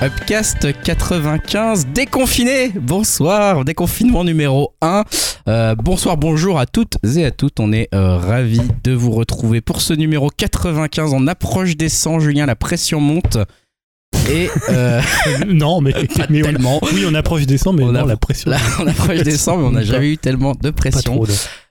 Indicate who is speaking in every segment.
Speaker 1: Upcast 95 déconfiné. Bonsoir, déconfinement numéro 1. Euh, bonsoir, bonjour à toutes et à toutes. On est euh, ravis de vous retrouver pour ce numéro 95. On approche des 100, Julien, la pression monte. Et euh,
Speaker 2: non, mais,
Speaker 1: pas
Speaker 2: mais on-
Speaker 1: tellement.
Speaker 2: oui, on approche des 100, mais
Speaker 1: On
Speaker 2: non,
Speaker 1: a-
Speaker 2: la pression.
Speaker 1: Là, on approche des 100, mais on n'a jamais eu tellement de
Speaker 2: pas
Speaker 1: pression.
Speaker 2: trop.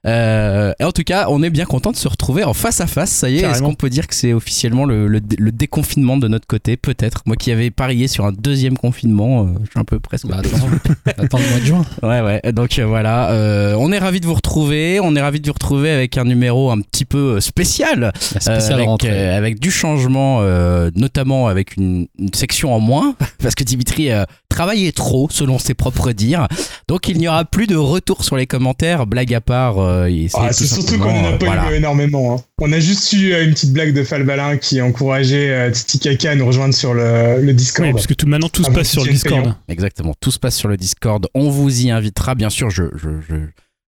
Speaker 1: Euh, et en tout cas, on est bien content de se retrouver en face à face. Ça y est, est-ce qu'on peut dire que c'est officiellement le, le- le déconfinement de notre côté Peut-être? Moi qui avais parié sur un deuxième confinement, euh, je suis un peu presque.
Speaker 3: Bah attends, attends le mois de juin.
Speaker 1: Ouais, ouais. Donc euh, voilà, euh, on est ravis de vous retrouver. On est ravis de vous retrouver avec un numéro un petit peu euh, spécial, euh, avec, avec du changement, euh, notamment avec une, une section en moins, parce que Dimitri travaillait trop, selon ses propres dires. Donc il n'y aura plus de retour sur les commentaires, blague à part. euh,
Speaker 4: Ah,
Speaker 1: tout
Speaker 4: c'est surtout qu'on n'en a
Speaker 1: euh,
Speaker 4: pas
Speaker 1: voilà.
Speaker 4: eu énormément. hein. On a juste eu euh, une petite blague de Falbalin qui encourageait euh, Titi Kaka à nous rejoindre sur le, le Discord.
Speaker 2: Oui, parce que tout, maintenant tout se passe sur le Discord.
Speaker 4: payant.
Speaker 1: Exactement, tout se passe sur le Discord. On vous y invitera, bien sûr. Je, je, je,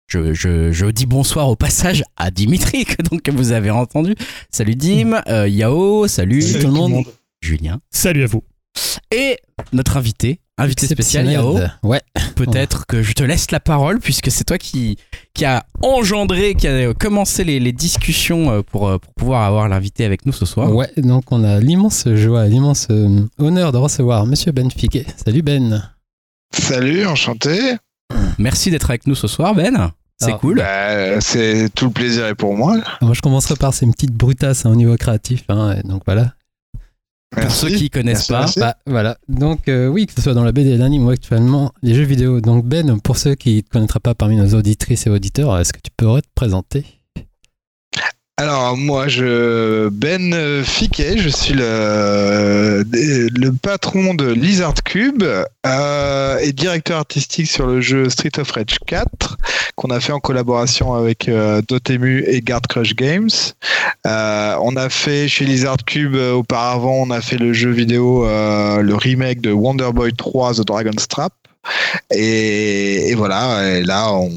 Speaker 1: je, je, je dis bonsoir au passage à Dimitri, que, donc, vous avez entendu. Salut Dim, euh, Yao, salut,
Speaker 4: Salut
Speaker 3: tout le monde.
Speaker 1: Julien.
Speaker 2: Salut à vous.
Speaker 1: Et notre invité, invité spécial, Yao.
Speaker 3: Ouais.
Speaker 1: Peut-être que je te laisse la parole, puisque c'est toi qui, qui a engendré, qui a commencé les, les discussions euh, pour, euh, pour pouvoir avoir l'invité avec nous ce soir.
Speaker 3: Ouais, donc on a l'immense joie, l'immense euh, honneur de recevoir Monsieur Ben Fiquet. Salut Ben.
Speaker 5: Salut, enchanté.
Speaker 1: Merci d'être avec nous ce soir, Ben. C'est
Speaker 3: Ah.
Speaker 1: cool.
Speaker 5: Bah, c'est tout le plaisir est pour moi.
Speaker 3: Moi je commencerai par ces petites brutasses hein, au niveau créatif. hein, donc voilà.
Speaker 1: Pour ceux qui connaissent
Speaker 5: Merci,
Speaker 1: pas,
Speaker 5: merci.
Speaker 3: Bah, voilà. Donc euh, oui, que ce soit dans la BD l'anime ou actuellement les jeux vidéo. Donc Ben, pour ceux qui ne te connaîtraient pas parmi nos auditrices et auditeurs, est-ce que tu pourrais te présenter?
Speaker 5: Alors moi, je Ben euh, Fiquet, je suis le le patron de Lizard Cube euh, et directeur artistique sur le jeu Street of Rage 4 qu'on a fait en collaboration avec euh, Dotemu et Guard Crush Games. Euh, on a fait chez Lizard Cube euh, auparavant, on a fait le jeu vidéo, euh, le remake de Wonder Boy 3 The Dragon's Trap. Et, et voilà, et là on,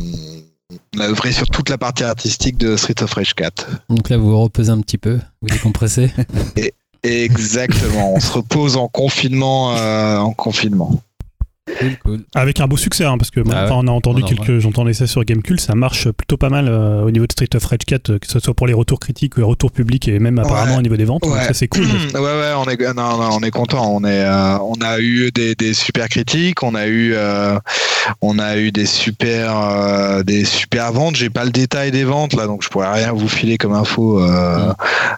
Speaker 5: on a œuvré sur toute la partie artistique de Street of Rage 4.
Speaker 3: Donc là vous vous reposez un petit peu, vous décompressez.
Speaker 5: Exactement, on se repose en confinement, euh, en confinement.
Speaker 3: Cool, cool.
Speaker 2: Avec un beau succès, hein, parce que moi,
Speaker 3: Ah ouais.
Speaker 2: on a entendu quelques, j'entendais ça sur Gamecult, ça marche plutôt pas mal euh, au niveau de Street of Rage 4, euh, que ce soit pour les retours critiques ou les retours publics et même apparemment
Speaker 5: Ouais.
Speaker 2: au niveau des ventes. Donc ça c'est cool.
Speaker 5: ouais, ouais, on est, non, non, on est content. On est, euh, on a eu des, des super critiques, on a eu, euh, on a eu des super, euh, des super ventes. J'ai pas le détail des ventes là, donc je pourrais rien vous filer comme info euh,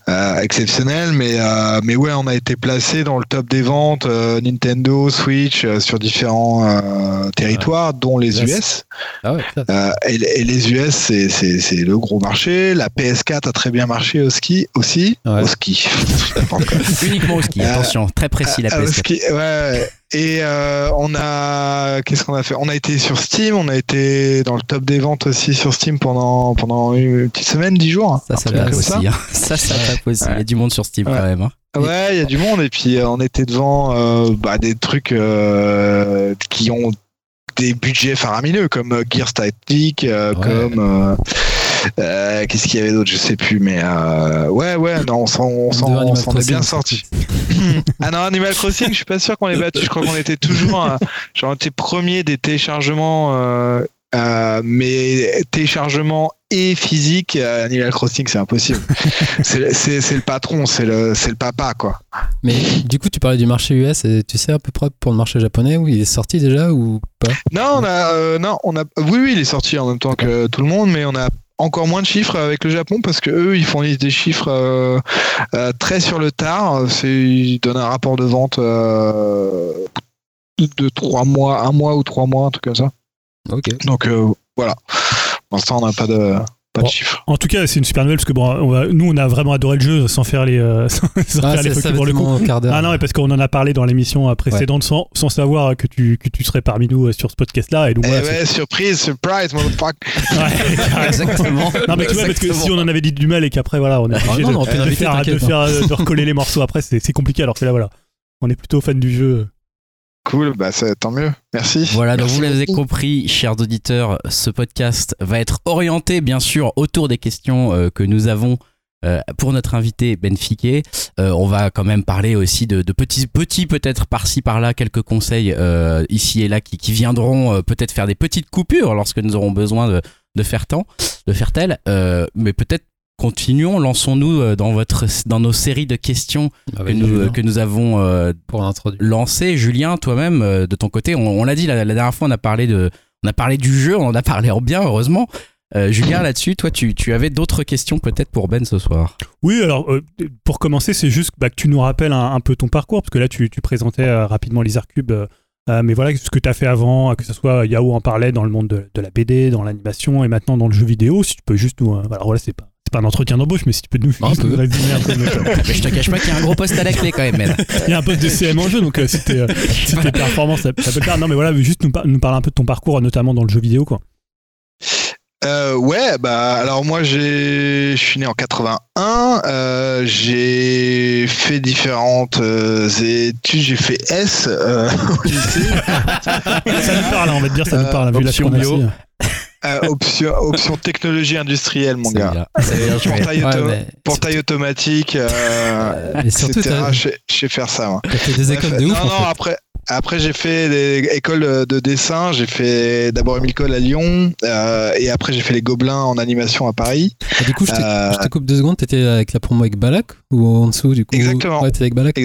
Speaker 5: euh, exceptionnelle, mais, euh, mais ouais, on a été placé dans le top des ventes euh, Nintendo, Switch euh, sur différents euh, territoires, dont les. US.
Speaker 3: Ah ouais,
Speaker 5: Euh, et, et les US, c'est- le gros marché. La PS4 a très bien marché au ski aussi.
Speaker 3: Ouais.
Speaker 5: Au ski.
Speaker 1: Uniquement au ski,
Speaker 5: Euh,
Speaker 1: attention, très précis la
Speaker 5: Ah, au
Speaker 1: PS4.
Speaker 5: ski, ouais, ouais. Et euh, on a, qu'est-ce qu'on a fait? On a été sur Steam, on a été dans le top des ventes aussi sur Steam pendant pendant une petite semaine, dix jours. hein.
Speaker 1: Ça, ça aussi. hein. Ça, ça tape aussi. Il y a du monde sur Steam
Speaker 5: Ouais.
Speaker 1: quand même. hein.
Speaker 5: Ouais, il y a du monde et puis euh, on était devant euh, bah, des trucs euh, qui ont des budgets faramineux comme Gears Tactics, euh,
Speaker 3: Ouais.
Speaker 5: comme qu'est-ce qu'il y avait d'autre, je sais plus, mais euh, ouais, ouais, non, on s'en, est bien sorti. ah non, Animal Crossing, je suis pas sûr qu'on l'ait battu. Je crois qu'on était toujours, euh, genre, on était premier des téléchargements. euh, mais téléchargement et physique, euh, Animal Crossing, c'est impossible. c'est, le patron, c'est le, le papa, quoi.
Speaker 3: Mais du coup, tu parlais du marché US et tu sais à peu près pour le marché japonais où il est sorti déjà ou pas?
Speaker 5: Non, on a, euh, non, on a, oui, oui, il est sorti en même temps que tout le monde, mais on a encore moins de chiffres avec le Japon parce que eux, ils fournissent des chiffres euh, euh, très sur le tard. C'est, ils donnent un rapport de vente de trois mois, un mois ou trois mois, un truc comme ça.
Speaker 3: Ok.
Speaker 5: Donc voilà. Pour l'instant, on n'a pas de, pas
Speaker 2: Bon.
Speaker 5: de chiffres.
Speaker 2: En tout cas, c'est une super nouvelle parce que bon, on va- nous on a vraiment adoré le jeu sans faire les, euh, sans,
Speaker 3: Ah,
Speaker 2: faire les
Speaker 3: ça,
Speaker 2: pour le coup. Ah non, mais parce qu'on en a parlé dans l'émission euh, précédente sans, sans savoir que tu, que tu serais parmi nous euh, sur ce podcast-là. Et donc
Speaker 5: Eh ouais, surprise, surprise, motherfucker.
Speaker 2: Ouais.
Speaker 1: Exactement.
Speaker 2: Non mais tu vois parce que si on en avait dit du mal et qu'après voilà on est obligé
Speaker 3: non,
Speaker 2: de, faire, de, faire, euh, de recoller les morceaux après c'est c'est compliqué alors que là voilà on est plutôt fan du jeu
Speaker 5: Cool, bah ça, tant mieux. Merci.
Speaker 1: Voilà, donc
Speaker 5: Merci
Speaker 1: vous l'avez compris, chers auditeurs, ce podcast va être orienté bien sûr autour des questions euh, que nous avons euh, pour notre invité Ben Fiquet, euh, on va quand même parler aussi de, de petits, petits peut-être par-ci par-là, quelques conseils euh, ici et là qui, qui viendront euh, peut-être faire des petites coupures lorsque nous aurons besoin de, de faire tant, de faire tel. Euh, mais peut-être continuons, lançons-nous euh, dans votre, dans nos séries de questions
Speaker 3: Ah,
Speaker 1: que nous,
Speaker 3: Julien,
Speaker 1: que nous avons euh,
Speaker 3: pour l'introduire.
Speaker 1: lancé. Julien, toi-même, euh, de ton côté, on, on l'a dit la, la dernière fois, on a parlé de, on a parlé du jeu, on en a parlé en bien, heureusement. Euh, Julien, là-dessus, toi, tu, tu avais d'autres questions peut-être pour Ben ce soir?
Speaker 2: Oui, alors euh, pour commencer, c'est juste bah, que tu nous rappelles un, un peu ton parcours, parce que là, tu, tu présentais euh, rapidement les Cube, euh, euh, mais voilà, ce que tu as fait avant, que ce soit Yahoo en parlait dans le monde de, de la BD, dans l'animation et maintenant dans le jeu vidéo, si tu peux juste nous. euh, alors voilà, c'est pas, c'est pas un entretien d'embauche, mais si tu peux nous,
Speaker 1: Un peu. Mais je te cache pas qu'il y a un gros poste à la clé quand même.
Speaker 2: Il y a un poste de CM en jeu, donc euh, si tes euh, si tes performances, ça, ça peut le faire. Non, mais voilà, juste nous, par- nous parler un peu de ton parcours, notamment dans le jeu vidéo, quoi.
Speaker 5: Euh, ouais, bah alors moi j'ai, je suis né en 81, euh, j'ai fait différentes euh, études, j'ai fait S euh, au lycée,
Speaker 2: Ça nous parle, hein, on va te dire, ça nous
Speaker 5: Euh,
Speaker 2: parle, vu la
Speaker 1: bio.
Speaker 5: Euh, option, option technologie industrielle mon gars.
Speaker 1: joué.
Speaker 5: Portail, auto- automatique, euh,
Speaker 3: Mais surtout,
Speaker 5: etc. Je sais- faire ça. moi.
Speaker 3: fait des écoles
Speaker 5: non, non, après, après j'ai fait des écoles de dessin. J'ai fait d'abord Émile Cole à Lyon euh, et après j'ai fait les Gobelins en animation à Paris.
Speaker 3: Du coup, je te,
Speaker 5: Euh,
Speaker 3: je te coupe deux secondes, t'étais avec la promo avec Balak ou en dessous, du coup?
Speaker 5: Exactement.
Speaker 3: Ouais, t'étais avec Balak.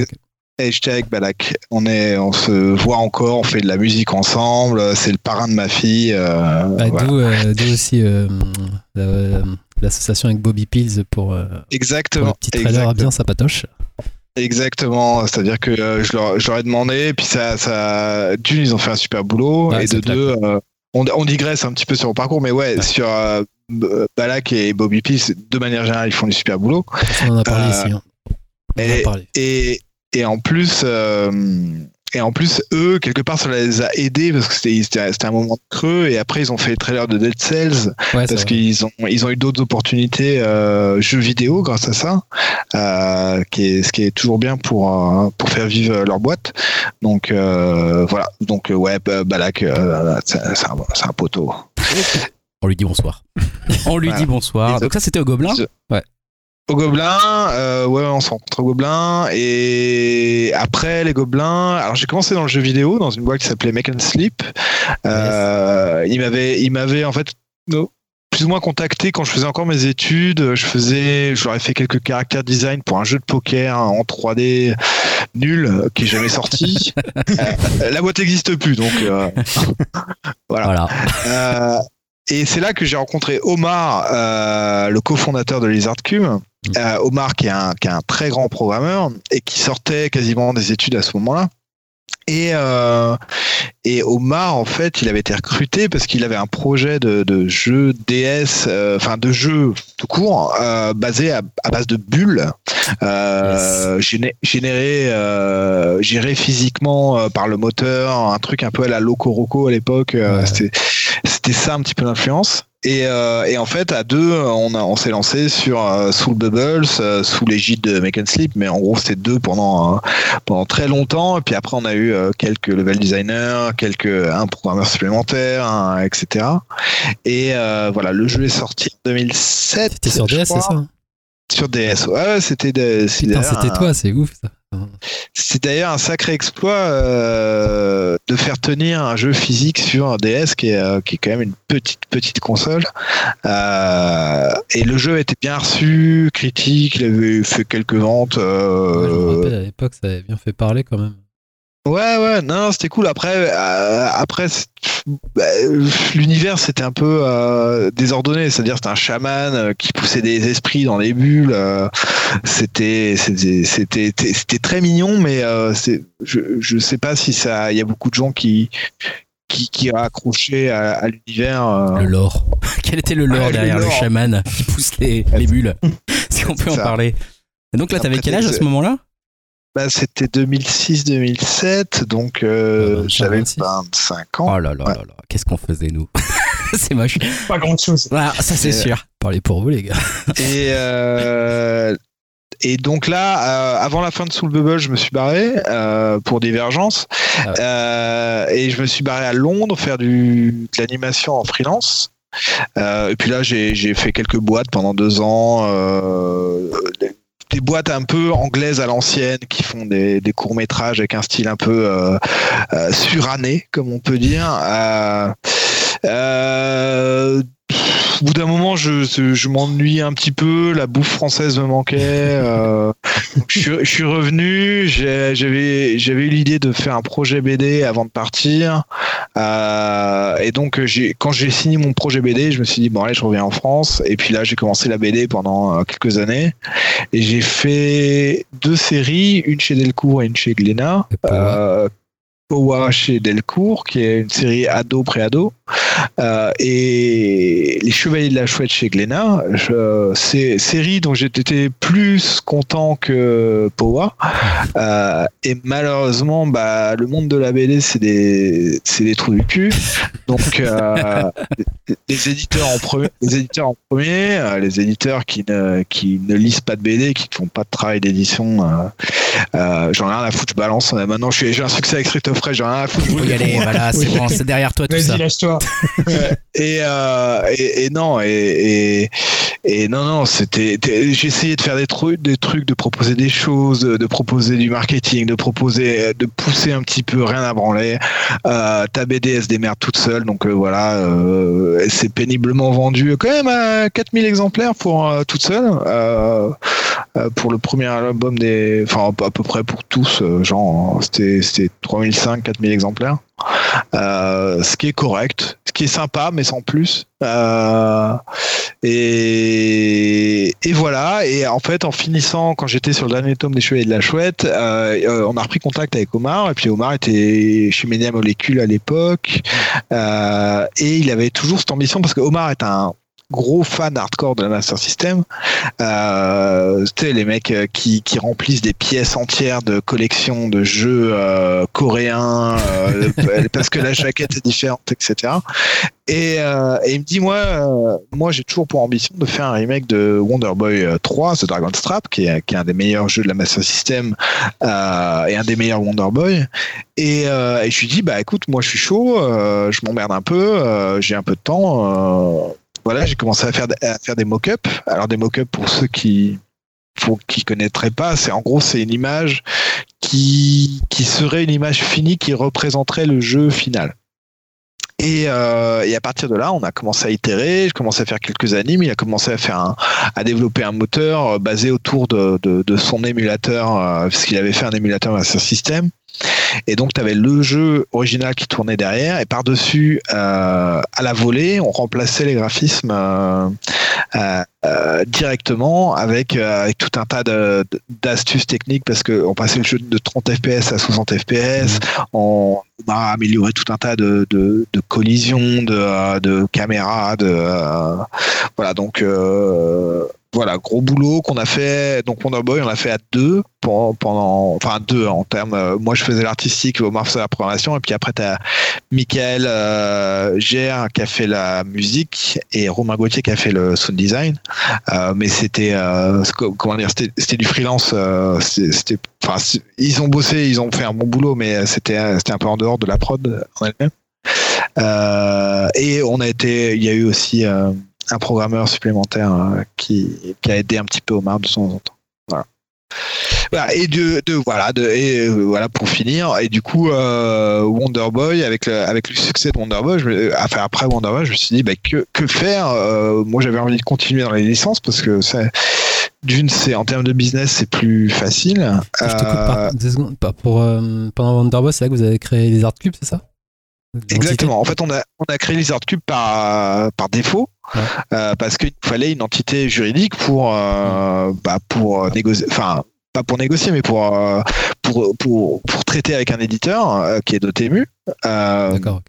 Speaker 5: Avec Balak. On, est, on se voit encore, on fait de la musique ensemble. C'est le parrain de ma fille. euh,
Speaker 3: Bah,
Speaker 5: voilà.
Speaker 3: D'où euh, d'où aussi euh, la- l'association avec Bobby Pills pour, euh, pour
Speaker 5: Exactement.
Speaker 3: le petit trailer
Speaker 5: exactement.
Speaker 3: bien sympatoche.
Speaker 5: Exactement, c'est-à-dire que je, leur, je leur ai demandé, puis ça, ça, d'une, ils ont fait un super boulot,
Speaker 3: Ouais,
Speaker 5: et de
Speaker 3: clair.
Speaker 5: deux, on, on digresse un petit peu sur le parcours, mais ouais,
Speaker 3: Ouais.
Speaker 5: sur Balak et Bobby P, c'est- de manière générale, ils font du super boulot.
Speaker 3: On en a parlé ici. hein. On en a parlé.
Speaker 5: Et, et en plus, euh, et en plus, eux, quelque part, ça les a aidés parce que c'était un moment creux, et après, ils ont fait le trailer de Dead Cells,
Speaker 3: Ouais,
Speaker 5: parce qu'ils ont ils ont eu d'autres opportunités euh, jeux vidéo grâce à ça euh, qui est ce qui est toujours bien pour euh, pour faire vivre leur boîte donc euh, voilà donc ouais bah, Balak euh, c'est un, poteau
Speaker 1: On lui dit bonsoir. On lui
Speaker 5: Voilà.
Speaker 1: dit bonsoir. Donc ça, c'était au Gobelin.
Speaker 5: Au Gobelin euh, ouais on se rencontre au Gobelin et après les Gobelins alors j'ai commencé dans le jeu vidéo dans une boîte qui s'appelait Make and Sleep euh, il m'avait il m'avait en fait no- plus ou moins contacté quand je faisais encore mes études. Je faisais, je leur ai fait quelques caractères design pour un jeu de poker en 3D nul euh, qui est jamais sorti. Euh, la boîte n'existe plus, donc euh, voilà.
Speaker 1: Voilà.
Speaker 5: Euh, et c'est là que j'ai rencontré Omar, le cofondateur de Lizard Cube. Euh, Omar qui est, un, qui est un très grand programmeur et qui sortait quasiment des études à ce moment-là. Et, euh, et Omar, en fait, il avait été recruté parce qu'il avait un projet de, de jeu DS, euh, enfin de jeu tout court, euh, basé à, à base de bulles, euh, géné- généré, euh, géré physiquement euh, par le moteur, un truc un peu à la Loco Roco à l'époque. euh,
Speaker 3: Ouais.
Speaker 5: C'était c'était ça un petit peu l'influence. Et, euh, et en fait, à deux, on, s'est lancé sur euh, Soul Bubbles, euh, sous l'égide de Make and Sleep, mais en gros, c'était deux pendant, euh, pendant très longtemps. Et puis après, on a eu quelques level designers, quelques, un programmeur supplémentaire, un- etc. Et voilà, le jeu est sorti en 2007.
Speaker 3: C'était sur DS, c'est ça?
Speaker 5: Sur DS, ouais, c'était
Speaker 3: c'était toi, c'est ouf ça.
Speaker 5: C'est d'ailleurs un sacré exploit euh, de faire tenir un jeu physique sur DS qui est, euh, qui est quand même une petite petite console. Euh, et le jeu été bien reçu, critique, il avait fait quelques ventes.
Speaker 3: Ouais, je me
Speaker 5: euh,
Speaker 3: rappelle à l'époque, ça avait bien fait parler quand même.
Speaker 5: Ouais, ouais, non, c'était cool. Après, euh, après, bah, l'univers c'était un peu euh, désordonné, c'est-à-dire c'était un chaman euh, qui poussait des esprits dans les bulles. euh, c'était, c'était, c'était, c'était très mignon, mais euh, je, je sais pas si ça, il y a beaucoup de gens qui, qui, qui a accroché à, à l'univers. euh.
Speaker 1: Le lore. Quel était le lore
Speaker 5: Ah,
Speaker 1: derrière le,
Speaker 5: lore.
Speaker 1: chaman qui pousse les, les bulles? Est-ce qu'on peut en
Speaker 5: Ça.
Speaker 1: parler Et donc là, t'avais quel âge à ce moment-là?
Speaker 5: Bah, c'était 2006-2007, donc euh,
Speaker 3: Ouais, 25,
Speaker 5: j'avais
Speaker 3: 26.
Speaker 5: 25 ans.
Speaker 1: Oh là là
Speaker 5: Ouais.
Speaker 1: là là, qu'est-ce qu'on faisait nous C'est moche.
Speaker 4: Pas grand chose.
Speaker 1: Voilà, ça c'est
Speaker 5: Euh,
Speaker 1: sûr.
Speaker 3: Parlez pour vous, les gars.
Speaker 5: Et, euh, et donc là, euh, avant la fin de Soul Bubble, je me suis barré euh, pour Divergence.
Speaker 3: Ah ouais.
Speaker 5: Euh, et je me suis barré à Londres faire du, de l'animation en freelance. Euh, et puis là, j'ai j'ai fait quelques boîtes pendant deux ans. euh, des- boîtes un peu anglaises à l'ancienne qui font des, courts métrages avec un style un peu euh, euh, suranné, comme on peut dire. Euh, euh, au bout d'un moment, je, je m'ennuie un petit peu. La bouffe française me manquait. euh, je, suis- je suis revenu. J'avais eu l'idée de faire un projet BD avant de partir. Euh, et donc, quand j'ai signé mon projet BD, je me suis dit bon allez, je reviens en France. Et puis là, j'ai commencé la BD pendant euh, quelques années. Et j'ai fait deux séries, une chez Delcourt et une chez Glénat. Euh, Powa chez Delcourt, qui est une série ado pré-ado, euh, et Les Chevaliers de la Chouette chez Glénat. C'est série dont j'étais plus content que Powa. Euh, et malheureusement, bah, le monde de la BD, c'est des, des trous du cul. Donc, euh, les- éditeurs en premier, les éditeurs en premier, les éditeurs qui ne, qui ne lisent pas de BD, qui ne font pas de travail d'édition, j'en ai rien à foutre, je balance. Maintenant, j'ai un succès avec Street
Speaker 1: y
Speaker 5: les
Speaker 1: aller,
Speaker 5: prendre.
Speaker 1: voilà, c'est bon, c'est derrière toi tout ça.
Speaker 4: Vas-y, lâche-toi.
Speaker 5: et, euh, et, et non, et, et, et non, non, c'était. essayé de faire des trucs, des trucs, de proposer des choses, de, proposer du marketing, de proposer, de pousser un petit peu, rien à branler. Euh, ta BD, elle se démerde toute seule, donc euh, voilà, euh, elle s'est péniblement vendue quand même à 4000 exemplaires pour euh, toute seule. Euh, pour le premier album des. Enfin, à peu près pour tous, euh, genre, c'était c'était 3005, 4000 exemplaires. Euh, ce qui est correct, ce qui est sympa, mais sans plus. Euh, et, et voilà. Et en fait, en finissant, quand j'étais sur le dernier tome des Chevaliers de la Chouette, euh, euh, on a repris contact avec Omar. Et puis Omar était chez Media Molecule à l'époque. Et il avait toujours cette ambition parce que Omar est un gros fan hardcore de la Master System. Euh, tu sais, les mecs euh, qui, qui remplissent des pièces entières de collections de jeux euh, coréens euh, parce que la jaquette est différente, etc. Et, euh, et il me dit, moi, euh, moi j'ai toujours pour ambition de faire un remake de Wonder Boy euh, 3, The Dragon's Trap, qui est, qui est un des meilleurs jeux de la Master System euh, et un des meilleurs Wonder Boy. Et, euh, et je lui dis, bah écoute, moi je suis chaud, euh, je m'emmerde un peu, euh, j'ai un peu de temps. Voilà, j'ai commencé à faire, à des mock-ups. Alors des mock-ups pour ceux qui pour connaîtraient pas, c'est en gros c'est une image qui serait une image finie qui représenterait le jeu final. Et, euh, à partir de là, on a commencé à itérer. Je commençais à faire quelques animes. Il a commencé à faire à développer un moteur euh, basé autour de, son émulateur, euh, parce qu'il avait fait un émulateur Master System. Et donc, tu avais le jeu original qui tournait derrière, et par-dessus, euh, à la volée, on remplaçait les graphismes euh, euh, directement avec, euh, avec tout un tas d'astuces techniques, parce qu'on passait le jeu de 30 FPS à 60 FPS, on a amélioré tout un tas de, de, de collisions, de, de caméras, de euh, voilà donc euh, voilà gros boulot qu'on a fait. Donc Wonder Boy, on l'a fait à deux pendant, pendant enfin deux en termes. euh, moi je faisais l'artistique, Omar faisait la programmation, et puis après t'as Michael euh, Gère qui a fait la musique et Romain Gauthier qui a fait le design. Euh, mais c'était euh, comment dire, c'était du freelance. euh, c'était enfin ils ont bossé, ils ont fait un bon boulot, mais c'était c'était un peu en dehors de la prod en elle-même. Et on a été, il y a eu aussi un programmeur supplémentaire qui, qui a aidé un petit peu Omar de temps en temps. Voilà. Voilà, et de, de voilà de et euh, voilà pour finir et du coup euh, Wonder Boy avec le, avec le succès de Wonder Boy je enfin après Wonder Boy je me suis dit bah, que, que faire Euh, moi j'avais envie de continuer dans les licences parce que d'une c'est en termes de business c'est plus facile
Speaker 3: Je te coupe
Speaker 5: Euh,
Speaker 3: par deux secondes. Pas Pour, euh, pendant Wonderboy, c'est là que vous avez créé les Art Cubes, c'est ça?
Speaker 5: Exactement. En fait, on a, on a créé Lizard Cube par, par défaut
Speaker 3: Ouais.
Speaker 5: euh, parce qu'il fallait une entité juridique pour, euh, bah, pour négocier. Enfin, pas pour négocier, mais pour, euh, pour, pour, pour traiter avec un éditeur euh, qui est Dotemu. Euh,
Speaker 3: D'accord.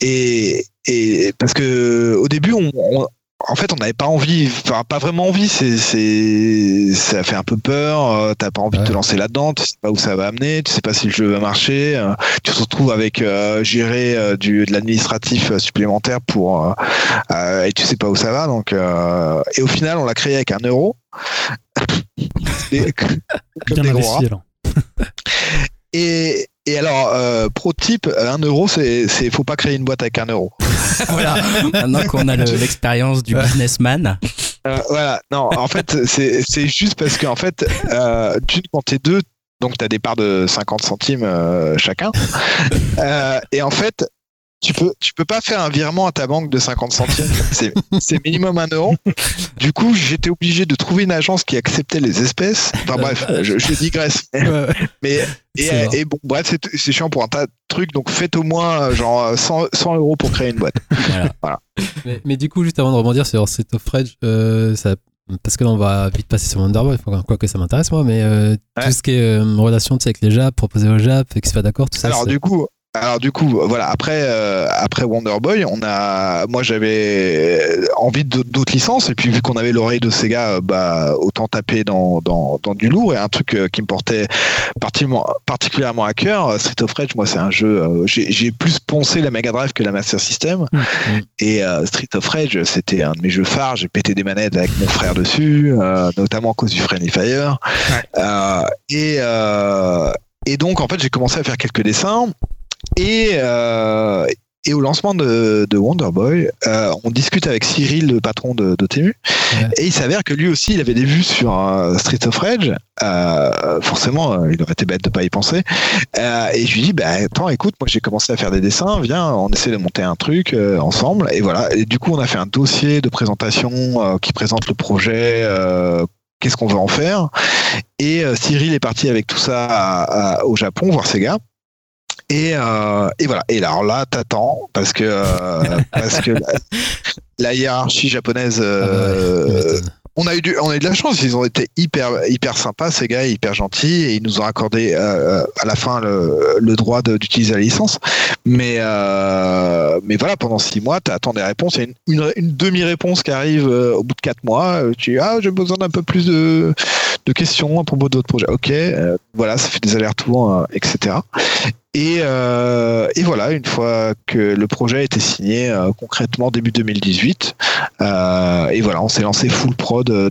Speaker 5: et, et parce que au début, on, on- en fait, on n'avait pas envie, enfin pas vraiment envie. C'est, ça fait un peu peur. euh, T'as pas envie de te lancer là-dedans. Tu sais pas où ça va amener. Tu sais pas si le jeu va marcher. euh, tu te retrouves avec euh, gérer du de l'administratif supplémentaire pour et tu sais pas où ça va. Donc et au final, on l'a créé avec un euro. Comme
Speaker 2: Bien
Speaker 5: des
Speaker 2: investi alors.
Speaker 5: et, et alors, euh, pro type, un euro, c'est, c'est, faut pas créer une boîte avec un euro.
Speaker 1: voilà. Maintenant qu'on a le- l'expérience du businessman.
Speaker 5: Euh, voilà, non, en fait, c'est, c'est juste parce qu'en fait, euh, d'une, quand t'es deux, donc t'as des parts de 50 centimes euh, chacun. Euh, et en fait, tu peux, tu peux pas faire un virement à ta banque de 50 centimes. C'est, minimum un euro. Du coup, j'étais obligé de trouver une agence qui acceptait les espèces. Enfin bref, je, je digresse. Mais, mais- et, bon, bref, c'est, chiant pour un tas de trucs. Donc faites au moins euh, genre 100, 100 euros pour créer une boîte.
Speaker 1: Voilà.
Speaker 3: Mais, mais du coup, juste avant de rebondir sur Street of Rage, euh, ça, parce que là, on va vite passer sur Wonderboy, quoi que ça m'intéresse, moi, mais euh,
Speaker 5: Ouais.
Speaker 3: tout ce qui est euh, relation tu sais, avec les Jap, proposer aux Jap, et qu'ils soient d'accord, tout ça.
Speaker 5: Alors du coup, alors du coup, voilà. Après, euh, après Wonder Boy, on a, moi j'avais envie de- d'autres licences et puis vu qu'on avait l'oreille de Sega, euh, bah autant taper dans, dans, dans du lourd et un truc euh, qui me portait particulièrement, particulièrement à cœur. euh, Street of Rage, moi c'est un jeu, euh, j'ai plus poncé la Mega Drive que la Master System et euh, Street of Rage, c'était un de mes jeux phares. J'ai pété des manettes avec mon frère dessus, euh, notamment à cause du Friendly Fire. Euh, et, euh, et donc, en fait, j'ai commencé à faire quelques dessins. Et, euh, et au lancement de, de Wonder Boy, euh, on discute avec Cyril, le patron de, d'Otemu.
Speaker 3: Ouais.
Speaker 5: Et il s'avère que lui aussi, il avait des vues sur euh, Street of Rage. Euh, forcément, il aurait été bête de pas y penser. Et je lui dis, bah, attends, écoute, moi j'ai commencé à faire des dessins, viens, on essaie de monter un truc ensemble. Et voilà. Et du coup, on a fait un dossier de présentation qui présente le projet, qu'est-ce qu'on veut en faire. Et Cyril est parti avec tout ça à- à- au Japon, voir Sega. Et, euh, et voilà. Et alors là, t'attends parce que euh, parce que la, la hiérarchie japonaise.
Speaker 3: Ah bah ouais,
Speaker 5: euh,
Speaker 3: tu m'étonnes.
Speaker 5: on a eu du, on a eu de la chance. Ils ont été hyper, hyper sympas, ces gars, hyper gentils, et ils nous ont accordé à la fin le, le droit de- d'utiliser la licence. Mais, mais voilà, pendant six mois, tu attends des réponses. Il y a une, une, une demi-réponse qui arrive au bout de quatre mois. Tu dis, ah, j'ai besoin d'un peu plus de, de questions à propos d'autres projets. Ok, euh, voilà, ça fait des allers-retours, etc. Et, euh, et voilà, une fois que le projet a été signé euh, concrètement début 2018, euh, et voilà, on s'est lancé full prod de-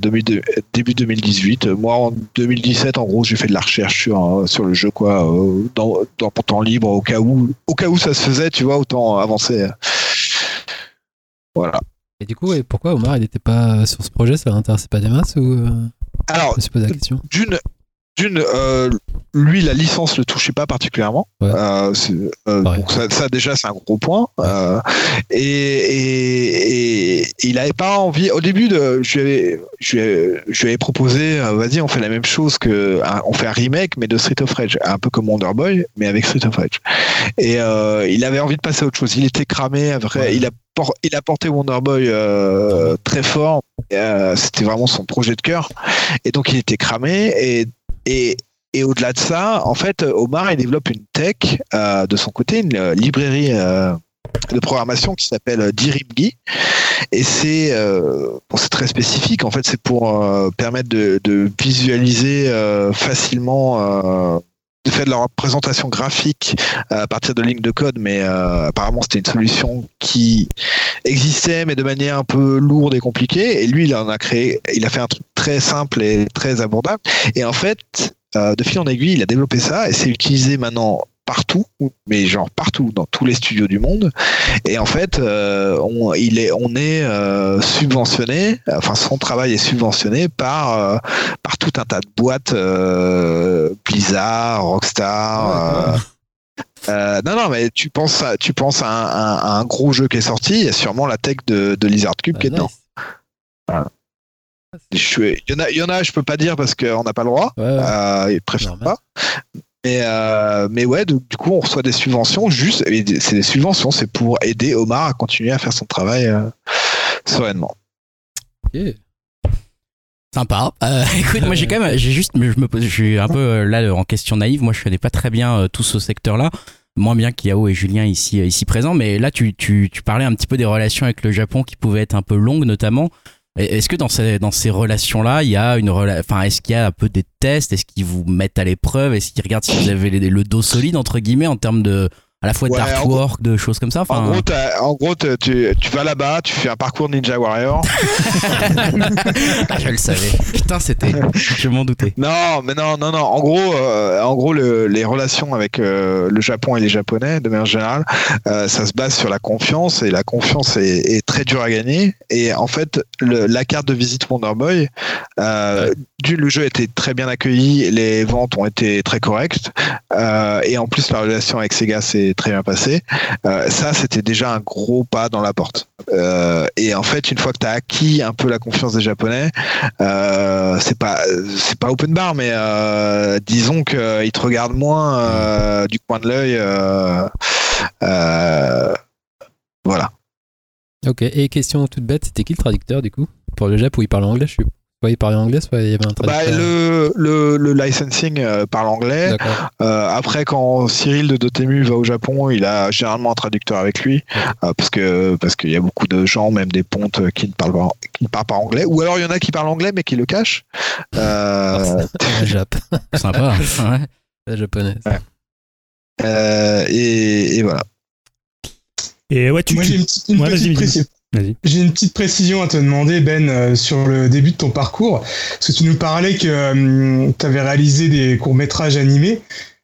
Speaker 5: début 2018. Moi, en 2017, en gros, j'ai fait de la recherche sur, sur le jeu, quoi, dans, dans mon temps libre, au cas où, au cas où ça se faisait, tu vois, autant avancer. Voilà.
Speaker 3: Et du coup, et pourquoi Omar, il n'était pas sur ce projet Ça l'intéressait pas des masses ou
Speaker 5: Alors,
Speaker 3: Je me suis posé la question.
Speaker 5: d'une d'une euh, lui la licence le touchait pas particulièrement.
Speaker 3: Ouais.
Speaker 5: Euh, c'est- euh, donc ça, ça, déjà c'est un gros point. Euh, et, et, et il avait pas envie au début de je lui avais, je lui avais, je lui avais proposé euh, vas-y on fait la même chose que un- on fait un remake mais de Street of Rage un peu comme Wonder Boy mais avec Street of Rage. Et euh, il avait envie de passer à autre chose. Il était cramé après
Speaker 3: Ouais.
Speaker 5: il a il a porté Wonder Boy euh, très fort. Euh, c'était vraiment son projet de cœur. Et donc il était cramé. Et et, et au-delà de ça, en fait, Omar il développe une tech euh, de son côté, une euh, librairie euh, de programmation qui s'appelle Dirimgi. Et c'est euh, bon, très spécifique. En fait, c'est pour euh, permettre de, de visualiser euh, facilement. De faire de la représentation graphique euh, à partir de lignes de code, mais euh, apparemment c'était une solution qui existait, mais de manière un peu lourde et compliquée. Et lui, il en a créé, il a fait un truc très simple et très abordable. Et en fait, euh, de fil en aiguille, il a développé ça et c'est utilisé maintenant partout, mais genre partout dans tous les studios du monde. Et en fait, euh, on, il est, on est euh, subventionné, enfin son travail est subventionné par euh, par tout un tas de boîtes, Blizzard, Rockstar. euh, non, non, mais tu penses à, tu penses à un, à- à un gros jeu qui est sorti, il y a sûrement la tech de, de Lizard Cube qui est
Speaker 3: Ah,
Speaker 5: dedans.
Speaker 3: nice.
Speaker 5: Je suis- Il y en a, il y en a, je peux pas dire parce qu'on n'a pas le droit.
Speaker 3: Ouais, ouais.
Speaker 5: Euh, ils préfèrent pas. Mais, euh, mais ouais, du, du coup, on reçoit des subventions. Juste, c'est des subventions, c'est pour aider Omar à continuer à faire son travail euh, sereinement.
Speaker 1: Sympa. Euh, écoute, moi j'ai quand même, j'ai juste, je me pose, je suis un peu là en question naïve. Moi, je connais pas très bien euh, tout ce secteur-là, moins bien qu'Yao et Julien ici, ici présents. Mais là, tu, tu, tu parlais un petit peu des relations avec le Japon qui pouvaient être un peu longues, notamment. Est-ce que dans ces, dans ces relations-là, il y a une enfin, est-ce qu'il y a un peu des tests? Est-ce qu'ils vous mettent à l'épreuve? Est-ce qu'ils regardent si vous avez le dos solide entre guillemets en termes de à la fois
Speaker 5: Ouais,
Speaker 1: d'artwork, de choses comme ça. Enfin,
Speaker 5: En gros, en tu, tu vas là-bas, tu fais un parcours Ninja Warrior.
Speaker 1: ah, je le savais. Putain, c'était. Je m'en doutais.
Speaker 5: non, mais non, non, non. En gros, euh, en gros, le- les relations avec euh, le Japon et les Japonais, de manière générale, euh, ça se base sur la confiance et la confiance est, est très dure à gagner. Et en fait, le- la carte de visite Wonder Boy, du le jeu a été très bien accueilli, les ventes ont été très correctes, et en plus la relation avec Sega s'est très bien passée. Euh, ça, c'était déjà un gros pas dans la porte. Euh, et en fait, une fois que tu as acquis un peu la confiance des Japonais, euh, c'est pas c'est pas open bar, mais euh, disons qu'ils te regardent moins du coin de l'œil. voilà.
Speaker 3: Ok, et question toute bête, c'était qui le traducteur du coup? Pour le Jap où il parle anglais, je suis. Il parlait anglais, il y avait un
Speaker 5: Bah, le, le, le licensing euh, parle anglais. Euh, après, quand Cyril de Dotemu va au Japon, il a généralement un traducteur avec lui, euh, parce que parce qu'il y a beaucoup de gens, même des pontes, qui ne parlent pas, qui ne parlent pas anglais. Ou alors il y en a qui parlent anglais mais qui le cachent. Euh,
Speaker 3: Jap,
Speaker 1: Sympa. Ouais.
Speaker 3: la japonaise.
Speaker 5: euh, et, et voilà.
Speaker 2: Et ouais, tu.
Speaker 4: Moi,
Speaker 2: tu-
Speaker 4: j'ai une, petite, une
Speaker 2: Ouais,
Speaker 4: petite J'ai une petite précision à te demander, Ben, euh, sur le début de ton parcours. Parce que tu nous parlais que tu avais réalisé des courts-métrages animés.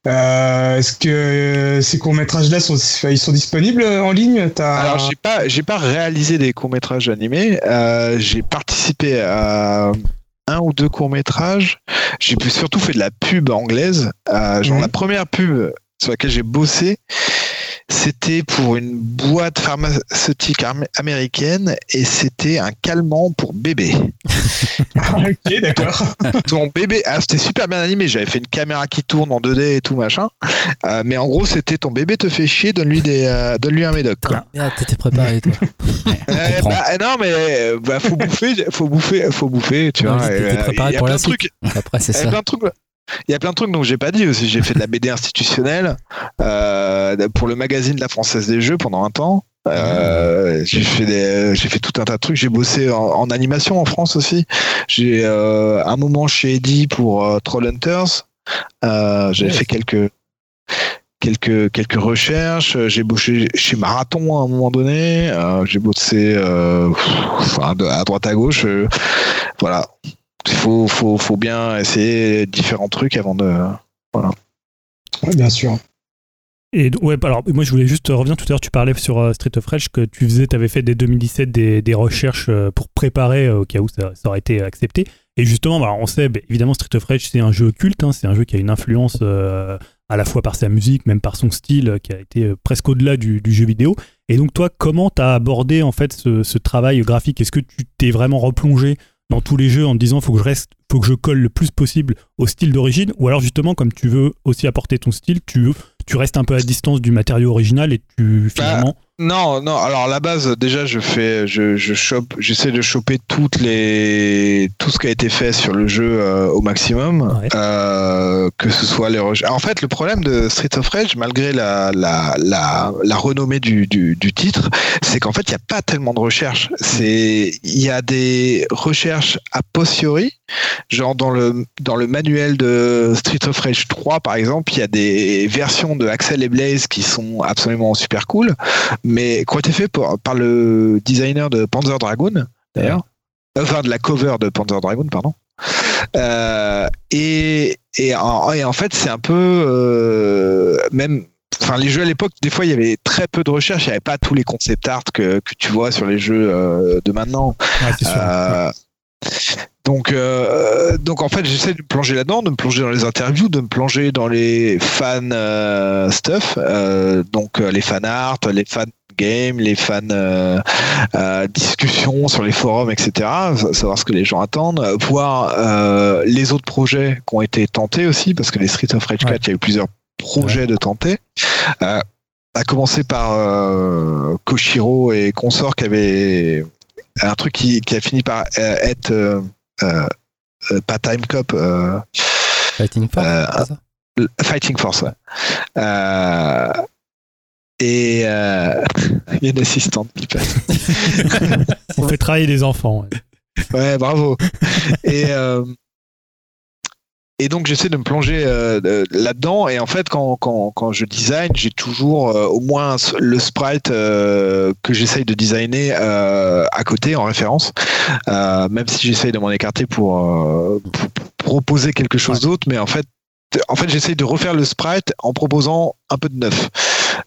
Speaker 4: Euh, Est-ce que euh, ces courts-métrages-là sont, ils sont disponibles en ligne?
Speaker 5: Alors j'ai pas j'ai pas réalisé des courts métrages animés. Euh, j'ai participé à un ou deux courts métrages. J'ai surtout fait de la pub anglaise. Euh, genre
Speaker 4: Mhm.
Speaker 5: la première pub sur laquelle j'ai bossé, c'était pour une boîte pharmaceutique am- américaine et c'était un calmant pour bébé.
Speaker 4: Ok, d'accord.
Speaker 5: Ton bébé, ah, c'était super bien animé. J'avais fait une caméra qui tourne en 2D et tout machin. Euh, mais en gros, c'était ton bébé te fait chier, donne-lui des, euh, donne-lui un médoc. Quoi.
Speaker 3: Ah, t'étais préparé toi.
Speaker 5: Euh, bah, non mais bah, faut bouffer, faut bouffer, faut bouffer, tu
Speaker 3: Ouais,
Speaker 5: vois.
Speaker 3: t'étais
Speaker 5: et, euh, Il y a plein de trucs.
Speaker 3: Après, c'est
Speaker 5: Il y a
Speaker 3: ça.
Speaker 5: plein de trucs. Il y a plein de trucs dont j'ai pas dit aussi. J'ai fait de la BD institutionnelle euh, pour le magazine de la Française des Jeux pendant un temps. Euh, j'ai fait des, j'ai fait tout un tas de trucs. J'ai bossé en, en animation en France aussi. J'ai euh, un moment chez Eddie pour Trollhunters.
Speaker 3: Ouais.
Speaker 5: fait quelques quelques quelques recherches. J'ai bossé chez Marathon à un moment donné. J'ai bossé enfin, à droite à gauche. Voilà. Il faut, faut, faut bien essayer différents trucs avant de.
Speaker 4: Ouais, bien sûr.
Speaker 2: Et ouais, alors moi je voulais juste revenir tout à l'heure, tu parlais sur euh, Street of Rage que tu faisais, tu avais fait dès 2017 des, des recherches euh, pour préparer euh, au cas où ça, ça aurait été accepté. Et justement, bah, on sait, bah, évidemment, Street of Rage c'est un jeu culte, hein, c'est un jeu qui a une influence euh, à la fois par sa musique, même par son style, qui a été presque au-delà du, du jeu vidéo. Et donc toi, comment t'as abordé en fait ce, ce travail graphique? Est-ce que tu t'es vraiment replongé dans tous les jeux en te disant faut que je reste, faut que je colle le plus possible au style d'origine, ou alors justement comme tu veux aussi apporter ton style, tu tu restes un peu à distance du matériau original et tu finalement
Speaker 5: Non, non. Alors à la base, déjà, je fais, je, je chope, j'essaie de choper toutes les, tout ce qui a été fait sur le jeu euh, au maximum,
Speaker 2: Ouais.
Speaker 5: euh, que ce soit les. En fait, le problème de Street of Rage, malgré la, la, la, la renommée du, du, du titre, c'est qu'en fait, il n'y a pas tellement de recherches. C'est, il y a des recherches a posteriori, genre dans le, dans le manuel de Street of Rage 3, par exemple, il y a des versions de Axel et Blaze qui sont absolument super cool mais qui ont été fait par, par le designer de Panzer Dragoon, d'ailleurs? Enfin, de la cover de Panzer Dragoon, pardon. Euh, et, et, en, et en fait, c'est un peu. euh, même. Enfin, les jeux à l'époque, des fois, il y avait très peu de recherche. Il n'y avait pas tous les concept art que, que tu vois sur les jeux euh, de maintenant.
Speaker 2: ouais, c'est sûr.
Speaker 5: Donc, donc en fait, j'essaie de me plonger là-dedans, de me plonger dans les interviews, de me plonger dans les fan stuff, donc les fan art, les fan game, les fan euh, discussions sur les forums, etc. Savoir ce que les gens attendent, voir euh, les autres projets qui ont été tentés aussi, parce que les Street of Rage 4,
Speaker 2: Ouais.
Speaker 5: il y a eu plusieurs projets de tenter. Euh, à commencer par euh, Koshiro et consorts qui avaient un truc qui, qui a fini par euh, être euh, pas Time Cop,
Speaker 3: Fighting Force,
Speaker 5: Fighting Force. Ouais. Et euh, il y a une assistante qui passe.
Speaker 2: On fait travailler des enfants. ouais.
Speaker 5: Ouais, bravo. et, euh, et donc j'essaie de me plonger euh, là-dedans. Et en fait, quand, quand, quand je design, j'ai toujours euh, au moins le sprite que j'essaye de designer à côté en référence, même si j'essaye de m'en écarter pour, pour, proposer quelque chose d'autre. Mais en fait, en fait, j'essaye de refaire le sprite en proposant un peu de neuf,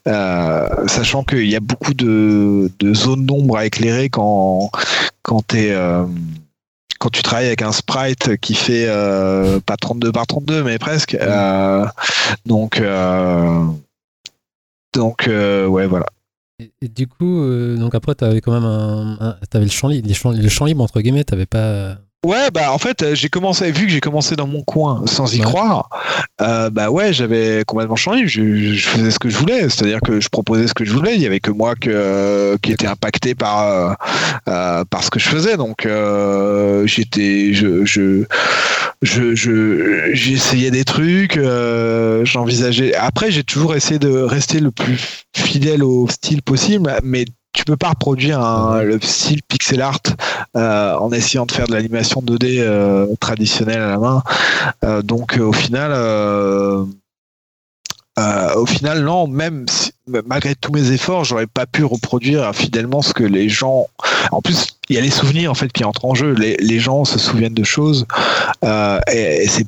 Speaker 5: sachant qu'il y a beaucoup de, de zones d'ombre à éclairer quand quand tu es quand tu travailles avec un sprite qui fait euh, pas 32 par 32 mais presque. Euh, donc euh, donc ouais voilà.
Speaker 3: Et, du coup donc après tu avais quand même un, avais le champ libre le champ libre entre guillemets t'avais pas
Speaker 5: Ouais, bah en fait, j'ai commencé, vu que j'ai commencé dans mon coin sans y croire, euh, bah ouais, j'avais complètement changé. Je, je, faisais ce que je voulais, c'est-à-dire que je proposais ce que je voulais. Il y avait que moi que, euh, qui était impacté par euh, par ce que je faisais. Donc j'étais, je, je, je, j'essayais des trucs, j'envisageais. Après, j'ai toujours essayé de rester le plus fidèle au style possible, mais tu peux pas reproduire un, le style pixel art euh, en essayant de faire de l'animation 2D euh, traditionnelle à la main. Euh, donc au final, au final non, même malgré tous mes efforts, j'aurais pas pu reproduire fidèlement ce que les gens. En plus, il y a les souvenirs en fait qui entrent en jeu. Les, les gens se souviennent de choses et, et c'est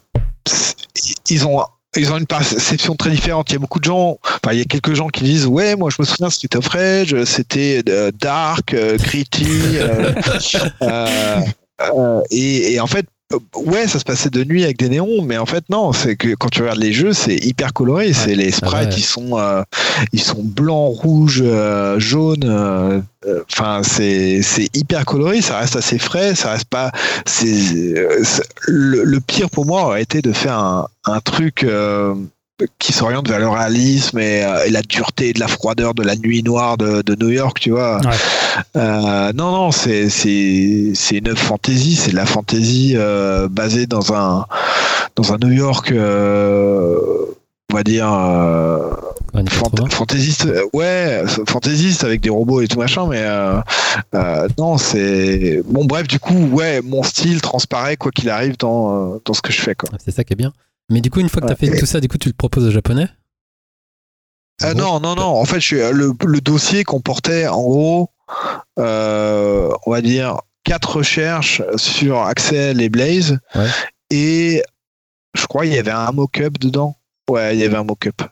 Speaker 5: ils ont ils ont une perception très différente. Il y a beaucoup de gens, enfin, il y a quelques gens qui disent Ouais, moi je me souviens, c'était of Rage, c'était euh, dark, euh, gritty. Euh, et, et, en fait, ouais, ça se passait de nuit avec des néons, mais en fait non, c'est que quand tu regardes les jeux, c'est hyper coloré. C'est les ah sprites, ils sont euh, ils sont blancs, rouges, euh, jaunes. Euh, enfin, c'est c'est hyper coloré. Ça reste assez frais. Ça reste pas. C'est le, le, pire pour moi aurait été de faire un, un truc qui s'oriente vers le réalisme euh, et, la dureté de la froideur de la nuit noire de, New York, tu vois. Euh, non, non, c'est une fantasy, c'est de la fantasy euh, basée dans un dans un New York, on va dire. fantaisiste, ouais, fantaisiste avec des robots et tout machin, mais non, c'est bon. Bref, du coup, ouais, mon style transparaît quoi qu'il arrive dans, dans ce que je fais, quoi.
Speaker 3: C'est ça qui est bien. Mais du coup, une fois que tu as fait tout ça, du coup, tu le proposes aux japonais?
Speaker 5: Ah Non, non, non. En fait, je, le, le, dossier comportait en gros, euh, on va dire, quatre recherches sur Axel et Blaze. Et je crois qu'il y avait un mock-up dedans. Ouais, il y avait un mock-up.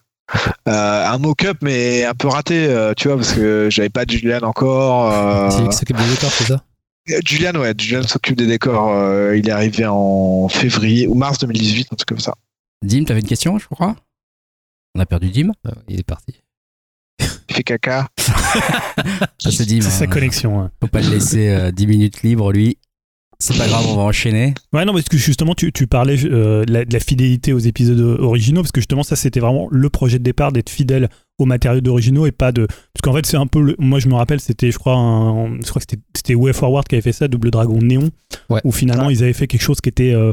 Speaker 5: Euh, un mock-up, mais un peu raté, euh, tu vois, parce que j'avais pas de Julian encore.
Speaker 3: C'est qui s'occupe des décors, c'est ça?
Speaker 5: Julian, ouais, Julian s'occupe des décors. il est arrivé en février ou mars 2018, un truc comme ça.
Speaker 1: Dim, t'avais une question, je crois? On a perdu Dim?
Speaker 3: Ah, Il est parti.
Speaker 5: Il fait caca.
Speaker 1: c'est Dim.
Speaker 2: C'est sa hein. connexion. Hein.
Speaker 1: Faut pas le laisser 10 euh, minutes libre, lui. C'est pas grave, on va enchaîner.
Speaker 2: Ouais, non, parce que justement, tu, parlais euh, de, la, fidélité aux épisodes originaux, parce que justement, ça, c'était vraiment le projet de départ d'être fidèle aux matériaux d'originaux et pas de. Parce qu'en fait, c'est un peu. Moi, je me rappelle, c'était, je crois, je crois que c'était Way Forward qui avait fait ça, Double Dragon Néon, où finalement, ils avaient fait quelque chose qui était euh,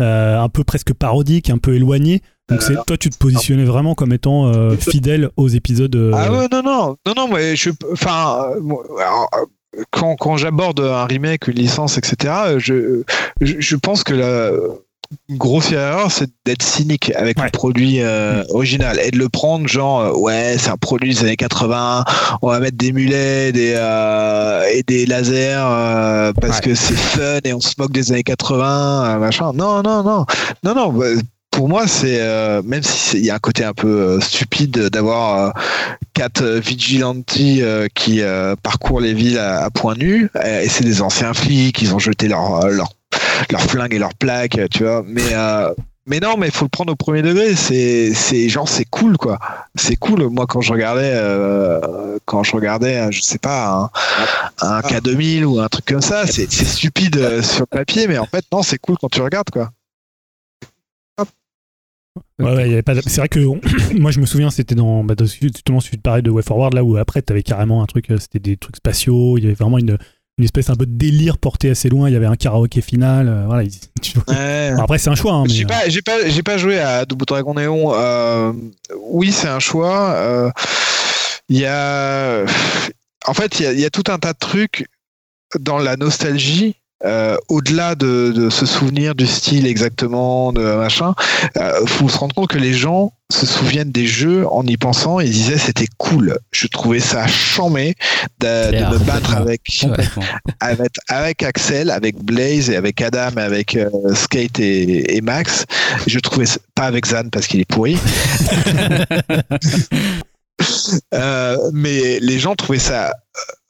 Speaker 2: euh, un peu presque parodique, un peu éloigné. Donc, c'est, toi, tu te positionnais vraiment comme étant fidèle aux épisodes.
Speaker 5: Ah ouais, non, non, non, non, mais je. Enfin quand, quand j'aborde un remake, une licence, etc., je, je, pense que la grosse erreur, c'est d'être cynique avec le produit euh, original et de le prendre genre, euh, ouais, c'est un produit des années 80, on va mettre des mulets des, euh, et des lasers parce que c'est fun et on se moque des années 80, machin. Non, non, non, non, non. Bah, pour moi, c'est euh, même s'il y a un côté un peu euh, stupide d'avoir euh, quatre vigilantes qui parcourent les villes à, point nu, et c'est des anciens flics, ils ont jeté leur leur leur flingue et leur plaque, tu vois. Mais mais non, mais il faut le prendre au premier degré. C'est c'est genre c'est cool quoi. C'est cool. Moi quand je regardais quand je regardais, je sais pas un, un K2000 ou un truc comme ça, c'est stupide sur le papier, mais en fait non, c'est cool quand tu regardes quoi.
Speaker 2: Ouais, pas C'est vrai que moi je me souviens, c'était dans, bah, justement celui de pareil de Way Forward, là où après tu avais carrément un truc, euh, c'était des trucs spatiaux, il y avait vraiment une, une espèce un peu de délire porté assez loin, il y avait un karaoké final, euh, voilà. après c'est un choix. Hein,
Speaker 5: j'ai pas, j'ai pas, j'ai pas joué à Double Dragon Néon. Euh, oui, c'est un choix. Il y a, en fait, il y a tout un tas de trucs dans la nostalgie euh, au-delà de, de se souvenir du style exactement, de machin, euh, faut se rendre compte que les gens se souviennent des jeux en y pensant et disaient c'était cool. Je trouvais ça chambé de, me battre avec, avec avec Axel, avec Blaze et avec Adam, avec euh, Skate et, et Max. Je trouvais pas avec Zan parce qu'il est pourri. Euh, mais les gens trouvaient ça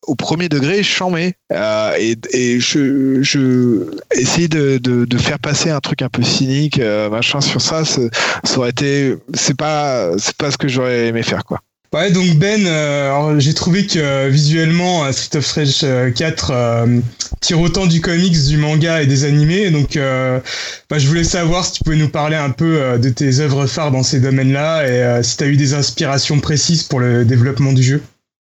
Speaker 5: au premier degré chambé euh, et, et je, je essayer de, de, de faire passer un truc un peu cynique euh, machin sur ça ça aurait été c'est pas c'est pas ce que j'aurais aimé faire quoi
Speaker 4: Ouais, donc Ben, euh, j'ai trouvé que euh, visuellement, euh, Street of Rage euh, 4 euh, tire autant du comics, du manga et des animés. Donc, euh, bah, je voulais savoir si tu pouvais nous parler un peu euh, de tes œuvres phares dans ces domaines-là et euh, si tu as eu des inspirations précises pour le développement du jeu.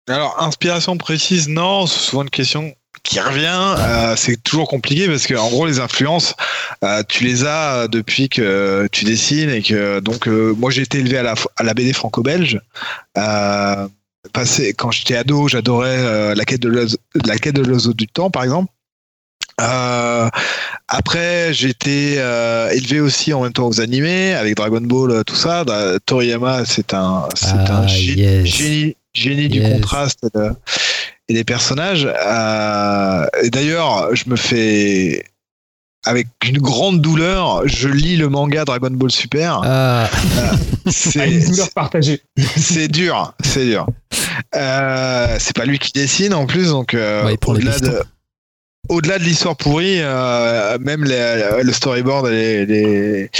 Speaker 5: Alors inspiration précise non c'est souvent une question qui revient euh, c'est toujours compliqué parce que en gros les influences euh, tu les as euh, depuis que tu dessines et que donc euh, moi j'ai été élevé à la, à la BD franco-belge euh, passé, quand j'étais ado j'adorais euh, la quête de l'oiseau- la quête de l'oiseau du temps par exemple Euh, après, j'ai été euh, élevé aussi en même temps aux animés avec Dragon Ball, tout ça. Da- Toriyama, c'est un, c'est
Speaker 3: Ah,
Speaker 5: un
Speaker 3: yes.
Speaker 5: génie, génie du contraste et, de- et des personnages. Euh, et d'ailleurs, je me fais avec une grande douleur, je lis le manga Dragon Ball Super.
Speaker 3: Ah,
Speaker 4: Ah,
Speaker 5: C'est
Speaker 4: une douleur partagée.
Speaker 5: c'est dur, c'est dur. Euh, c'est pas lui qui dessine en plus, donc euh,
Speaker 3: Ouais,
Speaker 5: au-delà de
Speaker 3: pistons.
Speaker 5: au-delà de l'histoire pourrie, euh, même les- le storyboard et les,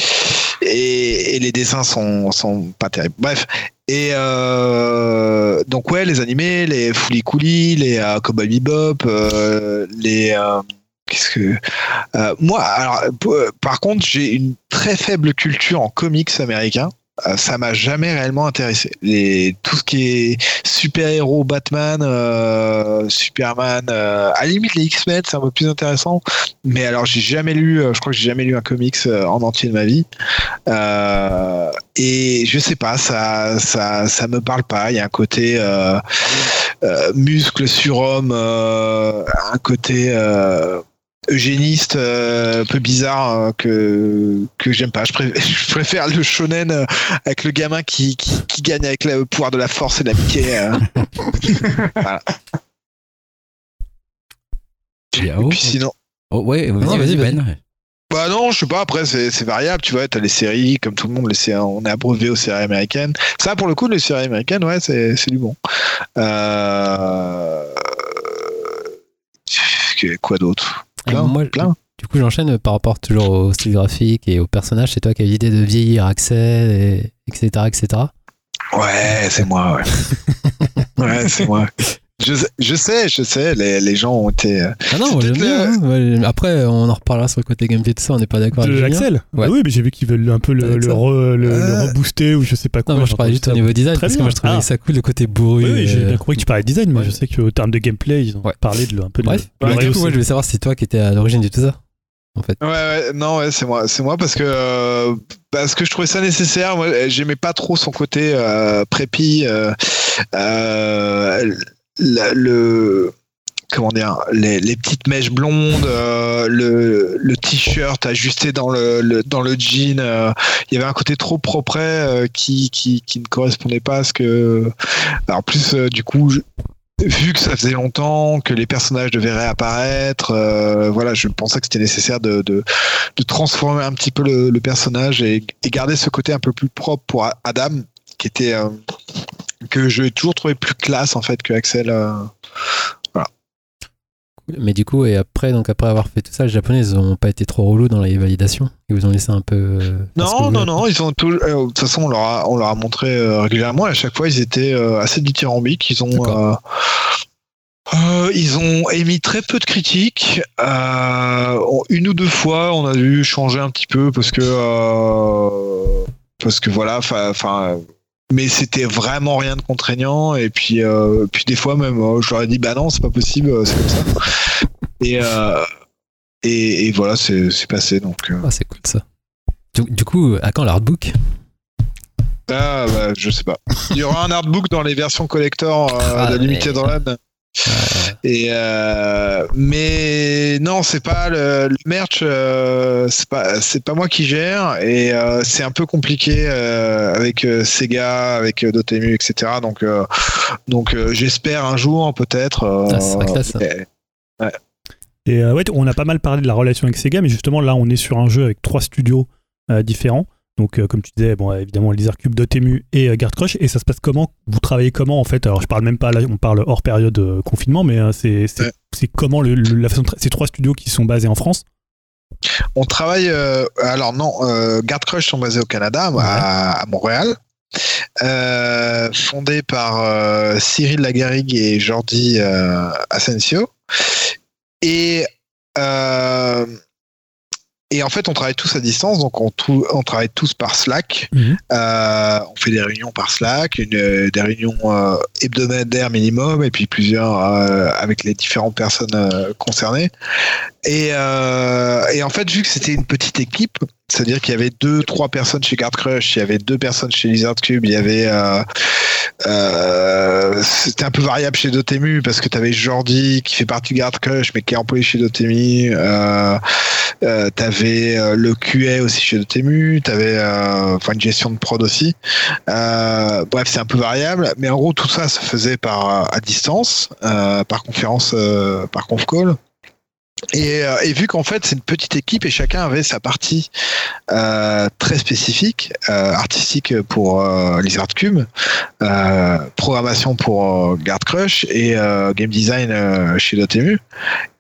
Speaker 5: et, les dessins sont, sont pas terribles. Bref. Et euh, donc ouais, les animés, les Fooly Cooly, les euh, Cowboy Bebop, euh, les euh, qu'est-ce que moi alors par contre j'ai une très faible culture en comics américains. Euh, ça m'a jamais réellement intéressé. Les, tout ce qui est super-héros, Batman, euh, Superman, euh, à la limite les X-Men, c'est un peu plus intéressant. Mais alors j'ai jamais lu, euh, je crois que j'ai jamais lu un comics euh, en entier de ma vie. Euh, et je sais pas, ça, ça, ça me parle pas. Il y a un côté muscle surhomme, euh, un côté eugéniste euh, un peu bizarre euh, que que j'aime pas. Je, pré- je préfère le shonen euh, avec le gamin qui, qui, qui gagne avec le pouvoir de la force et de l'amitié. euh. Et puis sinon.
Speaker 1: Oh, ouais, vas-y,
Speaker 3: vas-y,
Speaker 1: vas-y, Ben.
Speaker 5: Bah non, je sais pas, après c'est c'est variable, tu vois, t'as les séries, comme tout le monde, les séries, on est abreuvé aux séries américaines. Ça, pour le coup, les séries américaines, ouais, c'est c'est du bon. Euh... que- Quoi d'autre?
Speaker 3: Moi, du coup, j'enchaîne par rapport toujours au style graphique et au personnage. C'est toi qui as l'idée de vieillir Axel, et, etc., etc.
Speaker 5: Ouais, c'est moi, ouais. ouais, c'est moi. Je, sais- je sais, je sais, les, les gens ont été... euh,
Speaker 3: Ah non, bien. hein. Ouais, Après, on en reparlera sur le côté gameplay de ça. On n'est pas d'accord avec.
Speaker 2: Axel
Speaker 3: Ouais.
Speaker 2: Bah Oui, mais j'ai vu qu'ils veulent un peu le,
Speaker 3: Avec
Speaker 2: le,
Speaker 3: ça.
Speaker 2: re- le, le
Speaker 5: Euh,
Speaker 2: rebooster ou je sais pas quoi.
Speaker 3: Non, moi je parlais juste au niveau design parce que
Speaker 2: bien.
Speaker 3: moi je trouvais
Speaker 2: Ah.
Speaker 3: ça cool le côté bourru.
Speaker 2: Oui, oui, j'ai bien compris que tu parlais de design, mais
Speaker 3: ouais.
Speaker 2: je sais qu'au terme de gameplay, ils ont
Speaker 3: Ouais.
Speaker 2: parlé de, un peu de
Speaker 3: Bref,
Speaker 2: le
Speaker 3: du coup, moi je voulais savoir si c'est toi qui étais à l'origine de tout ça. En fait.
Speaker 5: Ouais, ouais, non, ouais, c'est moi, c'est moi parce que euh, parce que je trouvais ça nécessaire. Moi, j'aimais pas trop son côté euh, prépi, euh, le comment dire, les, petites mèches blondes, euh, le, le t-shirt ajusté dans le, dans le jean. euh, il y avait un côté trop propre euh, qui, qui qui ne correspondait pas à ce que. Alors plus du coup. Vu que ça faisait longtemps que les personnages devaient réapparaître, voilà, je pensais que c'était nécessaire de, de, transformer un petit peu le, personnage et, garder ce côté un peu plus propre pour Adam, qui était que j'ai toujours trouvé plus classe en fait que Axel. euh.
Speaker 3: Mais du coup, et après, donc après avoir fait tout ça, les Japonais ils ont pas été trop relous dans les validations? Ils vous ont laissé un peu. euh,
Speaker 5: Non, non, non, ils ont tout. euh, de toute façon, on leur a, on leur a montré euh, régulièrement et à chaque fois, ils étaient assez dithyrambiques. Ils ont. Ils ont émis très peu de critiques. Une ou deux fois, on a dû changer un petit peu parce que parce que voilà, enfin, mais c'était vraiment rien de contraignant. Et puis, euh, puis des fois même, euh, je leur ai dit bah non, c'est pas possible, euh, c'est comme ça. Et euh, et, et voilà, c'est c'est passé donc. euh,
Speaker 3: Ah, c'est cool ça. Du, du coup, à quand l'artbook?
Speaker 5: Ah bah je sais pas. Il y aura un artbook dans les versions collector
Speaker 3: Ah,
Speaker 5: de Limited
Speaker 3: mais-
Speaker 5: Run. Et euh, mais non, c'est pas le, le merch, euh, c'est pas c'est pas moi qui gère et euh, c'est un peu compliqué euh, avec euh, Sega, avec euh, Dotemu, etc. Donc euh, donc euh, j'espère un jour peut-être. euh,
Speaker 3: Ah,
Speaker 2: Et euh, ouais, on a pas mal parlé de la relation avec Sega, mais justement là, on est sur un jeu avec trois studios euh, différents. Donc, euh, comme tu disais, bon, évidemment, Lizard Cube, Dotemu et euh, Guard Crush. Et ça se passe comment? Vous travaillez comment en fait? Alors, je parle même pas là, on parle hors période euh, confinement, mais euh, c'est
Speaker 5: Ouais.
Speaker 2: comment le, le- la façon de ces trois studios qui sont basés en France?
Speaker 5: On travaille. alors non, Guard Crush sont basés au Canada, à, à Montréal. Euh, fondé par Cyril Lagarrigue et Jordi Asensio. Et euh, et en fait, on travaille tous à distance, donc on, trou- on travaille tous par Slack.
Speaker 2: Mhm.
Speaker 5: Euh, on fait des réunions par Slack, une, des réunions euh, hebdomadaires minimum, et puis plusieurs euh, avec les différentes personnes concernées. Et, et en fait, vu que c'était une petite équipe, c'est-à-dire qu'il y avait deux, trois personnes chez Guard Crush, il y avait deux personnes chez Lizard Cube, il y avait. Euh, c'était un peu variable chez Dotemu parce que tu avais Jordi qui fait partie de Guard Crush mais qui est employé chez Dotemu. Euh, euh, t'avais euh, le QA aussi chez Dotemu, t'avais euh, enfin une gestion de prod aussi. Bref, c'est un peu variable, mais en gros tout ça se faisait par à distance, par conférence, par conf call. Et, euh, et vu qu'en fait c'est une petite équipe et chacun avait sa partie euh, très spécifique, euh, artistique pour euh, Lizard Cube, programmation pour Guard Crush et game design chez Dotemu.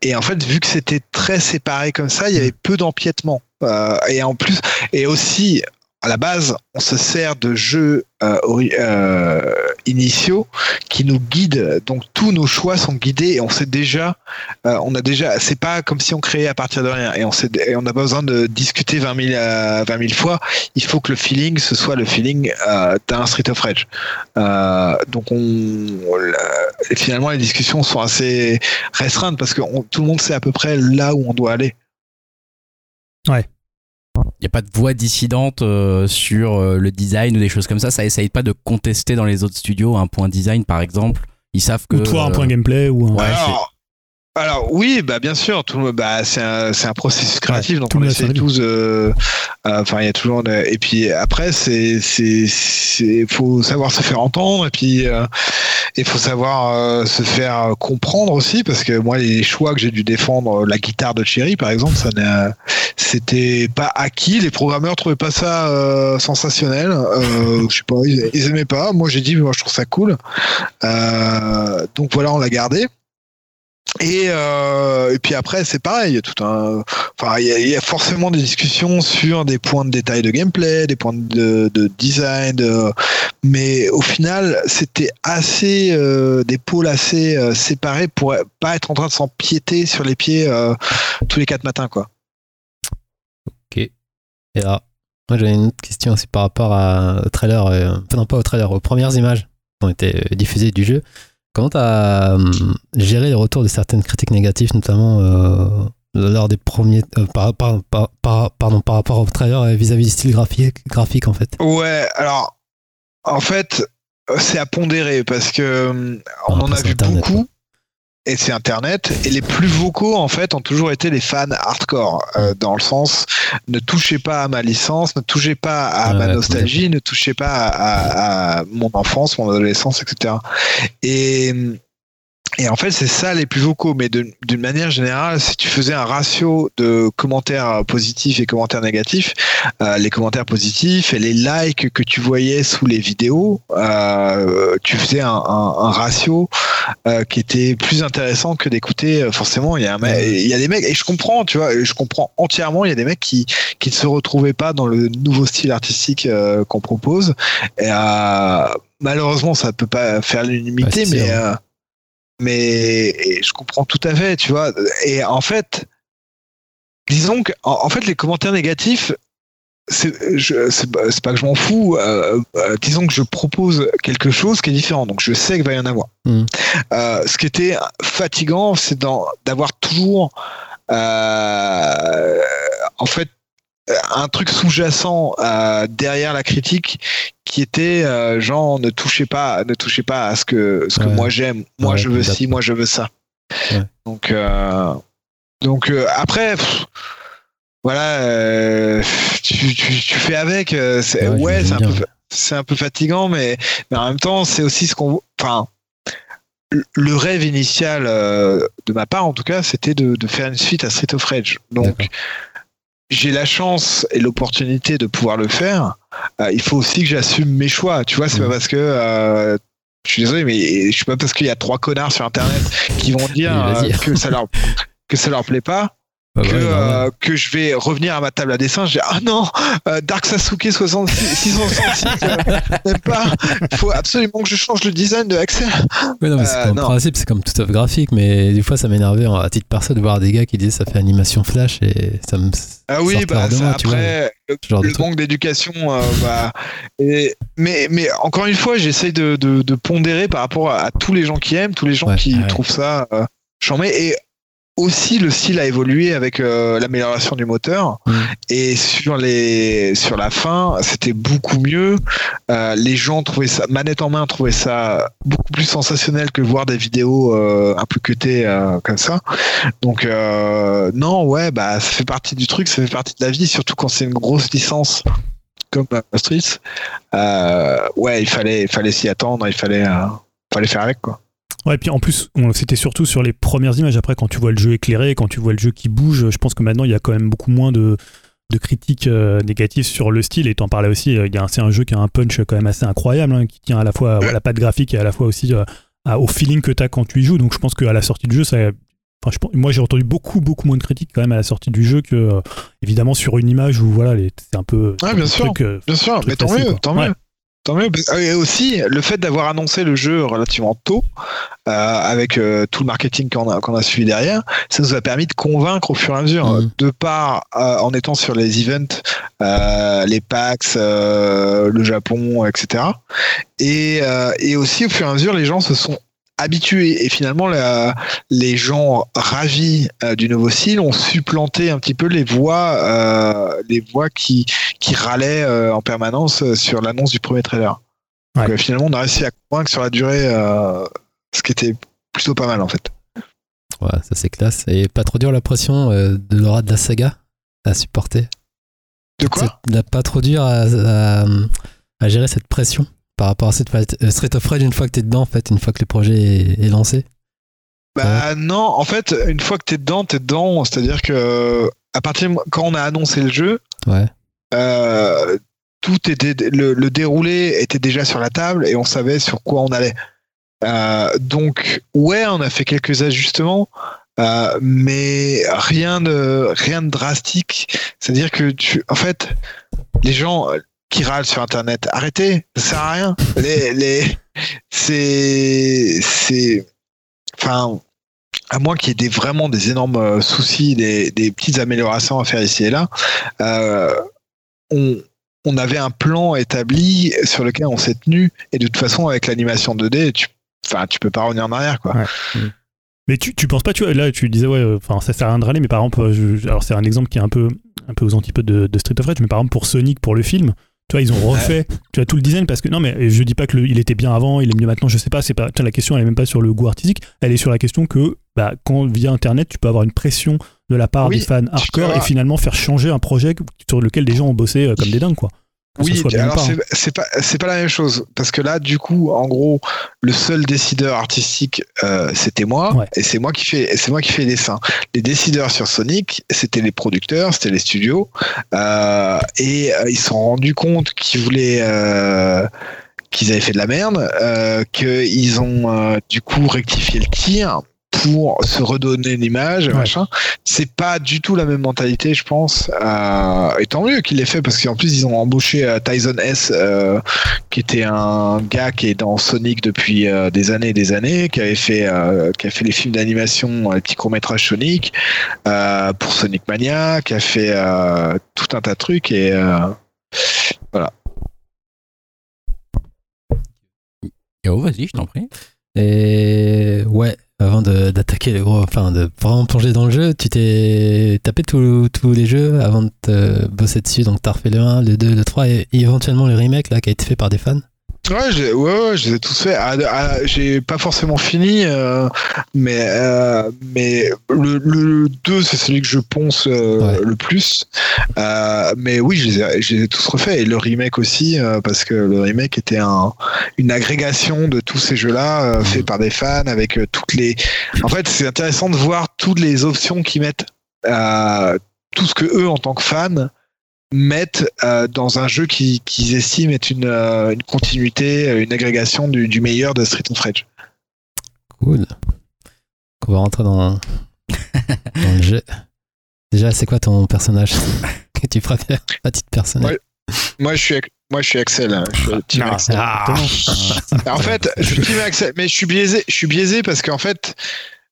Speaker 5: Et en fait, vu que c'était très séparé comme ça, il y avait peu d'empiètement. Et en plus, et aussi, à la base, on se sert de jeux initiaux qui nous guident. Donc tous nos choix sont guidés et on sait déjà, euh, on a déjà, c'est pas comme si on créait à partir de rien et on sait, et on n'a pas besoin de discuter 20 000, euh, 20 000 fois. Il faut que le feeling, ce soit le feeling euh, d'un Street of Rage. Euh, donc on, et finalement les discussions sont assez restreintes parce que tout le monde sait à peu près là où on doit aller.
Speaker 1: Il n'y a pas de voix dissidente euh, sur euh, le design ou des choses comme ça. Ça essaye pas de contester dans les autres studios un point design, par exemple. Ils savent que.
Speaker 2: Ou toi, un
Speaker 1: euh,
Speaker 2: point gameplay ou un.
Speaker 1: Ouais,
Speaker 5: alors, alors, oui, bah bien sûr, tout, le- bah, c'est un, c'est un processus créatif, donc on
Speaker 2: monde
Speaker 5: essaie tous. euh, euh, Enfin, il y a toujours. euh, et puis après, c'est c'est c'est faut savoir se faire entendre et puis euh, il faut savoir euh, se faire comprendre aussi parce que moi, les choix que j'ai dû défendre, la guitare de Cherry par exemple, ça n'a- c'était pas acquis. Les programmeurs trouvaient pas ça euh, sensationnel. Euh, je sais pas, ils, ils aimaient pas. Moi, j'ai dit, moi, je trouve ça cool. Euh, donc voilà, on l'a gardé. Et, euh, et puis après, c'est pareil. il y a Tout un, il y, a- forcément des discussions sur des points de détail de gameplay, des points de, de design, de- mais au final, c'était assez euh, des pôles assez euh, séparés pour pas être en train de s'empiéter sur les pieds tous les quatre matins, quoi.
Speaker 3: Et là, moi j'avais une autre question aussi par rapport au trailer, enfin non pas au trailer, aux premières images qui ont été diffusées du jeu. Comment tu as géré le retour de certaines critiques négatives, notamment euh, lors des premiers, euh, par, par- par- par- pardon, par rapport au trailer euh, vis-à-vis du style graphique, graphique en fait
Speaker 5: Ouais, alors en fait, c'est à pondérer parce que euh, on en a vu
Speaker 3: Internet,
Speaker 5: beaucoup. Et c'est Internet. Et les plus vocaux, en fait, ont toujours été les fans hardcore. euh, dans le sens, ne touchez pas à ma licence, ne touchez pas à ma
Speaker 3: ouais,
Speaker 5: nostalgie, ne touchez pas à, à- à mon enfance, mon adolescence, etc. Et, et en fait, c'est ça les plus vocaux. Mais d'une manière générale, si tu faisais un ratio de commentaires positifs et commentaires négatifs, euh, les commentaires positifs et les likes que tu voyais sous les vidéos, euh, tu faisais un, un- un ratio euh, qui était plus intéressant que d'écouter. euh, Forcément, il y a un il y a des mecs et je comprends, tu vois, je comprends entièrement. Il y a des mecs qui qui ne se retrouvaient pas dans le nouveau style artistique euh, qu'on propose. Et, euh, malheureusement, ça peut pas faire l'unanimité,
Speaker 3: c'est
Speaker 5: mais euh, mais je comprends tout à fait, tu vois. Et en fait, disons que en, en fait les commentaires négatifs c'est pas que je m'en fous euh, euh, disons que je propose quelque chose qui est différent donc je sais qu'il va y en avoir
Speaker 3: Mhm.
Speaker 5: Euh, ce qui était fatigant c'est d'avoir toujours en fait un truc sous-jacent euh, derrière la critique qui était euh, genre ne touchez pas ne touchez pas à ce que ce que moi j'aime. Moi
Speaker 3: Ouais,
Speaker 5: je veux ci moi je veux ça.
Speaker 3: Ouais.
Speaker 5: donc euh, donc euh, après pff, voilà euh, tu, tu, tu fais avec euh,
Speaker 3: Ouais,
Speaker 5: c'est un peu c'est un peu fatigant mais mais en même temps c'est aussi ce qu'on enfin le- rêve initial euh, de ma part en tout cas c'était de, de faire une suite à Street of Rage. Donc. J'ai la chance et l'opportunité de pouvoir le faire, euh, il faut aussi que j'assume mes choix. Tu vois, c'est pas parce que euh, je suis désolé, mais je sais pas parce qu'il y a trois connards sur Internet qui vont dire
Speaker 3: Oui,
Speaker 5: euh, que ça leur que ça leur plaît pas,
Speaker 3: Ouais,
Speaker 5: euh, que je vais revenir à ma table à dessin. Je dis ah non, euh, Dark Sasuke 66, 666, euh, j'aime pas. Il faut absolument que je change le design de Axel.
Speaker 3: Oui, non, mais c'est
Speaker 5: euh,
Speaker 3: comme principe, c'est comme tout fait graphique, mais des fois ça m'énervait en- à titre perso de voir des gars qui disaient ça fait animation flash et ça me.
Speaker 5: Ah oui, bah, ça,
Speaker 3: moi, tu vois,
Speaker 5: après, le, le manque d'éducation, euh, bah, et- mais, mais encore une fois, j'essaye de, de, de pondérer par rapport à, à tous les gens qui aiment, tous les gens
Speaker 3: Ouais,
Speaker 5: qui
Speaker 3: ouais.
Speaker 5: trouvent ça charmé. Et aussi, le style a évolué avec euh, l'amélioration du moteur.
Speaker 3: Mm.
Speaker 5: Et sur, les, sur la fin, c'était beaucoup mieux. Euh, les gens trouvaient ça, manette en main, trouvaient ça beaucoup plus sensationnel que voir des vidéos euh, un peu cutées euh, comme ça. Donc euh, non, ouais, bah ça fait partie du truc, ça fait partie de la vie, surtout quand c'est une grosse licence comme Streets. Euh, ouais, il fallait, il fallait s'y attendre, il fallait, euh, fallait faire avec quoi.
Speaker 2: Ouais, et puis en plus, c'était surtout sur les premières images. Après, quand tu vois le jeu éclairé, quand tu vois le jeu qui bouge, je pense que maintenant, il y a quand même beaucoup moins de, de critiques euh, négatives sur le style. Et t'en parlais aussi, euh, c'est un jeu qui a un punch quand même assez incroyable, hein, qui tient à la fois à la patte graphique et à la fois aussi euh, à- au feeling que t'as quand tu y joues. Donc je pense qu'à la sortie du jeu, ça. enfin, je moi, j'ai entendu beaucoup, beaucoup moins de critiques quand même à la sortie du jeu que, évidemment, sur une image où voilà, c'est un peu.
Speaker 5: Ouais, bien
Speaker 2: un
Speaker 5: sûr.
Speaker 2: truc, euh,
Speaker 5: Bien sûr, mais tant mieux, tant mieux. Tant mieux. Et aussi, le fait d'avoir annoncé le jeu relativement tôt, euh, avec euh, tout le marketing qu'on a, qu'on a suivi derrière, ça nous a permis de convaincre au fur et à mesure,
Speaker 3: Mhm.
Speaker 5: de part euh, en étant sur les events, les PAX, le Japon, etc. Et, et aussi, au fur et à mesure, les gens se sont habitués et finalement la- les gens ravis euh, du nouveau style ont supplanté un petit peu les voix euh, les voix qui qui râlaient euh, en permanence euh, sur l'annonce du premier trailer.
Speaker 2: Ouais.
Speaker 5: euh, finalement, on a réussi à convaincre sur la durée, euh, ce qui était plutôt pas mal en fait.
Speaker 3: Ouais, ça c'est classe. Et pas trop dur la pression euh, de l'aura de la saga à supporter?
Speaker 5: De quoi?
Speaker 3: Pas trop dur à, à- à gérer cette pression? Par rapport à cette euh, Street of Rage une fois que t'es dedans, en fait, une fois que le projet est, est lancé?
Speaker 5: Bah non, en fait, une fois que t'es dedans, t'es dedans. C'est-à-dire que à partir de- quand on a annoncé le jeu,
Speaker 3: Ouais.
Speaker 5: euh, tout était le, le déroulé était déjà sur la table et on savait sur quoi on allait. Euh, donc ouais, on a fait quelques ajustements, euh, mais rien de rien de drastique. C'est-à-dire que tu, en fait, les gens qui râlent sur Internet, arrêtez, ça sert à rien. Les, les, c'est, c'est, enfin, à moins qu'il y ait vraiment des énormes euh, soucis, des, des petites améliorations à faire ici et là, euh, on, on avait un plan établi sur lequel on s'est tenu, et de toute façon, avec l'animation 2D, tu, enfin, tu peux pas revenir en arrière, quoi.
Speaker 2: Mais tu, tu penses pas, tu vois, là tu disais, ouais, euh, enfin ça sert à rien de râler, mais par exemple, alors c'est un exemple qui est un peu, un peu aux antipodes de, de Street of Rage, mais par exemple pour Sonic, pour le film, vois, ils ont refait, tu vois, tout le design parce que, non, mais je dis pas que le- il était bien avant, il est mieux maintenant, je sais pas, c'est pas, la question elle est même pas sur le goût artistique, elle est sur la question que, bah, quand via internet, tu peux avoir une pression de la part
Speaker 5: Oui,
Speaker 2: des fans hardcore et finalement faire changer un projet sur lequel des gens ont bossé euh, comme des dingues, quoi.
Speaker 5: Oui, alors
Speaker 2: hein.
Speaker 5: c'est pas c'est pas la même chose parce que là du coup en gros le seul décideur artistique euh, c'était moi
Speaker 2: Ouais.
Speaker 5: et c'est moi qui fais c'est moi qui fais les dessins. Les décideurs sur Sonic c'était les producteurs, c'était les studios euh, et euh, ils se sont rendus compte qu'ils voulaient euh, qu'ils avaient fait de la merde, euh, qu'ils ont euh, du coup rectifié le tir pour se redonner une image,
Speaker 2: Ouais.
Speaker 5: machin. C'est pas du tout la même mentalité, je pense. Euh, et tant mieux qu'il l'ait fait parce qu'en plus ils ont embauché euh, Tyson S, euh, qui était un gars qui est dans Sonic depuis euh, des années et des années, qui avait fait, euh, qui a fait les films d'animation, les petits courts métrages Sonic euh, pour Sonic Mania, qui a fait euh, tout un tas de trucs et euh,
Speaker 1: Yo, vas-y, je t'en prie.
Speaker 3: Et ouais, avant d'attaquer le gros, enfin de vraiment plonger dans le jeu, tu t'es tapé tous tous les jeux avant de te bosser dessus. Donc t'as refait le 1, le 2, le 3 et éventuellement le remake là qui a été fait par des fans.
Speaker 5: Ouais, j'ai- ouais, ouais, je les ai tous faits. Ah, ah, j'ai pas forcément fini, euh, mais, euh, mais le, le 2, c'est celui que je ponce euh,
Speaker 3: Ouais.
Speaker 5: le plus. Euh, mais oui, je les, ai, je les ai tous refaits. Et le remake aussi, euh, parce que le remake était un, une agrégation de tous ces jeux-là, euh, faits par des fans, avec toutes les. En fait, c'est intéressant de voir toutes les options qu'ils mettent. euh, tout ce que eux, en tant que fans, mettent euh, dans un jeu qui- qu'ils estiment être une, euh, une continuité, euh, une agrégation du, du meilleur de Street of Rage.
Speaker 3: Cool. On va rentrer dans, dans le jeu. Déjà, c'est quoi ton personnage que tu préfères à titre personnel
Speaker 5: Ouais. Moi, je suis, moi, je suis Axel. hein. Je suis team
Speaker 2: Ah,
Speaker 5: Axel.
Speaker 2: ah,
Speaker 5: En fait, je suis team Axel, mais je suis biaisé. Je suis biaisé parce qu'en fait,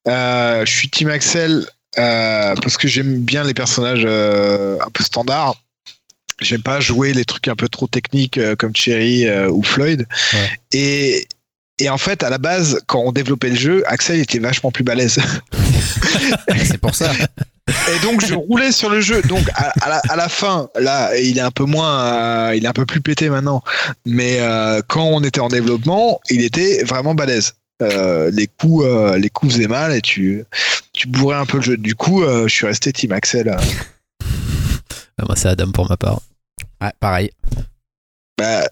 Speaker 5: euh, je suis team Axel euh, parce que j'aime bien les personnages euh, un peu standards. J'aime pas jouer les trucs un peu trop techniques euh, comme Cherry euh, ou Floyd.
Speaker 3: Ouais.
Speaker 5: Et, et en fait, à la base, quand on développait le jeu, Axel était vachement plus balèze.
Speaker 1: C'est pour ça.
Speaker 5: Et donc je roulais sur le jeu. Donc à, à la, à la fin, là, il est un peu moins, euh, il est un peu plus pété maintenant. Mais euh, quand on était en développement, il était vraiment balèze. Euh, les coups, les coups faisaient mal et tu, tu bourrais un peu le jeu. Du coup, je suis resté Team Axel. euh.
Speaker 3: Ah, Moi, c'est Adam pour ma part.
Speaker 1: Ouais, pareil.
Speaker 5: Bah,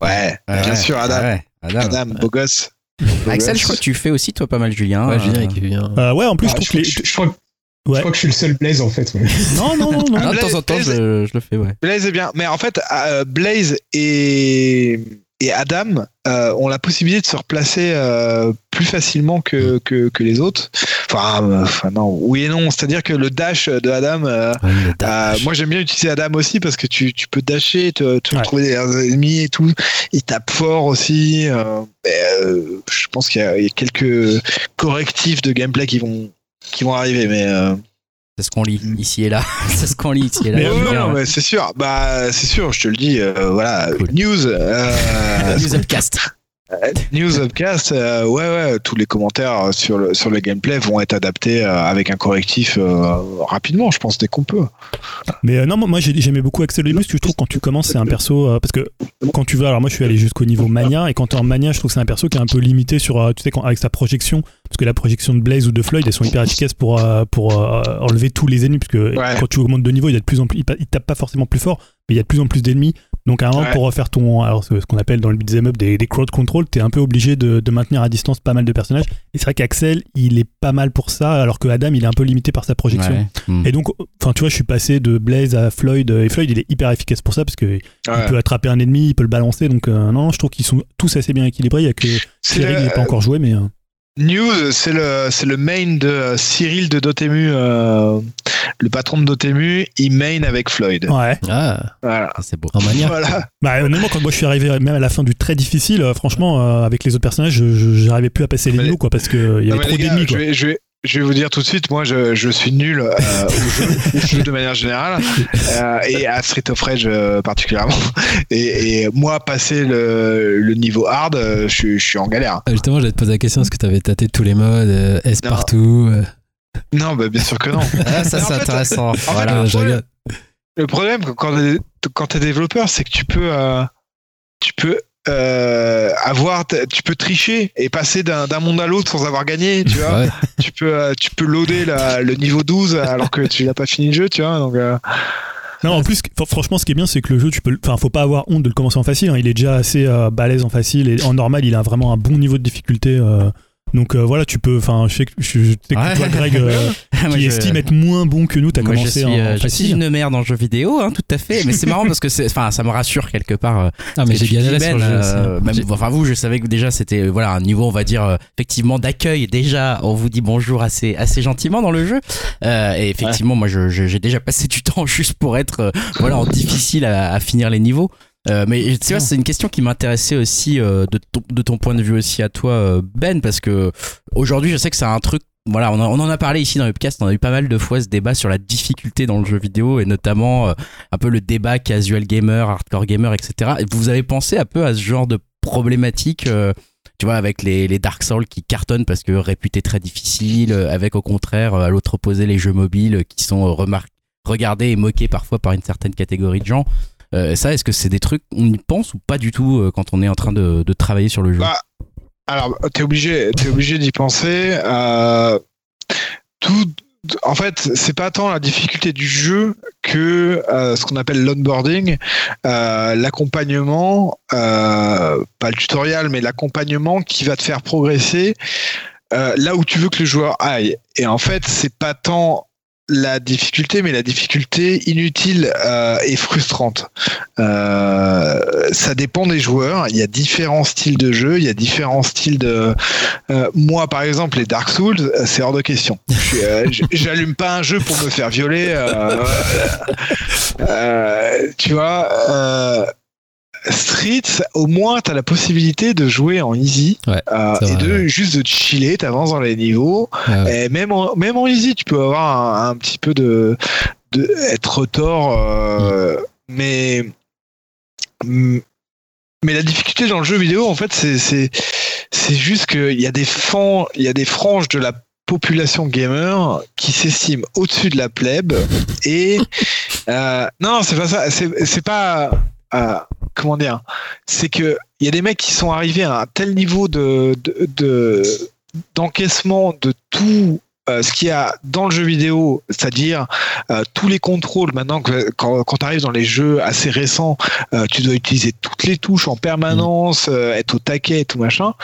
Speaker 5: ouais,
Speaker 1: Ouais,
Speaker 5: bien
Speaker 1: ouais.
Speaker 5: sûr, Adam.
Speaker 1: Ouais, Adam.
Speaker 5: Adam, beau gosse. Beau
Speaker 1: Axel,
Speaker 5: gosse.
Speaker 1: je crois que tu fais aussi toi pas mal Julien.
Speaker 3: Ouais, Julien
Speaker 1: Euh,
Speaker 3: qui vient.
Speaker 2: Euh, ouais, en plus,
Speaker 4: Ah,
Speaker 2: je
Speaker 4: je,
Speaker 2: trouve que
Speaker 4: crois,
Speaker 2: les.
Speaker 4: je- je crois que-
Speaker 2: Ouais.
Speaker 4: je crois que je suis le seul Blaze en fait. ouais.
Speaker 2: Non, non, non, non.
Speaker 1: ah, de temps en temps, je le fais, ouais.
Speaker 5: Blaze est bien, mais en fait, euh, Blaze et, et Adam euh, ont la possibilité de se replacer euh, plus facilement que, que, que les autres. Enfin, euh, enfin, non, oui et non. C'est-à-dire que le dash de Adam,
Speaker 3: dash.
Speaker 5: moi j'aime bien utiliser Adam aussi parce que tu, tu peux dasher, te, te
Speaker 2: Ouais.
Speaker 5: trouver des ennemis et tout. Il tape fort aussi. je pense qu'il y, y a quelques correctifs de gameplay qui vont, qui vont arriver, mais.
Speaker 1: C'est ce qu'on lit ici et là. C'est ce qu'on lit ici et là.
Speaker 2: Mais,
Speaker 5: non,
Speaker 1: ouais.
Speaker 5: mais c'est sûr. Bah, c'est sûr, je te le dis. euh, voilà,
Speaker 1: Cool.
Speaker 5: news. euh,
Speaker 1: News Upcast.
Speaker 5: News Upcast, euh, ouais, ouais, tous les commentaires sur le, sur le gameplay vont être adaptés euh, avec un correctif euh, rapidement, je pense, dès qu'on peut.
Speaker 2: Mais euh, non, moi moi, j'ai- j'aimais beaucoup Axel début parce que je trouve que quand tu commences, c'est un perso. euh, parce que quand tu vas, alors moi je suis allé jusqu'au niveau mania, et quand tu es en mania, je trouve que c'est un perso qui est un peu limité sur, euh, tu sais, quand, avec sa projection. Parce que la projection de Blaze ou de Floyd, elles sont hyper efficaces pour, euh, pour euh, enlever tous les ennemis. Parce que
Speaker 5: Ouais.
Speaker 2: quand tu augmentes de niveau, il y a de plus en plus. Il, pa- il tape pas forcément plus fort, mais il y a de plus en plus d'ennemis. Donc à un moment,
Speaker 5: Ouais.
Speaker 2: pour refaire ton. Alors ce ce qu'on appelle dans le beat'em up des, des crowd control, tu es un peu obligé de, de maintenir à distance pas mal de personnages. Et c'est vrai qu'Axel, il est pas mal pour ça, alors que Adam, il est un peu limité par sa projection.
Speaker 1: Ouais. Hmm.
Speaker 2: Et donc, enfin, tu vois, je suis passé de Blaze à Floyd, et Floyd, il est hyper efficace pour ça parce que il
Speaker 5: Ouais.
Speaker 2: peut attraper un ennemi, il peut le balancer. Donc, euh, non, je trouve qu'ils sont tous assez bien équilibrés. Il y a que
Speaker 5: C'est
Speaker 2: Thierry, il n'est pas encore joué, mais euh,
Speaker 5: News, c'est le, c'est le main de euh, Cyril de Dotemu, euh, le patron de Dotemu, il main avec Floyd.
Speaker 2: ouais.
Speaker 3: Ah,
Speaker 5: Voilà.
Speaker 1: C'est beau.
Speaker 3: en.
Speaker 5: Voilà.
Speaker 2: Bah, honnêtement, quand moi je suis arrivé même à la fin du très difficile, euh, franchement, euh, avec les autres personnages, je- je- j'arrivais plus à passer les niveaux, quoi, parce qu'il y avait trop
Speaker 5: gars,
Speaker 2: d'ennemis,
Speaker 5: je
Speaker 2: quoi.
Speaker 5: vais, je, vais, je vais vous dire tout de suite, moi je, je suis nul euh, au, jeu, au jeu de manière générale euh, et à Street of Rage euh, particulièrement. Et, et moi, passer le, le niveau hard, je, suis- je suis en galère.
Speaker 3: Euh, Justement, j'allais te poser la question est-ce que tu avais tâté tous les modes euh, S
Speaker 5: Non.
Speaker 3: partout euh,
Speaker 5: Non, bah, bien sûr que non.
Speaker 1: Ah, ça, c'est intéressant.
Speaker 5: fait,
Speaker 1: Voilà.
Speaker 5: le
Speaker 3: je
Speaker 5: problème-. Le problème quand t'es, quand t'es développeur, c'est que tu peux, euh, tu peux euh, avoir, tu peux tricher et passer d'un, d'un monde à l'autre sans avoir gagné, tu vois.
Speaker 3: Ouais.
Speaker 5: tu peux, euh, tu peux loader la- le niveau 12 alors que tu n'as pas fini le jeu, tu vois. Donc, euh,
Speaker 2: Non, en plus, fr- franchement, ce qui est bien, c'est que le jeu, tu peux, le- enfin, faut pas avoir honte de le commencer en facile. hein. Il est déjà assez euh, balèze en facile et en normal, il a vraiment un bon niveau de difficulté. Donc euh, voilà, tu peux, enfin, je sais que, je, je sais que
Speaker 1: Ouais.
Speaker 2: toi, Greg, euh, qui
Speaker 1: je-
Speaker 2: estime être moins bon que nous, t'as
Speaker 1: Moi, je
Speaker 2: commencé
Speaker 1: suis,
Speaker 2: en,
Speaker 1: euh, je suis une merde en jeu vidéo, hein, tout à fait. Mais c'est marrant parce que c'est, enfin, ça me rassure quelque part. euh,
Speaker 3: Ah, mais j'ai galéré sur le
Speaker 1: Ben,
Speaker 3: jeu.
Speaker 1: euh, même-
Speaker 3: J'ai-
Speaker 1: enfin, vous, je savais que déjà c'était voilà un niveau, on va dire euh, effectivement d'accueil. Déjà, on vous dit bonjour assez assez gentiment dans le jeu. Euh, et effectivement, moi, je- je- j'ai déjà passé du temps juste pour être euh, voilà en difficile à, à finir les niveaux. Euh, mais tu vois, c'est une question qui m'intéressait aussi euh, de, ton, de ton point de vue aussi à toi, euh, Ben, parce que aujourd'hui, je sais que c'est un truc. Voilà, on, en- on en a parlé ici dans le podcast. On a eu pas mal de fois ce débat sur la difficulté dans le jeu vidéo et notamment euh, un peu le débat casual gamer, hardcore gamer, etc. Et vous avez pensé un peu à ce genre de problématique euh, tu vois, avec les, les Dark Souls qui cartonnent parce que réputés très difficiles, avec au contraire, à l'autre opposé, les jeux mobiles qui sont euh, remar- regardés et moqués parfois par une certaine catégorie de gens. Euh, ça, est-ce que c'est des trucs, on y pense ou pas du tout euh, quand on est en train de, travailler sur le jeu?
Speaker 5: Bah, Alors, t'es obligé, t'es obligé d'y penser. euh, en fait, c'est pas tant la difficulté du jeu que ce qu'on appelle l'onboarding, l'accompagnement, pas le tutoriel, mais l'accompagnement qui va te faire progresser là où tu veux que le joueur aille. Et en fait, c'est pas tant la difficulté, mais la difficulté inutile euh, et frustrante. Euh, ça dépend des joueurs. Il y a différents styles de jeu, il y a différents styles de. Euh, moi, par exemple, les Dark Souls, euh, c'est hors de question. J'allume pas un jeu pour me faire violer. tu vois. Street, au moins, tu as la possibilité de jouer en easy.
Speaker 3: Ouais,
Speaker 5: euh, et de juste de chiller, t'avances dans les niveaux.
Speaker 3: Ouais.
Speaker 5: Et même en, même en easy, tu peux avoir un, un petit peu de, de être tort, euh, mais mais la difficulté dans le jeu vidéo, en fait, c'est c'est c'est juste qu'il y a des il y a des franges de la population gamer qui s'estiment au-dessus de la plèbe. Et euh, non, c'est pas ça, c'est c'est pas euh, comment dire, c'est que il y a des mecs qui sont arrivés à un tel niveau de de- de d'encaissement de tout euh, ce qu'il y a dans le jeu vidéo, c'est-à-dire euh, tous les contrôles maintenant quand, tu arrives dans les jeux assez récents, euh, tu dois utiliser toutes les touches en permanence, être au taquet et tout machin,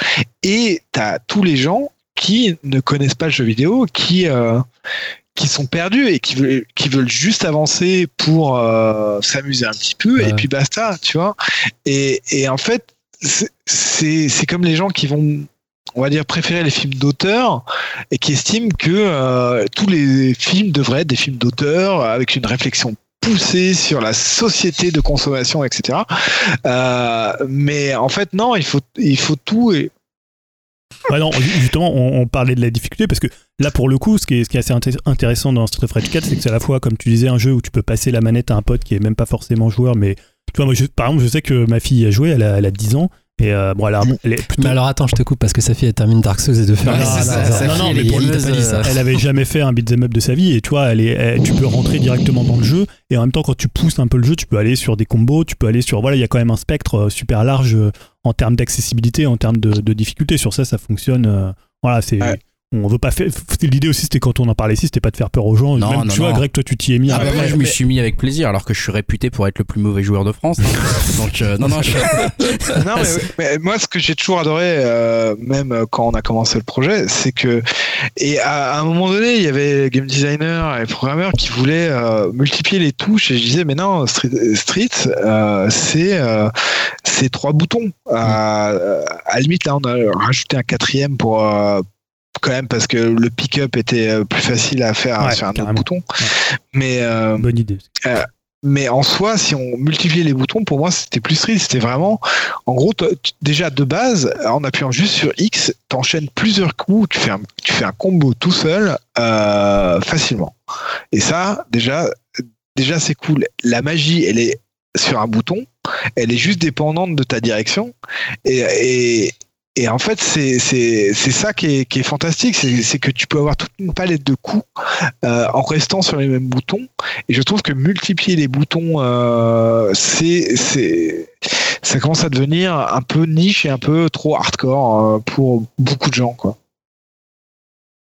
Speaker 5: et tu tous les gens qui ne connaissent pas le jeu vidéo, qui qui sont perdus et qui veulent, qui veulent juste avancer pour euh, s'amuser un petit peu
Speaker 3: Ouais.
Speaker 5: et puis basta, tu vois. Et, et en fait, c'est comme les gens qui vont on va dire préférer les films d'auteur et qui estiment que euh, tous les films devraient être des films d'auteur avec une réflexion poussée sur la société de consommation, etc. Euh, mais en fait, non, il faut, il faut tout. Et...
Speaker 2: Ouais, non, ju- justement, on, on parlait de la difficulté parce que là, pour le coup, ce qui est, assez inté- intéressant dans Street Fighter 4, c'est que c'est à la fois, comme tu disais, un jeu où tu peux passer la manette à un pote qui est même pas forcément joueur, mais tu vois, par exemple, je sais que ma fille a joué, elle a 10 ans, et euh, bon, elle, a- elle est plutôt.
Speaker 3: Mais alors attends, je te coupe parce que sa fille elle termine Dark Souls et de faire.
Speaker 2: Non, non,
Speaker 1: elle
Speaker 2: mais
Speaker 1: est
Speaker 2: pour le-
Speaker 1: gameuse,
Speaker 3: t'as pas dit ça.
Speaker 2: elle avait jamais fait un beat'em up de sa vie et tu vois elle est, elle- tu peux rentrer directement dans le jeu et en même temps quand tu pousses un peu le jeu tu peux aller sur des combos tu peux aller sur voilà il y a quand même un spectre euh, super large euh, en termes d'accessibilité en termes de, de difficulté sur ça ça fonctionne euh, voilà c'est
Speaker 5: Ouais.
Speaker 2: On veut pas faire l'idée aussi c'était quand on en parlait ici c'était pas de faire peur aux gens
Speaker 1: Non,
Speaker 2: même
Speaker 1: non,
Speaker 2: tu vois
Speaker 1: non.
Speaker 2: Greg toi tu t'y es mis
Speaker 1: Ah bah moi je m'y
Speaker 5: mais-
Speaker 1: suis mis avec plaisir alors que je suis réputé pour être le plus mauvais joueur de France. hein. Donc euh, non non je...
Speaker 5: non, mais, mais moi, ce que j'ai toujours adoré, euh, même quand on a commencé le projet, c'est que et à, à un moment donné, il y avait game designers et les programmeurs qui voulaient euh, multiplier les touches et je disais mais non, Street, Street euh, c'est euh, c'est trois boutons. Euh, à la limite là, on a rajouté un quatrième pour euh, quand même parce que le pick-up était euh, plus facile à faire
Speaker 2: Ouais,
Speaker 5: sur un autre bouton. Mais euh,
Speaker 2: bonne idée
Speaker 5: mais en soi, si on multipliait les boutons, pour moi, c'était plus street. C'était vraiment, en gros, déjà de base, en appuyant juste sur X, t'enchaînes plusieurs coups, tu fais un, tu fais un combo tout seul, euh, facilement. Et ça, déjà, déjà c'est cool. La magie, elle est sur un bouton, elle est juste dépendante de ta direction. Et, et, et en fait, c'est ça qui est, qui est fantastique, c'est que tu peux avoir toute une palette de coups euh, en restant sur les mêmes boutons. Et je trouve que multiplier les boutons, euh, c'est, ça commence à devenir un peu niche et un peu trop hardcore euh, pour beaucoup de gens, quoi.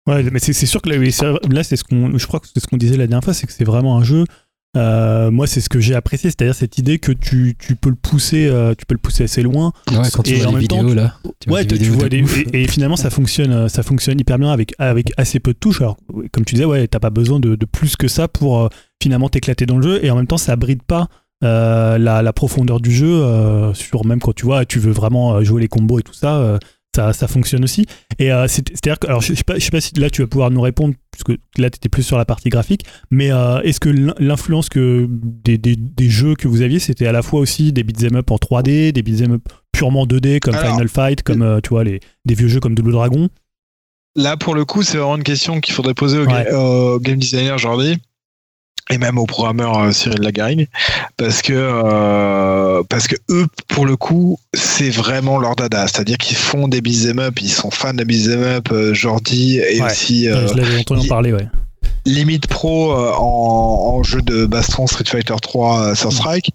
Speaker 2: Ouais, mais c'est sûr que là, là, c'est ce qu'on, je crois que c'est ce qu'on disait la dernière fois, c'est que c'est vraiment un jeu. Euh, moi, c'est ce que j'ai apprécié, c'est-à-dire cette idée que tu, tu peux le pousser, euh, tu peux le pousser assez loin.
Speaker 3: Ouais, quand tu
Speaker 2: Et
Speaker 3: vois
Speaker 2: en même temps, tu-
Speaker 3: là. tu
Speaker 2: ouais, tu, vois
Speaker 3: de
Speaker 2: des, et, et finalement ça fonctionne, euh, ça fonctionne hyper bien avec avec assez peu de touches. Alors, comme tu disais, ouais, t'as pas besoin de, de plus que ça pour euh, finalement t'éclater dans le jeu, et en même temps, ça bride pas. la, la profondeur du jeu sur même quand tu vois tu veux vraiment jouer les combos et tout ça ça, ça fonctionne aussi et euh, c'est- c'est-à-dire que alors je, je sais pas, je sais pas si là tu vas pouvoir nous répondre puisque là tu étais plus sur la partie graphique mais euh, est-ce que l'in- l'influence que des, des, des jeux que vous aviez c'était à la fois aussi des beat'em up en 3D des beat'em up purement 2D comme
Speaker 5: Alors,
Speaker 2: Final Fight comme euh, tu vois les des vieux jeux comme Double Dragon?
Speaker 5: Là, pour le coup, c'est vraiment une question qu'il faudrait poser au, ga-
Speaker 2: Ouais.
Speaker 5: au game designer aujourd'hui. Et même au programmeur euh, Cyril Lagarrigue parce que euh, parce que eux pour le coup c'est vraiment leur dada c'est-à-dire qu'ils font des beat'em up ils sont fans de beat'em up euh, Jordi et
Speaker 2: Ouais.
Speaker 5: aussi euh,
Speaker 2: je l'avais entendu en parler, ouais.
Speaker 5: limite pro en, en jeu de baston Street Fighter 3 euh, Third Strike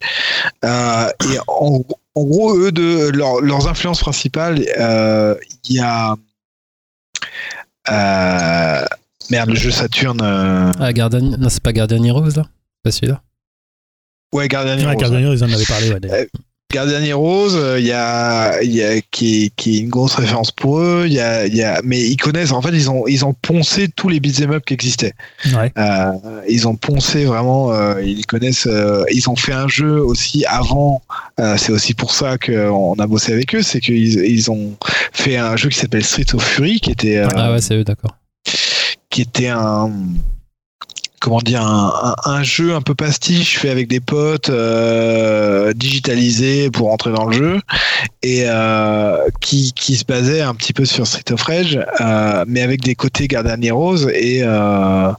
Speaker 5: Euh, et en, en gros eux de leur- leurs influences principales il y a merde le jeu Saturn euh,
Speaker 3: Ah, Guardian... Non, c'est pas Guardian Heroes, là? C'est pas celui-là?
Speaker 5: Ouais Guardian
Speaker 2: Ouais,
Speaker 5: Heroes,
Speaker 2: Guardian Heroes, ils en avaient parlé, ouais. d'ailleurs.
Speaker 5: Guardian Heroes, euh, il y a, il y a qui, est, qui est une grosse référence pour eux. Il y a, il y a, mais ils connaissent. En fait, ils ont, ils ont poncé tous les beat'em up qui existaient.
Speaker 2: Ouais.
Speaker 5: Euh, ils ont poncé vraiment. euh, ils connaissent. euh, ils ont fait un jeu aussi avant. euh, c'est aussi pour ça qu'on a bossé avec eux. C'est qu'ils ils ont fait un jeu qui s'appelle Street of Fury, qui était, euh,
Speaker 3: Ah ouais, c'est eux, d'accord.
Speaker 5: Qui était un comment dire un, un- un jeu un peu pastiche fait avec des potes euh, digitalisé pour entrer dans le jeu et euh, qui, qui se basait un petit peu sur Street of Rage euh, mais avec des côtés Guardian Heroes et euh,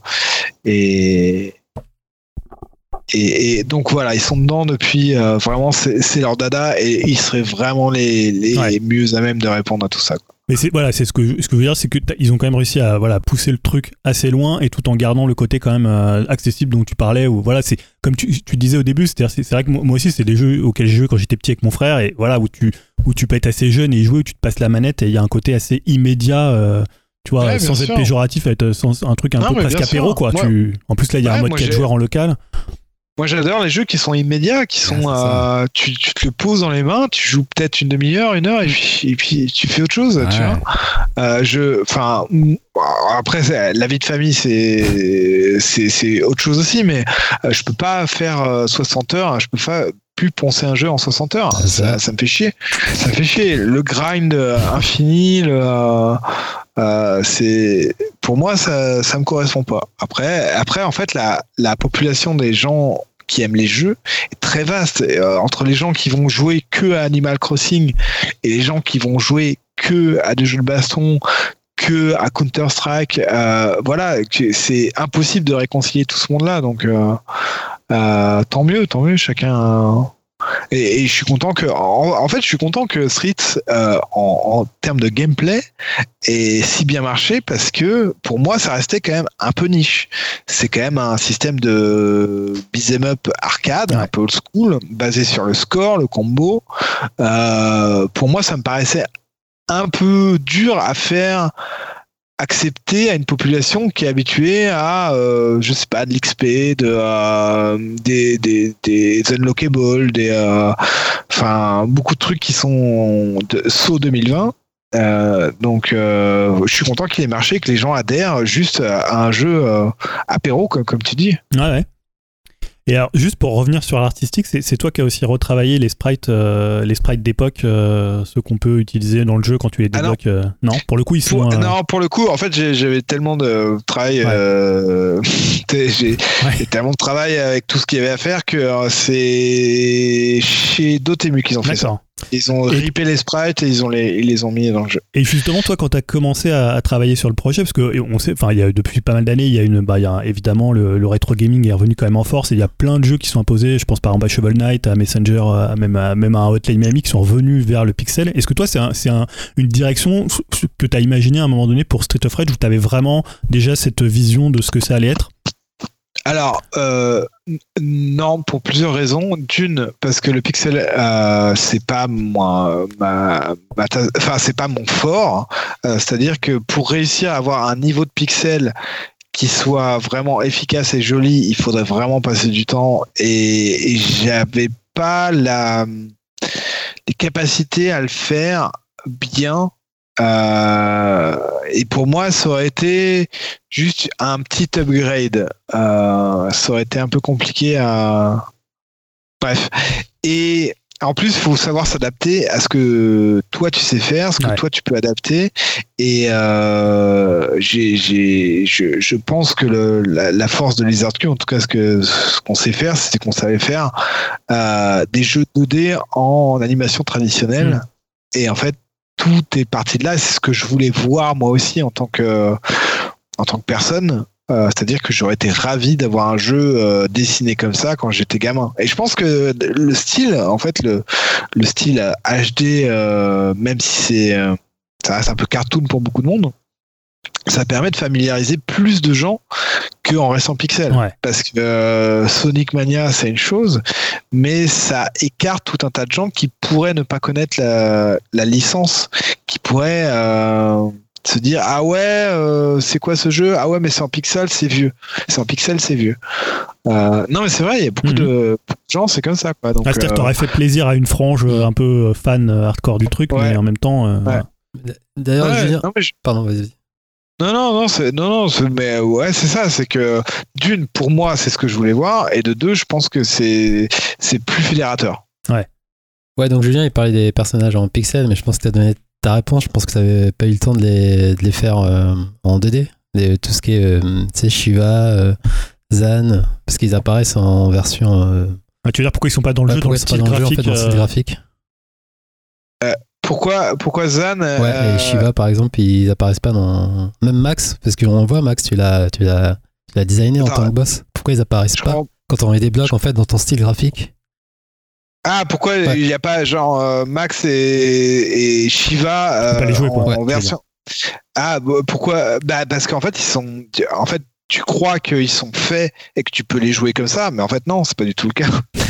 Speaker 5: et et, et donc voilà, ils sont dedans depuis vraiment, c'est c'est leur dada et ils seraient vraiment les, les
Speaker 2: Ouais.
Speaker 5: mieux à même de répondre à tout ça. quoi.
Speaker 2: Mais c'est voilà, c'est ce que je- ce que je veux dire, c'est que ils ont quand même réussi à voilà pousser le truc assez loin et tout en gardant le côté quand même euh, accessible dont tu parlais. Ou voilà, c'est comme tu, tu disais au début, c'est-à-dire c'est c'est vrai que moi moi aussi c'est des jeux auxquels j'ai joué quand j'étais petit avec mon frère et voilà où tu où tu peux être assez jeune et jouer, où tu te passes la manette et il y a un côté assez immédiat. euh, tu vois,
Speaker 5: Ouais,
Speaker 2: sans
Speaker 5: sûr.
Speaker 2: être péjoratif, être sans un truc un
Speaker 5: Non,
Speaker 2: peu presque apéro quoi.
Speaker 5: Moi-
Speaker 2: tu... En plus là, il y a
Speaker 5: Ouais,
Speaker 2: un mode
Speaker 5: moi,
Speaker 2: 4
Speaker 5: j'ai-
Speaker 2: joueurs en local.
Speaker 5: Moi, j'adore les jeux qui sont immédiats, qui sont, euh, tu, tu te le poses dans les mains, tu joues peut-être une demi-heure, une heure, et puis, et puis tu fais autre chose, tu vois. Euh, je, enfin, après, la vie de famille, c'est, c'est, c'est autre chose aussi, mais euh, je peux pas faire euh, 60 heures, je peux pas plus poncer un jeu en 60 heures.
Speaker 3: Ça.
Speaker 5: Ça, me fait chier. Ça me fait chier. Le grind infini, le, euh, c'est, pour moi, ça, ça me correspond pas. Après, après, en fait, la, la population des gens qui aiment les jeux est très vaste. Euh, entre les gens qui vont jouer que à Animal Crossing et les gens qui vont jouer que à des jeux de baston, que à Counter Strike, euh, voilà, c'est impossible de réconcilier tout ce monde-là. Donc, euh, euh, tant mieux, tant mieux. Chacun. Et, et je suis content que, en, en fait, je suis content que Street, euh, en, en termes de gameplay, ait si bien marché parce que pour moi, ça restait quand même un peu niche. C'est quand même un système de beat'em up arcade, un peu old school, basé sur le score, le combo. Euh, pour moi, ça me paraissait un peu dur à faire accepter à une population qui est habituée à, euh, je sais pas, de l'XP, de, euh, des, des, des unlockables, des, euh, enfin, beaucoup de trucs qui sont de saut 2020. Euh, donc, je suis content qu'il ait marché, que les gens adhèrent juste à un jeu apéro, comme, comme tu dis.
Speaker 2: Ouais, ouais. Et alors, juste pour revenir sur l'artistique, c'est toi qui as aussi retravaillé les sprites, euh, les sprites d'époque, euh, ceux qu'on peut utiliser dans le jeu quand tu les
Speaker 5: Ah non.
Speaker 2: débloques. euh, non, pour le coup, ils sont.
Speaker 5: Pour-
Speaker 2: euh,
Speaker 5: Non, pour le coup, en fait, j'avais tellement de travail,
Speaker 2: Ouais.
Speaker 5: euh, j'ai
Speaker 2: Ouais.
Speaker 5: j'ai tellement de travail avec tout ce qu'il y avait à faire que euh, c'est chez Dotemu qu'ils ont fait ça. Ils ont
Speaker 2: Et-
Speaker 5: ripé les sprites et ils ont les, ils les ont mis dans le jeu.
Speaker 2: Et justement, toi, quand tu as commencé à, à travailler sur le projet, parce que on sait, enfin, il y a depuis pas mal d'années, il y a une, bah, il y a évidemment le, le rétro gaming est revenu quand même en force. Et il y a plein de jeux qui sont imposés. Je pense par exemple à Shovel Knight, à Messenger, à même à, même à Hotline Miami, qui sont revenus vers le pixel. Est-ce que toi, c'est un, une direction que tu as imaginé à un moment donné pour Street of Rage où tu avais vraiment déjà cette vision de ce que ça allait être?
Speaker 5: Alors, euh, non, pour plusieurs raisons. D'une, parce que le pixel, euh, c'est pas moi, ma, ma enfin, c'est pas mon fort. Euh, C'est-à-dire que pour réussir à avoir un niveau de pixel qui soit vraiment efficace et joli, il faudrait vraiment passer du temps. Et, et j'avais pas la, les capacités à le faire bien. Euh, et pour moi, ça aurait été juste un petit upgrade. Euh, ça aurait été un peu compliqué à. Bref. Et en plus, il faut savoir s'adapter à ce que toi tu sais faire, ce que
Speaker 2: Ouais.
Speaker 5: toi tu peux adapter. Et euh, j'ai, je, je pense que le, la, la force de Lizard Q, en tout cas ce, que, ce qu'on sait faire, c'était qu'on savait faire euh, des jeux 2D en animation traditionnelle. Et en fait, tout est parti de là. C'est ce que je voulais voir moi aussi en tant que en tant que personne. Euh, C'est-à-dire que j'aurais été ravi d'avoir un jeu euh, dessiné comme ça quand j'étais gamin. Et je pense que le style, en fait, le, le style HD, euh, même si c'est ça un peu cartoon pour beaucoup de monde, ça permet de familiariser plus de gens qu'en restant pixel.
Speaker 2: Ouais.
Speaker 5: Parce que euh, Sonic Mania, c'est une chose, mais ça écarte tout un tas de gens qui pourraient ne pas connaître la, la licence, qui pourraient euh, se dire Ah ouais, euh, c'est quoi ce jeu? Ah ouais, mais c'est en pixel, c'est vieux. C'est en pixel, c'est vieux. Euh, non, mais c'est vrai, il y a beaucoup,
Speaker 2: Mhm.
Speaker 5: de, beaucoup de gens, c'est comme ça. Quoi. Donc,
Speaker 2: Ah, C'est-à-dire que
Speaker 5: euh,
Speaker 2: t'aurais fait plaisir à une frange un peu fan hardcore du truc,
Speaker 5: Ouais.
Speaker 2: mais en même temps. euh,
Speaker 5: Ouais.
Speaker 2: voilà.
Speaker 3: D'ailleurs,
Speaker 5: ouais,
Speaker 3: Julien.
Speaker 5: non, mais je-
Speaker 3: Pardon, vas-y.
Speaker 5: Non, non, non, c'est, non, non, c'est- mais ouais, c'est ça, c'est que d'une, pour moi, c'est ce que je voulais voir, et de deux, je pense que c'est, c'est plus fédérateur.
Speaker 3: Ouais, donc Julien, il parlait des personnages en pixels, mais je pense que tu as donné ta réponse. Je pense que tu n'avais pas eu le temps de les, de les faire euh, en 2D. Les- tout ce qui est, euh, tu sais, Shiva, euh, Zan, parce qu'ils apparaissent en version. euh,
Speaker 2: Ah, tu veux dire pourquoi ils sont pas dans le
Speaker 3: bah,
Speaker 2: jeu, dans le
Speaker 3: c'est pas
Speaker 2: style
Speaker 3: dans le jeu, en fait, dans le style
Speaker 2: euh,
Speaker 3: graphique
Speaker 5: Pourquoi, pourquoi Zan
Speaker 3: Ouais,
Speaker 5: euh,
Speaker 3: et Shiva, par exemple, ils apparaissent pas dans. Même Max, parce qu'on voit Max, tu l'as, tu l'as, tu l'as designé en tant que boss. Pourquoi ils apparaissent
Speaker 5: je
Speaker 3: pas
Speaker 5: comprends-
Speaker 3: quand on met des blocs, en fait, dans ton style graphique
Speaker 5: Ah, pourquoi
Speaker 3: Ouais.
Speaker 5: il n'y a pas genre euh, Max et, et Shiva
Speaker 2: peux pas
Speaker 5: euh,
Speaker 2: les jouer,
Speaker 5: en.
Speaker 3: Ouais,
Speaker 5: version? Ah, bah, pourquoi Bah parce qu'en fait ils sont, en fait tu crois qu'ils sont faits et que tu peux les jouer comme ça, mais en fait non, c'est pas du tout le cas.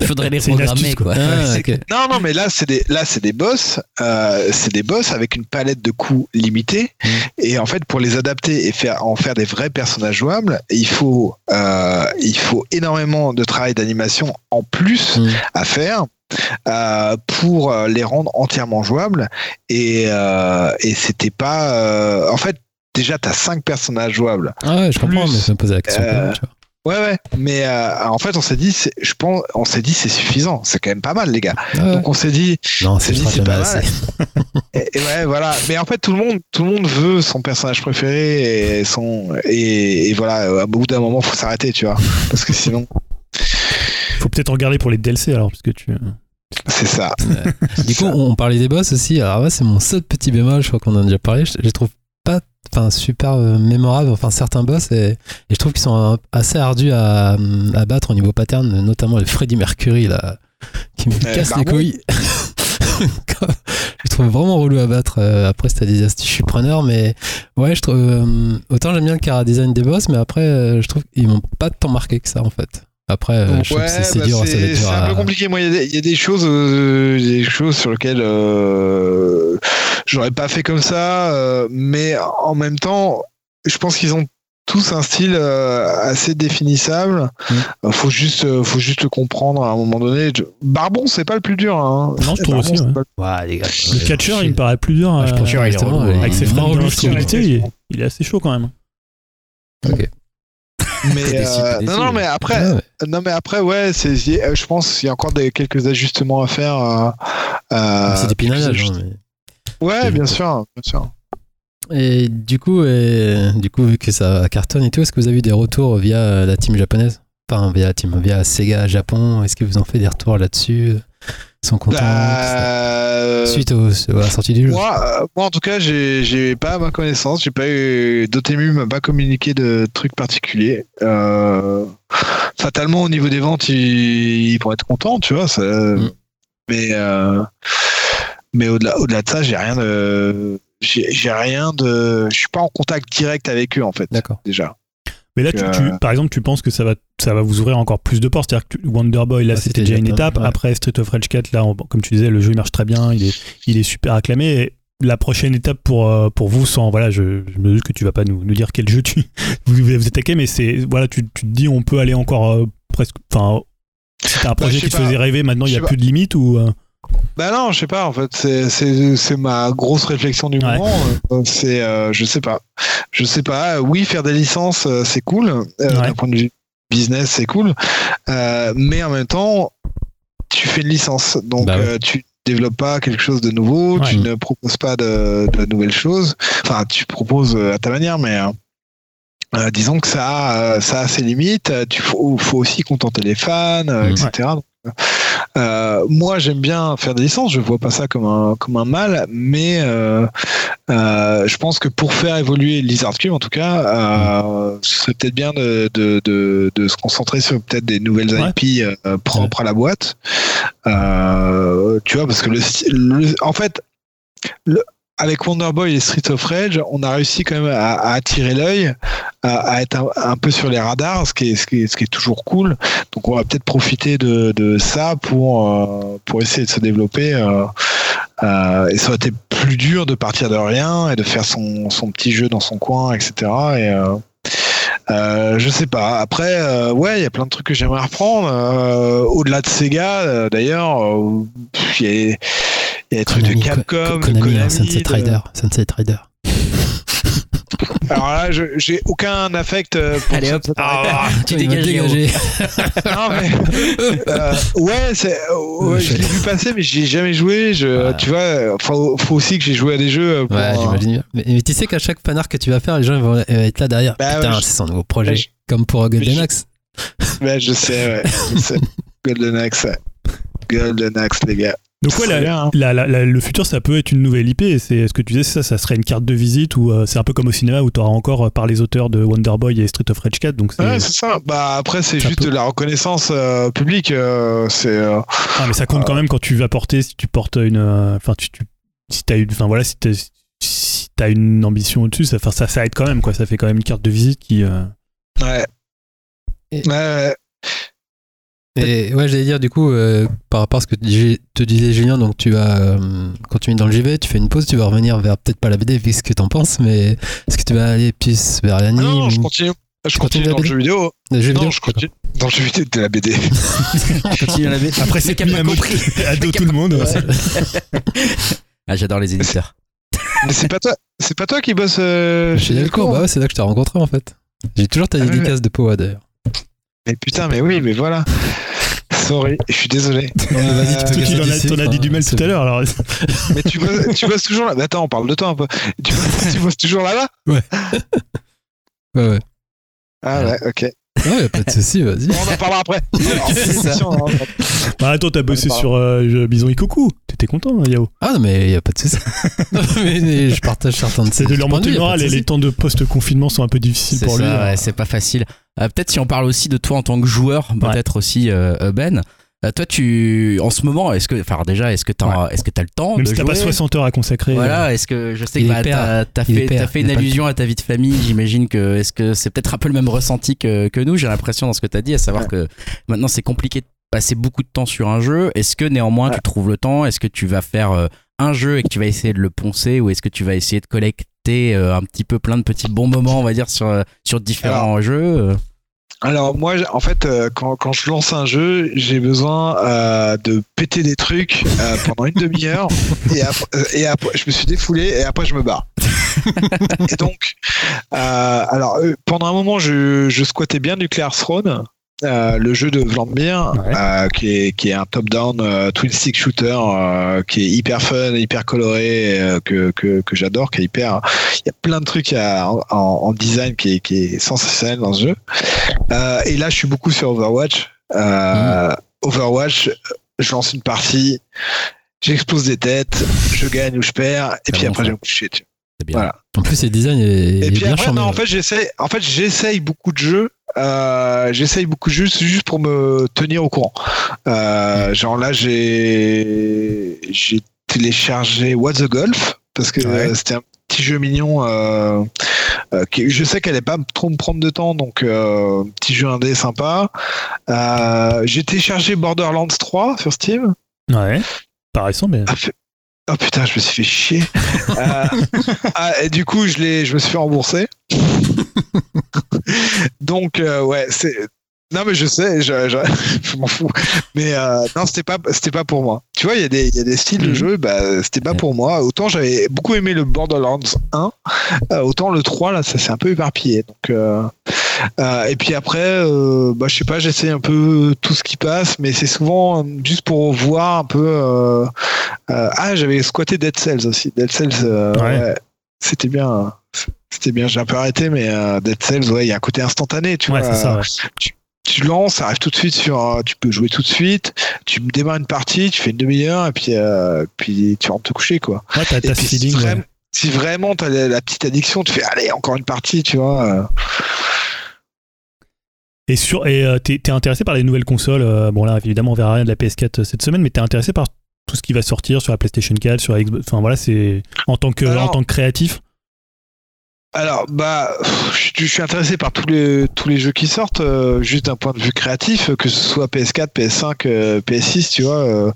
Speaker 1: Il faudrait les programmer,
Speaker 2: astuce, quoi.
Speaker 1: quoi.
Speaker 3: Ah.
Speaker 5: Non, non, mais là, c'est des, là, c'est des boss, euh, c'est des boss avec une palette de coups limitée.
Speaker 3: Mm.
Speaker 5: Et en fait, pour les adapter et faire, en faire des vrais personnages jouables, il faut, euh, il faut énormément de travail d'animation en plus
Speaker 3: Mm.
Speaker 5: à faire. euh, pour les rendre entièrement jouables et, euh, et c'était pas euh, en fait déjà t'as cinq personnages jouables
Speaker 3: Ah ouais, je comprends, mais je me la question.
Speaker 5: euh,
Speaker 3: même, tu vois.
Speaker 5: ouais ouais mais euh, en fait on s'est dit c'est- je pense on s'est dit c'est suffisant c'est quand même pas mal les gars
Speaker 3: Ah ouais.
Speaker 5: donc on s'est dit
Speaker 3: Non, c'est
Speaker 5: pas mal.
Speaker 3: assez.
Speaker 5: Et, et ouais, voilà. Mais en fait, tout le monde, tout le monde veut son personnage préféré et son et, et voilà. euh, À bout d'un moment, faut s'arrêter, tu vois, parce que sinon,
Speaker 2: Faut peut-être regarder pour les DLC alors, parce que tu.
Speaker 5: c'est ça.
Speaker 3: Du coup, on, on parlait des boss aussi. Alors, ouais, c'est mon seul petit bémol. Je crois qu'on en a déjà parlé. Je, je les trouve pas enfin, super euh, mémorables. Enfin, certains boss, et, et je trouve qu'ils sont assez ardus à, à battre au niveau pattern, notamment le Freddy Mercury, là, qui me
Speaker 5: Euh,
Speaker 3: casse les couilles. je trouve vraiment relou à battre. Euh, après, si t'as des astuces, je suis preneur, mais ouais, je trouve. euh, autant j'aime bien le cara design des boss, mais après, je trouve qu'ils m'ont pas tant marqué que ça, en fait. Après, euh, je
Speaker 5: ouais,
Speaker 3: c'est
Speaker 5: bah,
Speaker 3: dur,
Speaker 5: c'est un
Speaker 3: à-
Speaker 5: peu compliqué. Moi, il y a des- il y, a des choses, euh, des choses sur lesquelles euh, j'aurais pas fait comme ça, euh, mais en même temps, je pense qu'ils ont tous un style euh, assez définissable.
Speaker 3: Mm.
Speaker 5: Euh, faut juste, faut juste le comprendre à un moment donné. Je- Barbon, c'est pas le plus dur. Hein.
Speaker 2: Non, je trouve
Speaker 5: Barbon,
Speaker 2: aussi,
Speaker 5: c'est
Speaker 2: ouais.
Speaker 5: pas le-
Speaker 3: Ouais, les gars.
Speaker 2: Le catcher, il me paraît plus dur.
Speaker 3: Ah, je
Speaker 2: euh,
Speaker 3: pense que justement, il est
Speaker 2: avec ses
Speaker 3: moins
Speaker 2: frames de il, est- il est assez chaud quand même.
Speaker 5: Mais euh, non, non,
Speaker 3: mais-
Speaker 5: après,
Speaker 3: Ouais, ouais.
Speaker 5: non, mais après, ouais, c'est, c'est- je pense qu'il y a encore des, quelques ajustements à faire. euh, euh,
Speaker 3: c'est des
Speaker 5: ajust-
Speaker 3: hein, mais-
Speaker 5: Ouais, bien sûr, bien sûr.
Speaker 3: Et du coup, euh, du coup, vu que ça cartonne et tout, est-ce que vous avez eu des retours via euh, la team japonaise? Enfin, via la team, via Sega Japon. Est-ce que vous en faites des retours là-dessus? Ils sont contents tout ça
Speaker 5: Bah,
Speaker 3: Suite au, à la sortie du jeu.
Speaker 5: moi, euh, moi, en tout cas, j'ai, pas à ma connaissance, j'ai pas eu, Dotemu m'a pas communiqué de trucs particuliers. Euh, fatalement, au niveau des ventes, ils, ils pourraient être contents, tu vois. Ça,
Speaker 3: Mm.
Speaker 5: Mais, euh, mais au-delà, au-delà de ça, j'ai rien de, j'ai, j'ai rien de, je suis pas en contact direct avec eux en fait,
Speaker 3: D'accord.
Speaker 5: déjà.
Speaker 2: Mais là, tu,
Speaker 5: Euh,
Speaker 2: tu- par exemple, tu penses que ça va, ça va vous ouvrir encore plus de portes. C'est-à-dire que tu- Wonder Boy, là,
Speaker 3: Ah,
Speaker 2: c'était déjà une étape.
Speaker 3: ouais.
Speaker 2: Après, Street of Rage 4, là, on- comme tu disais, le jeu il marche très bien. Il est, il est super acclamé. Et la prochaine étape pour, euh, pour vous, sans, voilà, je, je me doute que tu vas pas nous, nous dire quel jeu tu, vous vous attaquez, mais c'est, voilà, tu, tu te dis, on peut aller encore euh, presque, enfin, si t'as un projet
Speaker 5: je sais
Speaker 2: qui te faisait rêver, maintenant, il
Speaker 5: Je
Speaker 2: y a plus de limites ou. euh,
Speaker 5: Bah non, je sais pas en fait, c'est ma grosse réflexion du
Speaker 2: Ouais.
Speaker 5: moment. euh, C'est euh, je sais pas, je sais pas. Oui, faire des licences euh, c'est cool, euh, d'un point de vue business c'est cool, Euh, mais en même temps tu fais une licence, donc
Speaker 3: Bah ouais.
Speaker 5: euh, tu développes pas quelque chose de nouveau, tu ne proposes pas de, de nouvelles choses. Enfin, tu proposes euh, à ta manière, mais euh, euh, disons que ça, a, euh, ça a ses limites. Euh, Tu faut, faut aussi contenter les fans, euh,
Speaker 3: Mhm.
Speaker 5: etc. Donc, Euh, moi, j'aime bien faire des licences. Je vois pas ça comme un comme un mal, mais euh, euh, je pense que pour faire évoluer Lizard Cube, en tout cas, euh, ce serait peut-être bien de, de, de, de se concentrer sur peut-être des nouvelles
Speaker 2: Ouais.
Speaker 5: IP euh, propres à la boîte. Euh, tu vois, parce que le, le- en fait, le, avec Wonder Boy et Street of Rage, on a réussi quand même à, attirer l'œil, à, être un, peu sur les radars, ce qui est, toujours cool. Donc on va peut-être profiter de, ça pour, euh, pour essayer de se développer. euh, euh, et ça aurait été plus dur de partir de rien et de faire son, petit jeu dans son coin, etc. Et, euh, je sais pas. Après, ouais, il y a plein de trucs que j'aimerais reprendre. Au-delà de Sega, d'ailleurs, il y a, il y a des trucs de Capcom,
Speaker 3: Konami, hein,
Speaker 5: Konami,
Speaker 3: Sunset
Speaker 5: de-
Speaker 3: Rider. Sunset Rider.
Speaker 5: Alors là, je- j'ai aucun affect. euh, pour
Speaker 1: Allez hop,
Speaker 5: Sunset
Speaker 1: Ah, tu dégages.
Speaker 3: Dégager.
Speaker 5: Non, mais, euh, ouais, euh, ouais, je l'ai vu passer, mais j'y ai jamais joué. Je. Tu vois, faut, faut aussi que j'ai joué à des jeux. Pour,
Speaker 3: Ouais, j'imagine bien. Mais, mais tu sais qu'à chaque fanart que tu vas faire, les gens vont être là derrière.
Speaker 5: Bah
Speaker 3: Putain,
Speaker 5: ouais, je-
Speaker 3: c'est son nouveau projet.
Speaker 5: Ouais, je-
Speaker 3: Comme pour Golden
Speaker 5: je-
Speaker 3: Axe.
Speaker 5: ouais, je sais, ouais, je sais. Golden Axe, ouais. Golden Axe, les gars.
Speaker 2: Donc ouais,
Speaker 5: Très
Speaker 2: la-
Speaker 5: bien, hein.
Speaker 2: la- la- la- le futur, ça peut être une nouvelle IP. Et c'est ce que tu disais, c'est ça, ça serait une carte de visite ou euh, c'est un peu comme au cinéma où tu auras encore euh, par les auteurs de Wonder Boy et Street of Rage 4. Donc c'est-
Speaker 5: Ouais, c'est ça. Bah après, c'est juste
Speaker 2: peut-
Speaker 5: de la reconnaissance euh, publique. euh, c'est. euh,
Speaker 2: Ah, mais ça compte quand même quand tu vas porter, si tu portes une. euh, Enfin, tu, tu- si t'as une. Enfin, voilà, si t'as si t'as une ambition au-dessus, ça, enfin, ça, ça aide quand même, quoi. Ça fait quand même une carte de visite qui. euh,
Speaker 5: ouais.
Speaker 3: Et-
Speaker 5: Ouais, ouais.
Speaker 3: Et ouais, j'allais dire du coup, euh, par rapport à ce que te te disait Julien, donc tu vas euh, continuer dans le JV, tu fais une pause, tu vas revenir vers peut-être pas la BD, vu ce que t'en penses, mais est-ce que tu vas aller plus vers
Speaker 5: Ah
Speaker 3: l'anime
Speaker 5: non, je continue. Je continue dans le
Speaker 3: BD?
Speaker 5: jeu vidéo.
Speaker 3: le jeu vidéo
Speaker 5: Non, je continue dans le jeu vidéo de la BD.
Speaker 1: Continue à la V.
Speaker 2: Après, c'est plus
Speaker 1: compris.
Speaker 2: Ado tout le monde.
Speaker 1: Ah, j'adore les éditeurs.
Speaker 5: Mais c'est pas toi, c'est pas toi qui bosse euh,
Speaker 3: Chez Delcourt, bah ouais, c'est là que je t'ai rencontré en fait. J'ai toujours ta
Speaker 5: Ah ouais,
Speaker 3: dédicace de Powa d'ailleurs.
Speaker 5: Mais putain, mais oui, mais voilà. Sorry, je suis désolé.
Speaker 3: Non, mais vas-y, d'ici,
Speaker 2: t'en as
Speaker 3: enfin,
Speaker 2: dit du mal tout à l'heure. Alors,
Speaker 5: Mais tu bosses, tu bosses toujours là? Mais Attends, on parle de toi un peu. Tu bosses, tu bosses toujours là-bas?
Speaker 3: Ouais, ouais.
Speaker 5: Ah ouais, ok.
Speaker 3: Ouais, y a pas de soucis, vas-y.
Speaker 5: On en parlera après.
Speaker 1: C'est
Speaker 5: hein.
Speaker 2: bah, attends, t'as bossé sur euh, Bison Ikoku. T'étais content, hein, Yao.
Speaker 3: Ah non, mais y a pas de soucis. Non, mais, mais je partage certains de
Speaker 2: C'est
Speaker 3: ces
Speaker 2: de leur monter moral
Speaker 3: de
Speaker 2: et les temps de post-confinement sont un peu difficiles
Speaker 1: C'est
Speaker 2: pour lui.
Speaker 1: ça,
Speaker 2: hein.
Speaker 1: ouais, c'est pas facile. Euh, peut-être si on parle aussi de toi en tant que joueur, peut-être aussi euh, euh, Ben. Euh, toi, tu, en ce moment, est-ce que, enfin déjà, est-ce que t'as, est-ce que t'as le temps
Speaker 2: Même
Speaker 1: de
Speaker 2: si t'as pas 60 heures à consacrer. euh,
Speaker 1: Voilà, est-ce que je sais que bah,
Speaker 3: père.
Speaker 1: t'as, t'as fait, t'as fait une allusion à ta vie de famille. J'imagine que est-ce que c'est peut-être un peu le même ressenti que, que nous. J'ai l'impression dans ce que t'as dit, à savoir
Speaker 5: Ouais.
Speaker 1: que maintenant c'est compliqué de passer beaucoup de temps sur un jeu. Est-ce que néanmoins
Speaker 5: Ouais.
Speaker 1: tu trouves le temps? Est-ce que tu vas faire euh, un jeu et que tu vas essayer de le poncer, ou est-ce que tu vas essayer de collecter euh, un petit peu plein de petits bons moments, on va dire sur euh, sur différents jeux euh?
Speaker 5: Alors moi, en fait, euh, quand, quand je lance un jeu, j'ai besoin euh, de péter des trucs euh, pendant une demi-heure et, après, et après, je me suis défoulé et après je me barre. et donc, euh, alors euh, pendant un moment, je, je squattais bien Nuclear Throne. Euh, le jeu de Vladimir,
Speaker 2: Ouais.
Speaker 5: euh, qui, est, qui est un top-down euh, twin stick shooter qui est hyper fun, hyper coloré, que, que, que j'adore, qui est hyper. Il y a plein de trucs à- en, en design qui est, qui est sensationnel dans ce jeu. Et là, je suis beaucoup sur Overwatch. Overwatch, je lance une partie, j'explose des têtes, je gagne ou je perds, et puis
Speaker 1: bon,
Speaker 5: après, je vais me coucher. Voilà.
Speaker 3: En plus, le design est,
Speaker 5: Et
Speaker 3: est
Speaker 5: puis
Speaker 3: bien
Speaker 5: après,
Speaker 3: charmé.
Speaker 5: non, en fait, j'essaye, en fait, j'essaye beaucoup de jeux. Euh, j'essaye beaucoup de jeux juste pour me tenir au courant. Euh, genre là, j'ai j'ai téléchargé What's the Golf parce que
Speaker 2: Ouais.
Speaker 5: c'était un petit jeu mignon. Euh, euh, qui, je sais qu'elle allait pas trop me prendre de temps, donc euh, petit jeu indé sympa. J'ai téléchargé Borderlands 3 sur Steam.
Speaker 2: Ouais. Pas récent, mais.
Speaker 5: Ah, Oh putain, je me suis fait chier. Euh, ah, et du coup, je, l'ai, je me suis fait rembourser. Donc, euh, ouais, c'est. Non, mais je sais, je, je, je m'en fous. Mais euh, non, c'était pas, c'était pas pour moi. Tu vois, il y, a des- y a des styles de
Speaker 2: Mhm.
Speaker 5: jeu, bah, c'était pas pour moi. Autant j'avais beaucoup aimé le Borderlands 1, euh, autant le 3, là, ça s'est un peu éparpillé. Donc, euh, et puis après, bah, je sais pas, j'essaie un peu tout ce qui passe, mais c'est souvent juste pour voir un peu. ah, j'avais squatté Dead Cells aussi. Dead Cells,
Speaker 2: Ouais.
Speaker 5: ouais, c'était bien. C'était bien, j'ai un peu arrêté, mais Dead Cells, ouais, il y a un côté instantané, tu
Speaker 2: Ouais,
Speaker 5: vois.
Speaker 2: c'est ça.
Speaker 5: Tu lances, ça arrive tout de suite sur, tu peux jouer tout de suite, tu démarres une partie, tu fais une demi-heure et puis, euh, puis tu rentres te coucher quoi.
Speaker 2: Ouais, t'as
Speaker 5: si,
Speaker 2: feeling. ouais.
Speaker 5: vraiment, si vraiment t'as la, la petite addiction, tu fais allez encore une partie, tu vois. euh.
Speaker 2: Et, sur, et euh, t'es t'es intéressé par les nouvelles consoles Bon, là, évidemment, on verra rien de la PS4 cette semaine, mais t'es intéressé par tout ce qui va sortir sur la PlayStation 4, sur la Xbox. Enfin, voilà, c'est en tant que,
Speaker 5: Alors-
Speaker 2: en tant que créatif?
Speaker 5: Alors, bah, je, suis intéressé par tous les, tous les jeux qui sortent, euh, juste d'un point de vue créatif, que ce soit PS4, PS5, euh, PS6, tu vois. euh,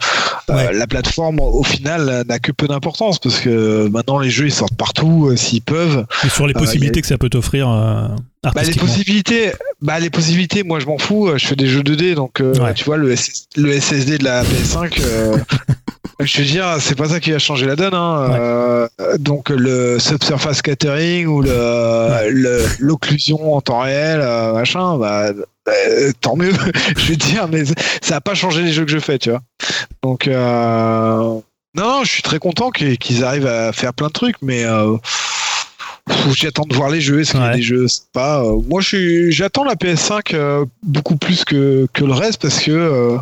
Speaker 2: Ouais.
Speaker 5: euh, la plateforme, au final, euh, n'a que peu d'importance, parce que maintenant, les jeux, ils sortent partout, euh, s'ils peuvent.
Speaker 2: Et sur les
Speaker 5: Euh,
Speaker 2: possibilités que ça peut t'offrir euh,
Speaker 5: Bah, les possibilités, bah, les possibilités, moi, je m'en fous, euh, je fais des jeux 2D, donc, euh,
Speaker 2: Ouais.
Speaker 5: tu vois, le, SS le SSD de la PS5, euh, je veux dire, c'est pas ça qui va changer la donne, hein.
Speaker 2: Ouais.
Speaker 5: Euh, donc, le subsurface scattering ou le, l'occlusion en temps réel, euh, machin, bah, euh, tant mieux, je veux dire, mais ça a pas changé les jeux que je fais, tu vois. Donc, euh, non, je suis très content qu'ils arrivent à faire plein de trucs, mais j'attends de voir les jeux. Est-ce qu'il y a des jeux c'est pas Moi, j'attends la PS5 euh, beaucoup plus que, que le reste parce que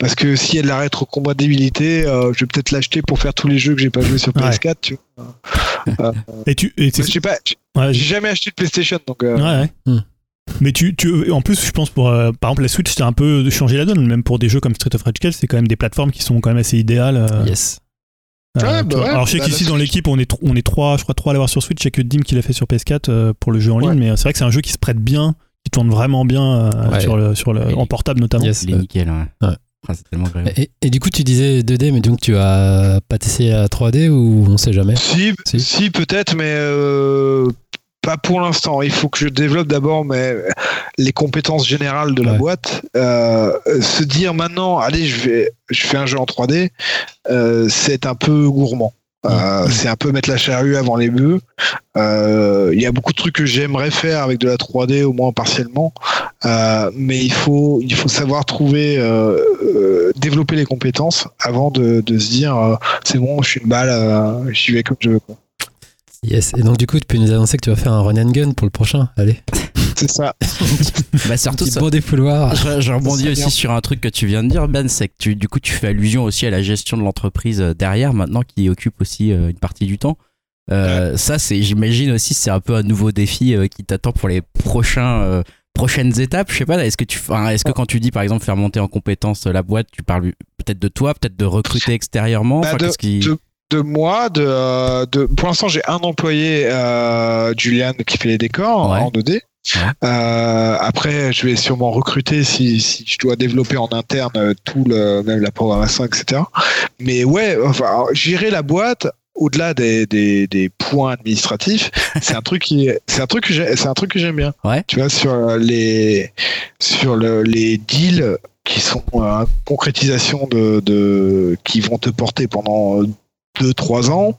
Speaker 5: parce que s'il y a de la rétrocompatibilité, euh, je vais peut-être l'acheter pour faire tous les jeux que j'ai pas joué sur
Speaker 2: Ouais.
Speaker 5: PS4. Tu vois.
Speaker 2: Et tu, et c'est-
Speaker 5: Je sais pas, j'ai
Speaker 2: ouais,
Speaker 5: jamais acheté de PlayStation, donc. euh,
Speaker 2: Ouais, ouais.
Speaker 3: Hmm.
Speaker 2: Mais tu, tu, en plus, je pense pour, euh, par exemple, la Switch, c'est un peu changé la donne, même pour des jeux comme Street of Rage 4, c'est quand même des plateformes qui sont quand même assez idéales. euh,
Speaker 3: Yes.
Speaker 2: euh,
Speaker 5: bah ouais,
Speaker 2: Alors, je sais
Speaker 5: bah,
Speaker 2: qu'ici, dans l'équipe, on est, on est trois, je crois, trois à l'avoir sur Switch. Il y a que Dim qui l'a fait sur PS4 euh, pour le jeu en ligne,
Speaker 5: Ouais.
Speaker 2: mais euh, c'est vrai que c'est un jeu qui se prête bien, qui tourne vraiment bien euh,
Speaker 3: Ouais.
Speaker 2: sur le, sur le, en portable notamment.
Speaker 3: Yes.
Speaker 1: Il est nickel, ouais.
Speaker 3: Ouais.
Speaker 1: Ah, c'est tellement agréable.
Speaker 3: Et, et du coup, tu disais 2D, mais donc tu as pas testé la 3D ou on sait jamais
Speaker 5: Si,
Speaker 3: Si.
Speaker 5: si, peut-être, mais euh, pas pour l'instant. Il faut que je développe d'abord mais les compétences générales de la
Speaker 3: Ouais.
Speaker 5: boîte. Euh, se dire maintenant, allez, je vais, je fais un jeu en 3D, euh, c'est un peu gourmand. Euh, c'est un peu mettre la charrue avant les bœufs. Euh, Il y a beaucoup de trucs que j'aimerais faire avec de la 3D, au moins partiellement, Euh, mais il faut, il faut savoir trouver, développer les compétences avant de, de se dire, c'est bon, je suis une balle, j'y vais comme je veux.
Speaker 3: Yes. Et donc, du coup, tu peux nous annoncer que tu vas faire un run and gun pour le prochain. Allez.
Speaker 5: C'est ça.
Speaker 1: Bah, surtout, ça-
Speaker 3: bond des fouloirs.
Speaker 1: je, je rebondis aussi
Speaker 5: bien.
Speaker 1: sur un truc que tu viens de dire, Ben, c'est que tu, du coup, tu fais allusion aussi à la gestion de l'entreprise euh, derrière, maintenant, qui occupe aussi euh, une partie du temps. Euh, Ça, c'est, j'imagine aussi, c'est un peu un nouveau défi euh, qui t'attend pour les prochains, euh, prochaines étapes. Je sais pas, est-ce que tu, est-ce que quand tu dis, par exemple, faire monter en compétence la boîte, tu parles peut-être de toi, peut-être de recruter extérieurement?
Speaker 5: Bah,
Speaker 1: Enfin,
Speaker 5: de-
Speaker 1: qu'est-ce qui...
Speaker 5: de- de moi, de, euh, de pour l'instant j'ai un employé, euh, Julian, qui fait les décors
Speaker 1: Ouais.
Speaker 5: en 2D. Euh, après, je vais sûrement recruter si, si je dois développer en interne euh, tout le, même la programmation, etc. Mais ouais, enfin, gérer la boîte au-delà des, des, des points administratifs, c'est un truc qui, c'est un truc que c'est un truc que j'aime bien.
Speaker 1: Ouais.
Speaker 5: Tu vois sur les sur le, les deals qui sont euh, concrétisation de, de qui vont te porter pendant deux trois ans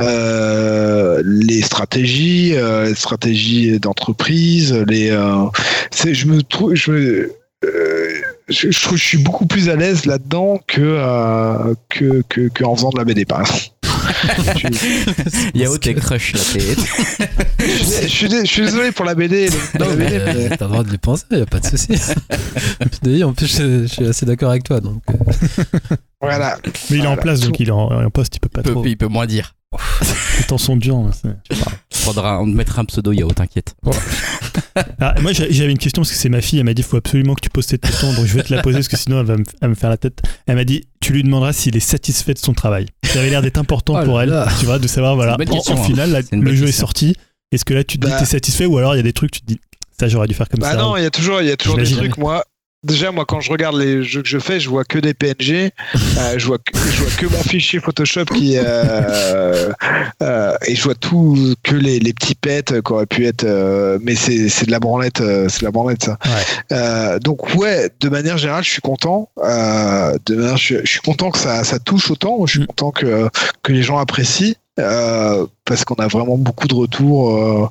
Speaker 5: euh, les stratégies euh, stratégies d'entreprise les euh, je me trouve je me je, suis beaucoup plus à l'aise là-dedans que, que, que, que en faisant de la BD par exemple. Je,
Speaker 1: Yao, t'es crush là.
Speaker 5: je- je suis je suis désolé pour la BD. le-
Speaker 3: Non, mais euh, t'as le droit de les penser, y a pas de souci. D'ailleurs, en plus, je, je suis assez d'accord avec toi. Donc, euh,
Speaker 5: voilà.
Speaker 2: Mais il est en place, donc il est en, en poste, il peut pas
Speaker 1: il, peut,
Speaker 2: trop.
Speaker 1: il peut moins dire.
Speaker 2: Les temps sont durs. hein,
Speaker 1: Faudra, on mettra un pseudo Yao, t'inquiète.
Speaker 2: Ah, moi, j'a- j'avais une question parce que c'est ma fille. Elle m'a dit il faut absolument que tu poses cette question, donc je vais te la poser parce que sinon elle va me, elle va me faire la tête. Elle m'a dit tu lui demanderas s'il est satisfait de son travail. Ça avait l'air d'être important
Speaker 3: Oh
Speaker 2: pour
Speaker 3: là
Speaker 2: elle,
Speaker 3: là.
Speaker 2: tu vois, de savoir voilà. En,
Speaker 1: question,
Speaker 2: en
Speaker 1: hein.
Speaker 2: final, la-
Speaker 1: C'est une
Speaker 2: le jeu est sorti. Est-ce que là tu te dis
Speaker 5: Bah.
Speaker 2: que t'es satisfait ou alors il y a des trucs tu te dis ça j'aurais dû faire comme
Speaker 5: Bah
Speaker 2: ça.
Speaker 5: non, il y a toujours, il y a toujours des trucs. Moi, déjà, moi, quand je regarde les jeux que je fais, je vois que des PNG. euh, je vois, que, je vois que mon fichier Photoshop qui, euh, euh, et je vois tout que les, les petits pets qui auraient pu être. euh, mais c'est, c'est de la branlette, euh, c'est de la branlette ça.
Speaker 2: Ouais.
Speaker 5: Euh, donc ouais, de manière générale, je suis content. Euh, de manière, je, je suis content que ça, ça touche autant. Je suis
Speaker 2: Mm.
Speaker 5: content que que les gens apprécient. Euh, parce qu'on a vraiment beaucoup de retours euh,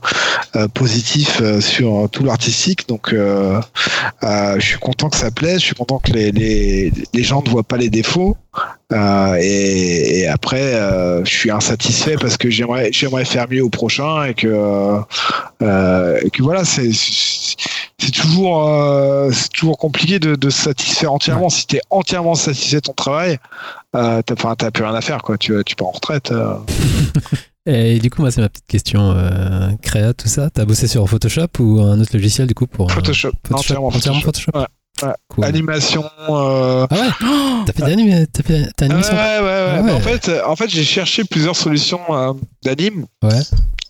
Speaker 5: euh, positifs euh, sur tout l'artistique. Donc, je suis content que ça plaise. Je suis content que les, les, les gens ne voient pas les défauts. Et, et après, je suis insatisfait parce que j'aimerais j'aimerais faire mieux au prochain et que et que voilà, c'est c'est- toujours, euh, c'est toujours compliqué de, de se satisfaire entièrement. Si t'es entièrement satisfait de ton travail, euh, t'as, enfin, t'as plus rien à faire, quoi. Tu, tu pars en retraite. euh.
Speaker 3: Et du coup, moi, c'est ma petite question. Euh, créa, tout ça. T'as bossé sur Photoshop ou un autre logiciel, du coup, pour. euh,
Speaker 5: Photoshop, entièrement
Speaker 3: entièrement
Speaker 5: Photoshop.
Speaker 3: Cool.
Speaker 5: Animation. euh,
Speaker 3: Ah ouais? T'as fait des animés T'as fait t'as
Speaker 5: Ouais,
Speaker 3: animé
Speaker 5: ouais,
Speaker 3: sur-
Speaker 5: ouais, ouais.
Speaker 3: Ah
Speaker 5: Bah, en fait, euh, en fait, j'ai cherché plusieurs solutions euh, d'anime.
Speaker 3: Ouais.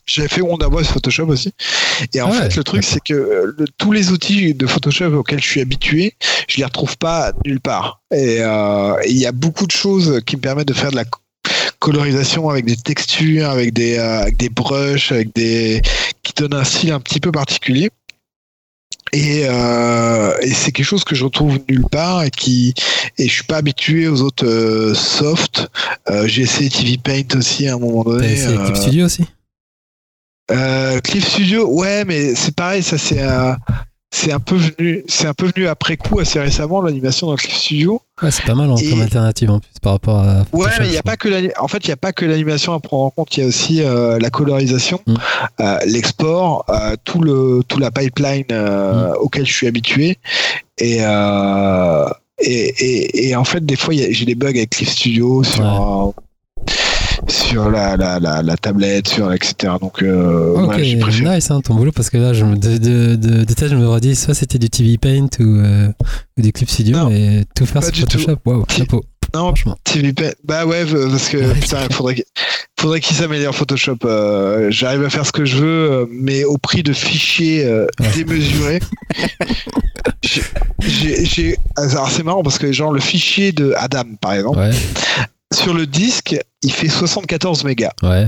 Speaker 5: J'avais fait Wonder Boy Photoshop aussi. Et en
Speaker 3: Ah ouais,
Speaker 5: fait, le truc, c'est que euh, le- tous les outils de Photoshop auxquels je suis habitué, je les retrouve pas nulle part. Et euh, il y a beaucoup de choses qui me permettent de faire de la co- colorisation avec des textures, avec des, euh, avec des brushes, avec des qui donnent un style un petit peu particulier. Et, euh, et c'est quelque chose que je retrouve nulle part et qui et je suis pas habitué aux autres softs. J'ai essayé TV Paint aussi à un moment
Speaker 3: T'as
Speaker 5: donné.
Speaker 3: essayé Clip
Speaker 5: euh,
Speaker 3: Studio aussi?
Speaker 5: Euh, Cliff Studio, ouais, mais c'est pareil, ça c'est euh, c'est un peu venu, c'est un peu venu après coup assez récemment l'animation dans Cliff Studio.
Speaker 3: Ouais, c'est pas mal en
Speaker 5: Et-
Speaker 3: comme alternative en plus par rapport à.
Speaker 5: Ouais, mais il y
Speaker 3: je
Speaker 5: a pas que l'ani- en fait il y a pas que l'animation à prendre en compte, il y a aussi euh, la colorisation,
Speaker 3: Mm.
Speaker 5: euh, l'export, euh, tout le tout la pipeline euh,
Speaker 3: Mm.
Speaker 5: auquel je suis habitué et euh, et, et, et en fait des fois j'ai des bugs avec Cliff Studio sur
Speaker 3: Ouais.
Speaker 5: Sur la, la, la, la tablette, sur etc. Donc euh,
Speaker 3: Ok,
Speaker 5: voilà, j'ai préféré
Speaker 3: nice hein, ton boulot parce que là, je me, de, de, de, de tête, je me redis soit c'était du TV Paint ou, euh, ou du Clip Studio,
Speaker 5: Non,
Speaker 3: mais tout faire sur. Photoshop, waouh, chapeau.
Speaker 5: Non,
Speaker 3: Franchement.
Speaker 5: TV Paint. Bah ouais, parce que
Speaker 3: Ouais,
Speaker 5: putain, il faudrait, qu'il- faudrait qu'il s'améliore Photoshop. Euh, J'arrive à faire ce que je veux, euh, mais au prix de fichiers euh,
Speaker 3: Ouais.
Speaker 5: démesurés. J'ai- alors c'est marrant parce que genre le fichier de Adam par exemple,
Speaker 3: Ouais,
Speaker 5: sur le disque, il fait 74 mégas.
Speaker 3: ouais.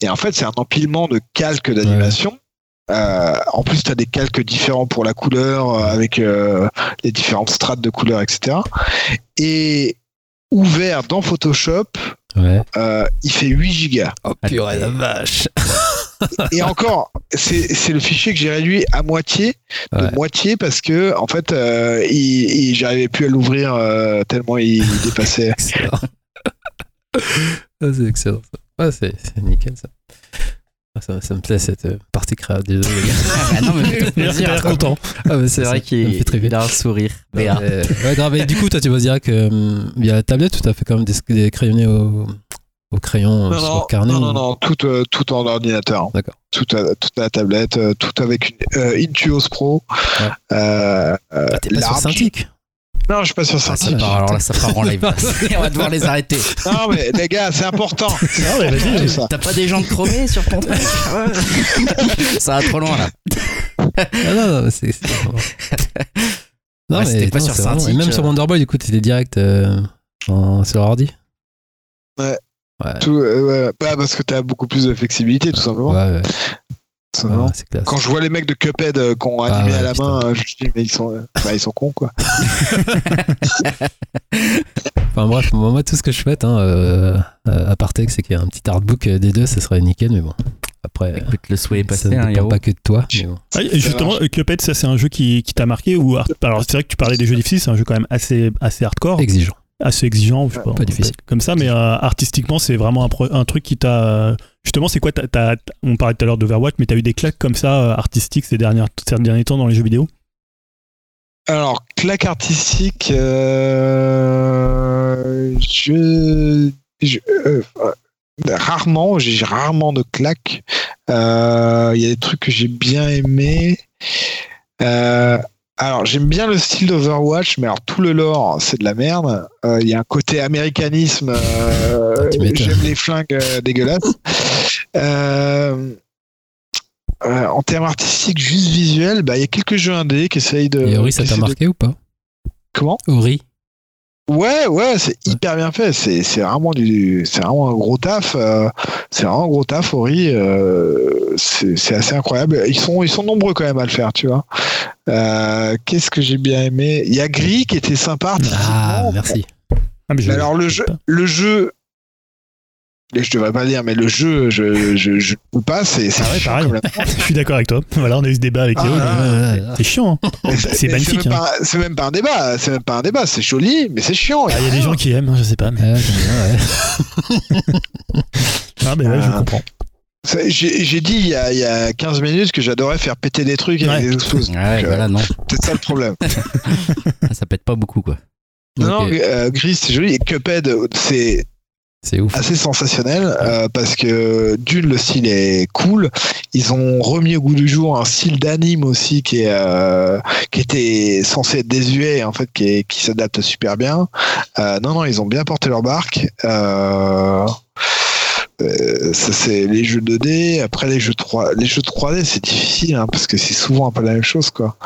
Speaker 5: Et en fait, c'est un empilement de calques d'animation. Euh, en plus, tu as des calques différents pour la couleur, euh, avec euh, les différentes strates de couleurs, etc. Et ouvert dans Photoshop,
Speaker 3: Ouais.
Speaker 5: euh, il fait 8 gigas.
Speaker 3: Oh purée la vache.
Speaker 5: Et encore, c'est c'est le fichier que j'ai réduit à moitié, de
Speaker 3: Ouais.
Speaker 5: moitié, parce que en fait, euh, il, il- j'arrivais plus à l'ouvrir euh, tellement il, il dépassait.
Speaker 3: Ah, c'est excellent ça. Ouais, c'est c'est nickel ça. Ah, Ça, ça me plaît cette euh, partie créa. Désolé les gars.
Speaker 1: Ah non, mais plaisir.
Speaker 2: content.
Speaker 3: Ah, mais
Speaker 1: C'est vrai
Speaker 3: fait
Speaker 1: qu'il
Speaker 3: triper.
Speaker 1: il a un sourire.
Speaker 3: Non, mais- ouais, grave. Et du coup, toi, tu bosses direct euh, via la tablette ou t'as fait quand même des, des crayonnés au, au crayon euh,
Speaker 5: Non,
Speaker 3: sur
Speaker 5: non,
Speaker 3: carnet
Speaker 5: non,
Speaker 3: ou-
Speaker 5: non, non, tout, euh, tout en ordinateur.
Speaker 3: D'accord.
Speaker 5: Tout à, tout à la tablette, euh, tout avec une euh, Intuos Pro.
Speaker 3: Ouais.
Speaker 5: Euh, euh,
Speaker 3: Ah, t'es pas sur
Speaker 5: large.
Speaker 3: Cintiq
Speaker 5: Non, je suis pas sur
Speaker 3: Ah, ça,
Speaker 1: part- alors là, ça part en live. On va devoir les arrêter.
Speaker 5: Non, mais les gars, c'est important.
Speaker 2: Ah.
Speaker 1: T'as pas des gens chromés sur ton truc Ça va trop loin là.
Speaker 3: Ah non, non, mais c'est. non,
Speaker 1: Ouais, c'était pas
Speaker 3: non,
Speaker 1: sur Cintiq,
Speaker 3: Et même
Speaker 1: euh.
Speaker 3: sur Wonderboy, du coup, t'étais direct euh, en- sur ordi
Speaker 5: Ouais.
Speaker 3: Ouais,
Speaker 5: Tout, euh, ouais. Bah, parce que t'as beaucoup plus de flexibilité, tout simplement.
Speaker 3: ouais, ouais. Classe.
Speaker 5: Quand je vois les mecs de Cuphead euh, qui ont
Speaker 3: Ah
Speaker 5: animé
Speaker 3: ouais,
Speaker 5: à la
Speaker 3: putain.
Speaker 5: main, euh, je me dis, mais ils sont, euh, bah, ils sont cons, quoi.
Speaker 3: Enfin bref, moi, moi, tout ce que je souhaite, hein, euh, euh, à part Tech, c'est qu'il y a un petit artbook euh, des deux, ça serait nickel, mais bon. Après,
Speaker 1: Écoute, le souhait est
Speaker 3: ça
Speaker 1: passé,
Speaker 3: ne
Speaker 1: hein,
Speaker 3: dépend pas que de toi. mais bon.
Speaker 2: Ah, justement, Cuphead, ça c'est un jeu qui, qui t'a marqué ou art- alors c'est vrai que tu parlais des jeux difficiles, c'est un jeu quand même assez assez hardcore,
Speaker 3: Exigeant.
Speaker 2: Assez exigeant, je sais pas,
Speaker 3: Pas difficile.
Speaker 2: comme ça, mais euh, artistiquement c'est vraiment un, pro- un truc qui t'a justement c'est quoi On parlait tout à l'heure d'Overwatch, mais t'as eu des claques comme ça euh, artistiques ces dernières ces derniers temps dans les jeux vidéo?
Speaker 5: Alors, claque artistique, euh, je, je- euh, euh, rarement, j'ai rarement de claques. Euh, Il y a des trucs que j'ai bien aimés. Euh, alors, j'aime bien le style d'Overwatch, mais alors tout le lore, c'est de la merde. Euh, Il y a un côté américanisme. euh,
Speaker 3: Ah,
Speaker 5: j'aime les flingues euh, dégueulasses. Euh, euh, en termes artistiques, juste visuels, bah, il y a quelques jeux indés qui essayent de.
Speaker 3: Et Ori, ça t'a
Speaker 5: de-
Speaker 3: marqué ou pas?
Speaker 5: Comment?
Speaker 3: Ori
Speaker 5: Ouais, ouais, c'est hyper bien fait. C'est c'est vraiment du, c'est vraiment un gros taf. euh, c'est vraiment un gros taf, Ori. euh, c'est c'est assez incroyable. Ils sont, ils sont nombreux quand même à le faire, tu vois. Euh, Qu'est-ce que j'ai bien aimé? Il y a Gris qui était sympa.
Speaker 3: Ah, merci.
Speaker 2: Ah, mais je-
Speaker 5: Mais alors le jeu, le jeu, je devrais pas le dire, mais le jeu, je, je, je peux pas. C'est c'est
Speaker 2: Ah ouais,
Speaker 5: chiant
Speaker 2: pareil.
Speaker 5: comme la-
Speaker 2: je suis d'accord avec toi. Voilà, on a eu ce débat avec
Speaker 5: Ah,
Speaker 2: mais-
Speaker 3: Ouais, ouais, ouais.
Speaker 2: C'est chiant. hein. C'est magnifique,
Speaker 5: même
Speaker 2: hein.
Speaker 5: pas- C'est même pas un débat. C'est même pas un débat. C'est joli, mais c'est chiant.
Speaker 2: Ah, Il y a des gens qui aiment, hein, je sais pas. Mais...
Speaker 3: Ouais, bien, ouais.
Speaker 2: Ah, mais ouais, je
Speaker 5: Ah.
Speaker 2: comprends.
Speaker 5: J'ai dit il y, a, il y a 15 minutes que j'adorais faire péter des trucs avec
Speaker 2: Ouais.
Speaker 5: des explosifs.
Speaker 1: Ouais,
Speaker 5: euh,
Speaker 1: voilà, non.
Speaker 5: C'est ça le problème.
Speaker 1: Ça pète pas beaucoup, quoi.
Speaker 5: Non, euh, Gris, c'est joli. Et Cuphead, c'est
Speaker 3: C'est ouf.
Speaker 5: assez sensationnel euh, parce que d'une, le style est cool. Ils ont remis au goût du jour un style d'anime aussi qui est euh, qui était censé être désuet et en fait qui, est- qui s'adapte super bien. Euh, non, non, ils ont bien porté leur barque. Euh, euh, ça c'est les jeux 2D. Après les jeux 3, les jeux 3D c'est difficile hein, parce que c'est souvent un peu la même chose quoi.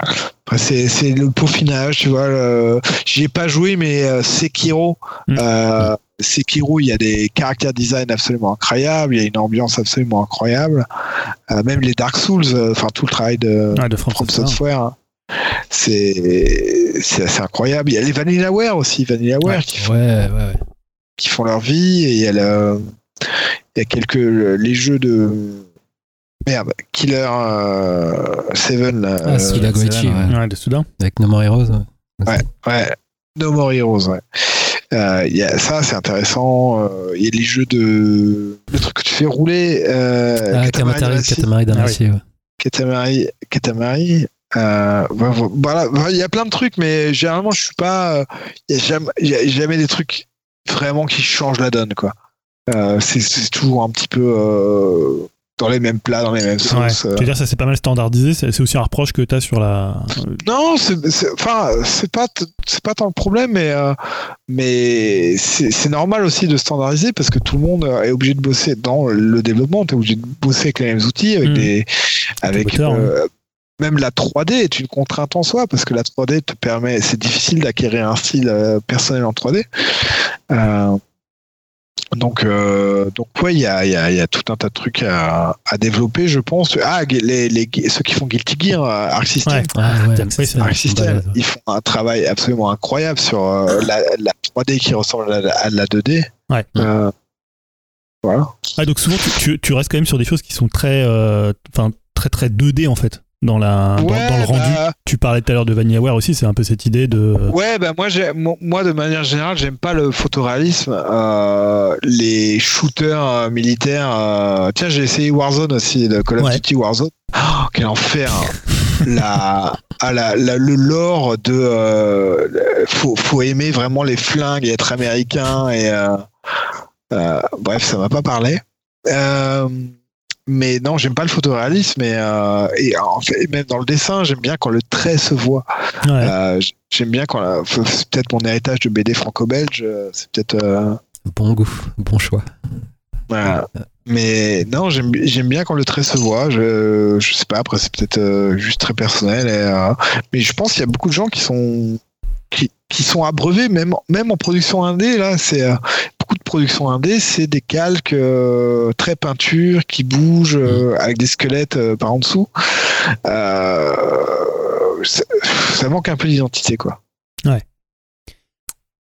Speaker 5: C'est c'est le peaufinage, tu vois. le- J'y ai pas joué mais euh, Sekiro.
Speaker 2: Mm.
Speaker 5: Euh, Sekiro, il y a des caractères design absolument incroyables, il y a une ambiance absolument incroyable. Euh, même les Dark Souls, euh, enfin tout le travail de
Speaker 2: Ah, de From
Speaker 5: From
Speaker 2: Software.
Speaker 5: Hein, c'est c'est assez incroyable. Il y a les Vanillaware aussi, Vanillaware qui font
Speaker 3: Ouais, ouais, ouais.
Speaker 5: qui font leur vie et il y a le, il y a quelques les jeux de merde Killer euh, Seven
Speaker 3: Ah, si, la Goichi,
Speaker 1: vrai,
Speaker 3: ouais.
Speaker 2: Ouais, de Soudain.
Speaker 3: Avec No More Heroes. ouais.
Speaker 5: ouais No More Heroes ouais Euh, il y a ça c'est intéressant Euh, il y a les jeux de le truc que tu fais rouler euh,
Speaker 3: Ah,
Speaker 5: Katamari.
Speaker 3: Katamari Damacy, ouais.
Speaker 5: Katamari, Katamari. Euh, vo- voilà, Voilà, il y a plein de trucs, mais généralement, je suis pas. euh, Il y a jamais, il y a jamais des trucs vraiment qui changent la donne, quoi. Euh, c'est- c'est toujours un petit peu euh, dans les mêmes plats, dans les mêmes
Speaker 2: Ouais.
Speaker 5: sauces.
Speaker 2: Tu
Speaker 5: euh.
Speaker 2: veux dire, ça c'est pas mal standardisé. C'est aussi un reproche que tu as sur la.
Speaker 5: Non, c'est, enfin, pas, pas tant le problème, mais, euh, mais c'est, normal aussi de standardiser parce que tout le monde est obligé de bosser dans le développement. T'es obligé de bosser avec les mêmes outils, avec
Speaker 2: Mm.
Speaker 5: des, avec
Speaker 2: moteur,
Speaker 5: euh, même la 3D est une contrainte en soi parce que la 3D te permet, c'est difficile d'acquérir un style personnel en 3D. Euh, donc, euh, donc ouais, il y a, il y, a, il y a tout un tas de trucs à, à développer, je pense. Ah, les, les, ceux qui font Guilty Gear, Arc System,
Speaker 2: Ouais.
Speaker 3: Ah, ouais.
Speaker 2: Oui,
Speaker 3: c'est
Speaker 2: c'est
Speaker 5: Arc System, ils font un travail absolument incroyable sur euh, la, la 3D qui ressemble à la, à la 2D.
Speaker 2: Ouais.
Speaker 5: Euh, voilà.
Speaker 2: Ah, donc souvent, tu, tu- tu restes quand même sur des choses qui sont très, euh, enfin, très, très 2D en fait. Dans, la, dans,
Speaker 5: Ouais,
Speaker 2: dans le rendu.
Speaker 5: bah,
Speaker 2: Tu parlais tout à l'heure de Vanillaware aussi, c'est un peu cette idée de.
Speaker 5: Ouais, bah moi, moi, de manière générale, j'aime pas le photoréalisme. Euh, les shooters euh, militaires. euh, Tiens, j'ai essayé Warzone aussi, le Call of
Speaker 2: Ouais.
Speaker 5: Duty Warzone. Oh, quel enfer la, ah, la, la- Le lore de. euh, faut, faut aimer vraiment les flingues et être américain. Et, euh, euh, bref, ça m'a pas parlé. Mais non, j'aime pas le photoréalisme. Et, euh, et en fait, même dans le dessin, j'aime bien quand le trait se voit.
Speaker 2: Ouais.
Speaker 5: Euh, J'aime bien quand la- c'est peut-être mon héritage de BD franco-belge, euh, c'est peut-être euh,
Speaker 3: Bon goût, bon choix.
Speaker 5: voilà. Mais non, j'aime bi- j'aime bien quand le trait se voit. Je je sais pas. Après, c'est peut-être juste très personnel. Et, mais je pense qu'il y a beaucoup de gens qui sont qui, qui sont abreuvés, même même en production indé. Là, c'est euh, production indé, c'est des calques euh, très peinture qui bougent euh, avec des squelettes euh, par en dessous. Ça, manque un peu d'identité, quoi.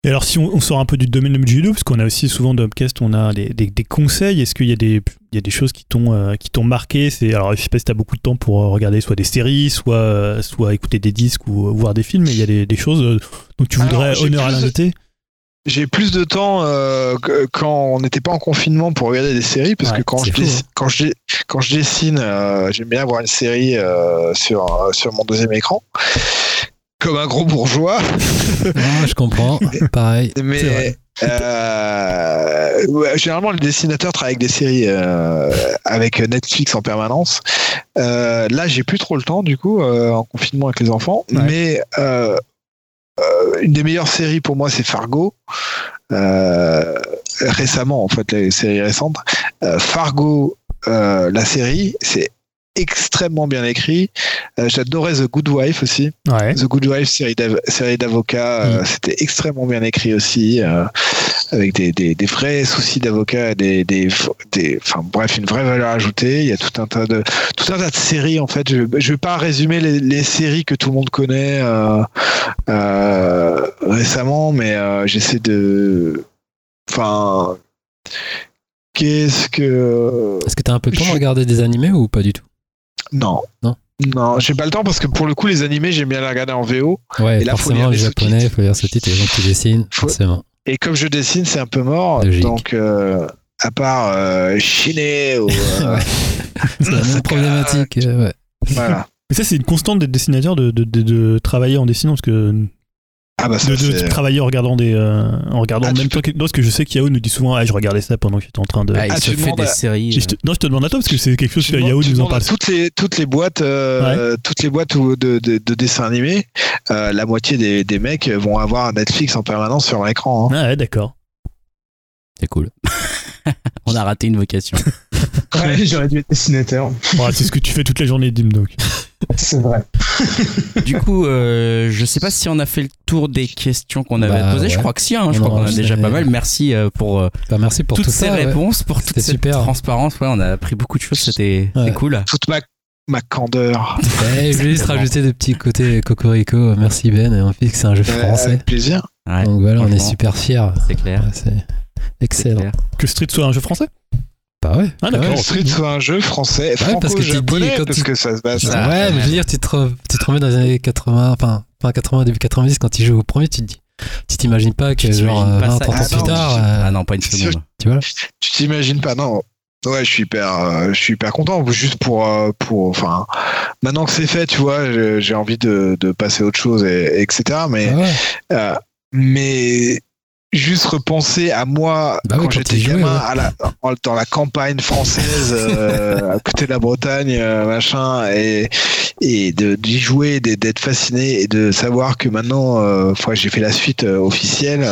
Speaker 2: Et alors, si on, on sort un peu du domaine du judo, parce qu'on a aussi souvent dans Upcast, on a des, des- des conseils. Est-ce qu'il y a des, il y a des choses qui t'ont euh, qui t'ont marqué? C'est alors, je sais pas si t'as beaucoup de temps pour regarder soit des séries, soit soit écouter des disques ou voir des films. Mais il y a des, des choses dont tu voudrais honneur à l'invité.
Speaker 5: J'ai plus de temps euh, quand on n'était pas en confinement pour regarder des séries parce
Speaker 2: Ouais,
Speaker 5: que quand je,
Speaker 2: fou, hein.
Speaker 5: quand je, quand je dessine, euh, j'aime bien avoir une série euh, sur, euh, sur mon deuxième écran. Comme un gros bourgeois.
Speaker 3: Ah, je comprends. Pareil.
Speaker 5: Mais euh, ouais, généralement, les dessinateurs travaillent avec des séries euh, avec Netflix en permanence. Euh, là, j'ai plus trop le temps, du coup, euh, en confinement avec les enfants.
Speaker 2: Ouais.
Speaker 5: Mais euh, une des meilleures séries pour moi, c'est Fargo. Euh, récemment, en fait, les séries récentes. Euh, Fargo, euh, la série, c'est extrêmement bien écrit. Euh, J'adorais The Good Wife aussi.
Speaker 2: Ouais.
Speaker 5: The Good Wife, série d'av- série d'avocats, euh,
Speaker 3: Mm.
Speaker 5: c'était extrêmement bien écrit aussi, euh, avec des, des, des vrais soucis d'avocats, des, des, des, enfin bref, une vraie valeur ajoutée. Il y a tout un tas de, tout un tas de séries en fait. Je, je vais pas résumer les, les séries que tout le monde connaît euh, euh, récemment, mais euh, j'essaie de, enfin, qu'est-ce que,
Speaker 3: Est-ce que t'as un peu le temps de
Speaker 5: Je-
Speaker 3: regarder des animés ou pas du tout?
Speaker 5: Non.
Speaker 3: Non.
Speaker 5: Non, j'ai pas le temps parce que pour le coup, les animés, j'aime bien les regarder en VO.
Speaker 3: Ouais,
Speaker 5: Et là, faut lire
Speaker 3: forcément,
Speaker 5: les
Speaker 3: les japonais, il faut lire ce titre les gens qui dessinent,
Speaker 5: Faut-
Speaker 3: forcément.
Speaker 5: Et comme je dessine, c'est un peu mort.
Speaker 3: Logique.
Speaker 5: Donc, euh, à part euh, chiner ou euh,
Speaker 3: C'est la même problématique. euh, ouais.
Speaker 5: voilà.
Speaker 2: Mais ça, c'est une constante d'être dessinateur, de, de, de- de travailler en dessinant, parce que
Speaker 5: Ah bah ça
Speaker 2: de
Speaker 5: c'est.
Speaker 2: travailler en regardant des, euh, en regardant
Speaker 5: Ah,
Speaker 2: même. Non, parce que je sais qu'Yao nous dit souvent, ah, je regardais ça pendant que j'étais en train de.
Speaker 1: Ah, il
Speaker 5: Ah,
Speaker 1: se
Speaker 5: tu
Speaker 1: fait des
Speaker 5: à-
Speaker 1: séries.
Speaker 2: Je te- non, je te demande à toi parce que c'est quelque chose
Speaker 5: Tu
Speaker 2: que
Speaker 5: tu
Speaker 2: nous en parle.
Speaker 5: Toutes les toutes les boîtes euh, toutes les boîtes où- de, de, de dessins animés, euh, la moitié des, des mecs vont avoir Netflix en permanence sur l'écran. hein.
Speaker 2: Ah ouais, d'accord.
Speaker 1: C'est cool. On a raté une vocation.
Speaker 4: Ouais, j'aurais dû être dessinateur.
Speaker 2: Bon, c'est ce que tu fais toute la journée, Dim, donc.
Speaker 4: C'est vrai.
Speaker 1: Du coup, euh, je sais pas si on a fait le tour des questions qu'on avait
Speaker 3: Bah,
Speaker 1: posées. Je crois que si, hein, je
Speaker 3: On
Speaker 1: crois qu'on a
Speaker 3: a
Speaker 1: déjà pas mal. Merci euh, pour euh,
Speaker 3: Bah, merci pour
Speaker 1: toutes
Speaker 3: tout
Speaker 1: ces
Speaker 3: ça. ouais.
Speaker 1: réponses, pour toute cette
Speaker 3: super.
Speaker 1: transparence. Ouais, on a appris beaucoup de choses. C'était cool.
Speaker 5: Toute ma ma candeur.
Speaker 3: Ouais, je vais juste rajouter des petits côtés cocorico. Merci Ben. Et on fait que c'est un jeu français.
Speaker 5: avec plaisir.
Speaker 1: Ouais,
Speaker 3: Donc voilà, on est super fiers.
Speaker 1: C'est clair.
Speaker 3: Ouais, c'est
Speaker 1: c'est
Speaker 3: excellent.
Speaker 1: clair.
Speaker 2: Que Street soit un jeu français?
Speaker 3: Bah ouais.
Speaker 2: Ah, d'accord.
Speaker 5: Street soit un jeu français,
Speaker 3: parce que tu dis,
Speaker 5: franco-japonais, parce
Speaker 3: tu-
Speaker 5: que ça se base.
Speaker 3: Ouais, mais je veux dire, tu te, tu te remets dans les années 80, enfin, fin 80, début 90, quand tu joues au premier, tu te dis, tu t'imagines pas que genre
Speaker 1: t'imagines
Speaker 3: euh,
Speaker 1: pas
Speaker 3: 20,
Speaker 1: ça.
Speaker 3: 30 ans
Speaker 5: Ah
Speaker 3: plus
Speaker 5: non,
Speaker 3: tard,
Speaker 5: tu-
Speaker 3: euh,
Speaker 1: Ah non, pas une
Speaker 5: C'est
Speaker 1: seconde.
Speaker 3: tu vois.
Speaker 5: Tu t'imagines pas, non. Ouais, je suis hyper, euh, je suis hyper content. Juste pour, euh, pour, enfin, maintenant que c'est fait, tu vois, j'ai j'ai envie de, de passer à autre chose, et, etc. Mais,
Speaker 3: Ah ouais.
Speaker 5: euh, mais juste repenser à moi
Speaker 3: Bah
Speaker 5: quand j'étais gamin,
Speaker 3: ouais.
Speaker 5: à la, dans la campagne française, euh, à côté de la Bretagne, euh, machin, et, et de- d'y jouer, d'être fasciné et de savoir que maintenant, euh, j'ai fait la suite euh, officielle,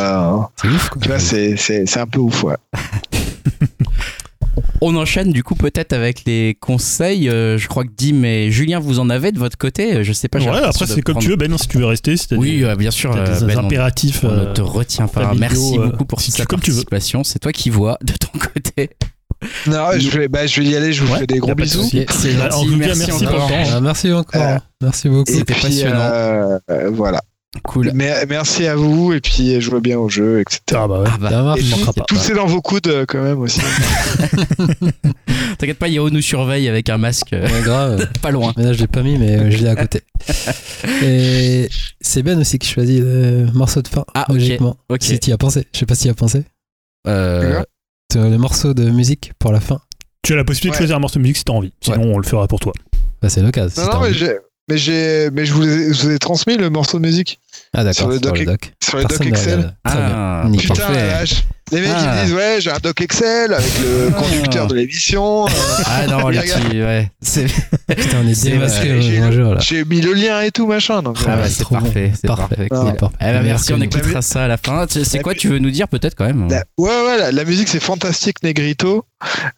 Speaker 3: C'est ouf, quoi.
Speaker 5: tu vois, c'est un peu ouf, ouais.
Speaker 1: On enchaîne du coup peut-être avec les conseils. Euh, je crois que Dim et Julien, vous en avez de votre côté. Euh, Je sais pas. j'ai
Speaker 2: Ouais, après, c'est comme
Speaker 1: prendre-
Speaker 2: tu veux, Ben, si tu veux rester. Si t'as
Speaker 1: Oui,
Speaker 2: des,
Speaker 1: euh, bien sûr.
Speaker 2: des
Speaker 1: Ben, on-
Speaker 2: impératifs.
Speaker 1: on ne te retient pas.
Speaker 2: familiaux,
Speaker 1: Merci
Speaker 2: euh,
Speaker 1: beaucoup pour
Speaker 2: si veux.
Speaker 1: participation. C'est toi qui vois de ton côté.
Speaker 5: Non, je vais, bah, je vais y aller, je vous
Speaker 2: Ouais,
Speaker 5: fais des gros bisous.
Speaker 1: C'est
Speaker 2: Bah,
Speaker 1: gentil. Merci,
Speaker 2: merci pour
Speaker 1: encore.
Speaker 3: Ah, merci encore.
Speaker 5: Euh,
Speaker 3: merci beaucoup.
Speaker 1: C'était passionnant.
Speaker 5: euh, voilà.
Speaker 1: Cool.
Speaker 5: Mais, merci à vous et puis jouez bien au jeu, etc.
Speaker 2: Ah bah ouais.
Speaker 1: Ah bah,
Speaker 3: Ça marche,
Speaker 5: Et
Speaker 3: pas.
Speaker 5: Poussez dans vos coudes euh, quand même aussi.
Speaker 1: T'inquiète pas, Yao nous surveille avec un masque euh,
Speaker 3: Ouais, grave.
Speaker 1: pas loin.
Speaker 3: Mais là, je l'ai pas mis, mais euh, je l'ai à côté. Et c'est Ben aussi qui choisit le morceau de fin,
Speaker 1: Ah,
Speaker 3: logiquement.
Speaker 1: Ok.
Speaker 3: Si tu y as pensé. Je sais pas si tu y as pensé.
Speaker 1: Euh,
Speaker 3: Le morceau de musique pour la fin.
Speaker 2: Tu as la possibilité de choisir un morceau de musique si t'as envie. Sinon, on le fera pour toi.
Speaker 3: Bah, c'est l'occasion. si
Speaker 5: non,
Speaker 3: t'as
Speaker 5: non, mais j'ai. Mais, j'ai, mais je, vous ai, je vous ai transmis le morceau de musique
Speaker 3: Ah, d'accord.
Speaker 5: sur le doc-
Speaker 3: le doc.
Speaker 5: sur le doc Excel.
Speaker 1: Ah.
Speaker 5: Putain,
Speaker 1: parfait.
Speaker 5: la vache. Les mecs
Speaker 1: Ah.
Speaker 5: ils disent ouais j'ai un doc Excel avec le
Speaker 1: Ah.
Speaker 5: conducteur de l'émission. euh,
Speaker 1: Ah non, les petits, ouais. C'est
Speaker 3: Putain, on est
Speaker 1: C'est-
Speaker 3: démasqué
Speaker 5: euh, j'ai-
Speaker 3: là.
Speaker 5: j'ai mis le lien et tout machin. Donc,
Speaker 1: Ah
Speaker 5: euh,
Speaker 1: bah,
Speaker 3: Ouais,
Speaker 1: c'est parfait, c'est
Speaker 3: Parfait.
Speaker 1: parfait.
Speaker 5: Ah.
Speaker 1: cool.
Speaker 3: Parfait.
Speaker 1: Eh ben,
Speaker 3: Meilleur
Speaker 1: merci, on écoutera ça à la fin. C'est
Speaker 5: La
Speaker 1: quoi
Speaker 5: mu-
Speaker 1: tu veux nous dire peut-être quand même
Speaker 5: La- ouais, ouais, la, la musique c'est Fantastic Negrito,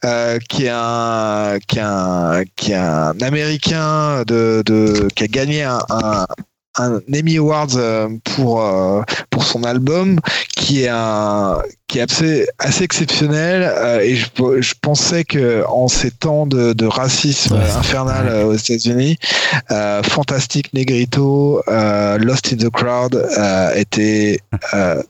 Speaker 5: euh, qui est un, qui est un, qui est un américain de, de, qui a gagné un, un, un Emmy Awards euh, pour, euh, pour son album, qui est un, qui est assez, assez exceptionnel. euh, et je, je pensais que en ces temps de, de racisme
Speaker 3: Ouais.
Speaker 5: infernal
Speaker 1: Ouais.
Speaker 5: aux États-Unis, euh, Fantastic Negrito, euh, Lost in the Crowd euh, était euh,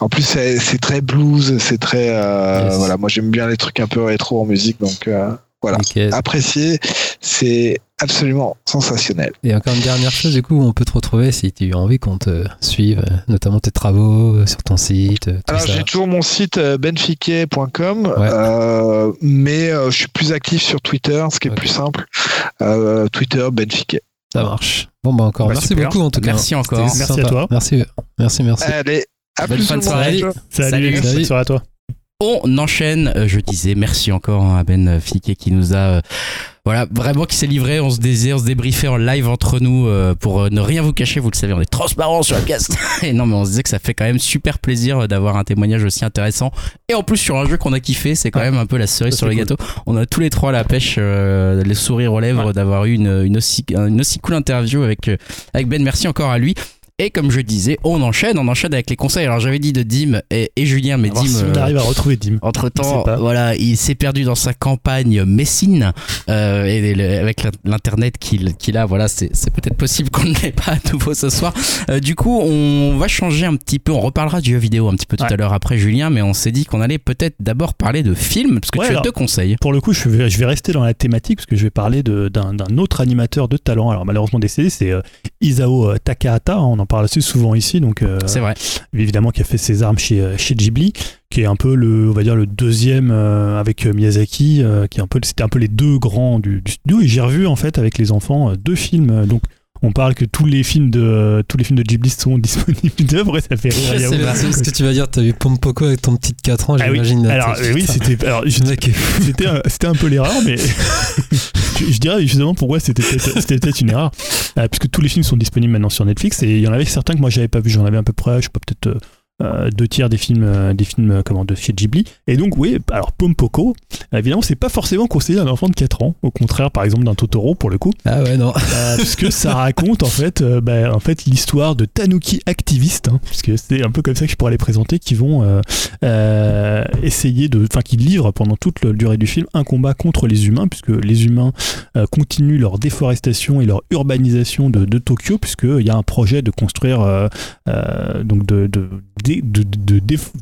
Speaker 5: en plus, c'est c'est très blues, c'est très. euh,
Speaker 3: Yes.
Speaker 5: Voilà, moi j'aime bien les trucs un peu rétro en musique, donc euh, voilà.
Speaker 3: Nickel.
Speaker 5: Apprécier, c'est absolument sensationnel.
Speaker 3: Et encore une dernière chose, du coup, on peut te retrouver si tu as envie qu'on te suive, euh, notamment tes travaux euh, sur ton site, euh, tout
Speaker 5: Alors j'ai toujours mon site benfiquet.com,
Speaker 3: Ouais.
Speaker 5: euh, mais euh, je suis plus actif sur Twitter, ce qui est plus simple. Euh, Twitter benfiquet.
Speaker 3: Ça marche. Bon, bah encore,
Speaker 2: Bah,
Speaker 3: merci
Speaker 2: super.
Speaker 3: beaucoup en tout cas.
Speaker 1: Merci encore.
Speaker 2: Merci
Speaker 3: sympa.
Speaker 2: à toi.
Speaker 3: Merci, merci, merci.
Speaker 5: Allez, à
Speaker 1: Bonne
Speaker 5: plus
Speaker 1: fin de soirée.
Speaker 2: Salut,
Speaker 1: Salut.
Speaker 2: bonne
Speaker 3: Salut.
Speaker 2: soirée à toi.
Speaker 1: On enchaîne, euh, je disais merci encore hein, à Ben Fiquet qui nous a euh, voilà vraiment qui s'est livré, on se désire, on se débriefait en live entre nous euh, pour ne rien vous cacher, vous le savez, on est transparent sur la cast. Et non mais on se disait que ça fait quand même super plaisir d'avoir un témoignage aussi intéressant et en plus sur un jeu qu'on a kiffé, c'est quand même un peu la cerise
Speaker 2: Ça,
Speaker 1: sur le gâteau. On a tous les trois la pêche, euh, les sourires aux lèvres
Speaker 2: Ouais.
Speaker 1: d'avoir eu une, une aussi une aussi cool interview avec avec Ben. Merci encore à lui. Et comme je disais, on enchaîne, on enchaîne avec les conseils. Alors j'avais dit de Dim et, et Julien, mais Dim,
Speaker 2: si on
Speaker 1: euh,
Speaker 2: arrive à retrouver Dim.
Speaker 1: entre temps, voilà, il s'est perdu dans sa campagne Messine euh, et le- avec l'in- l'internet qu'il a, voilà, c'est peut-être possible qu'on ne l'ait pas à nouveau ce soir. Euh, du coup, on va changer un petit peu. On reparlera du jeu vidéo un petit peu tout
Speaker 2: Ouais.
Speaker 1: à l'heure après Julien, mais on s'est dit qu'on allait peut-être d'abord parler de films parce que
Speaker 2: Ouais,
Speaker 1: tu as deux conseils.
Speaker 2: Pour le coup, je vais, je vais rester dans la thématique parce que je vais parler d'un autre animateur de talent. Alors malheureusement décédé, c'est euh, Isao Takahata. On en en parle assez souvent ici, donc euh,
Speaker 1: C'est vrai.
Speaker 2: évidemment qui a fait ses armes chez, euh, chez Ghibli, qui est un peu le, on va dire le deuxième euh, avec Miyazaki, qui est un peu, c'était un peu les deux grands du, du studio. Et j'ai revu en fait avec les enfants deux films. donc on parle que tous les films de tous les films de Ghibli sont disponibles d'œuvre et ça fait rire.
Speaker 3: C'est c'est ce que tu vas dire, t'as vu Pompoko avec ton petit de 4 ans,
Speaker 2: Ah oui.
Speaker 3: j'imagine.
Speaker 2: Alors euh, oui, c'était alors c'était un, c'était un peu l'erreur, mais je, je dirais justement pourquoi c'était peut-être c'était peut-être une erreur, Euh, puisque tous les films sont disponibles maintenant sur Netflix et il y en avait certains que moi j'avais pas vu, j'en avais à peu près, je sais pas peut-être euh, deux tiers des films euh, des films euh, comment de chez Ghibli. Et donc oui alors Pompoko évidemment c'est pas forcément conseillé à un enfant de 4 ans. Au contraire par exemple d'un Totoro pour le coup.
Speaker 3: Ah ouais, non.
Speaker 2: euh, puisque ça raconte en fait, bah, en fait l'histoire de tanuki activistes, hein, puisque c'est un peu comme ça que je pourrais les présenter, qui vont essayer de, enfin qui livrent pendant toute la durée du film un combat contre les humains, puisque les humains continuent leur déforestation et leur urbanisation de, de Tokyo, puisqu'il y a un projet de construire donc de, de, de, de- de déf-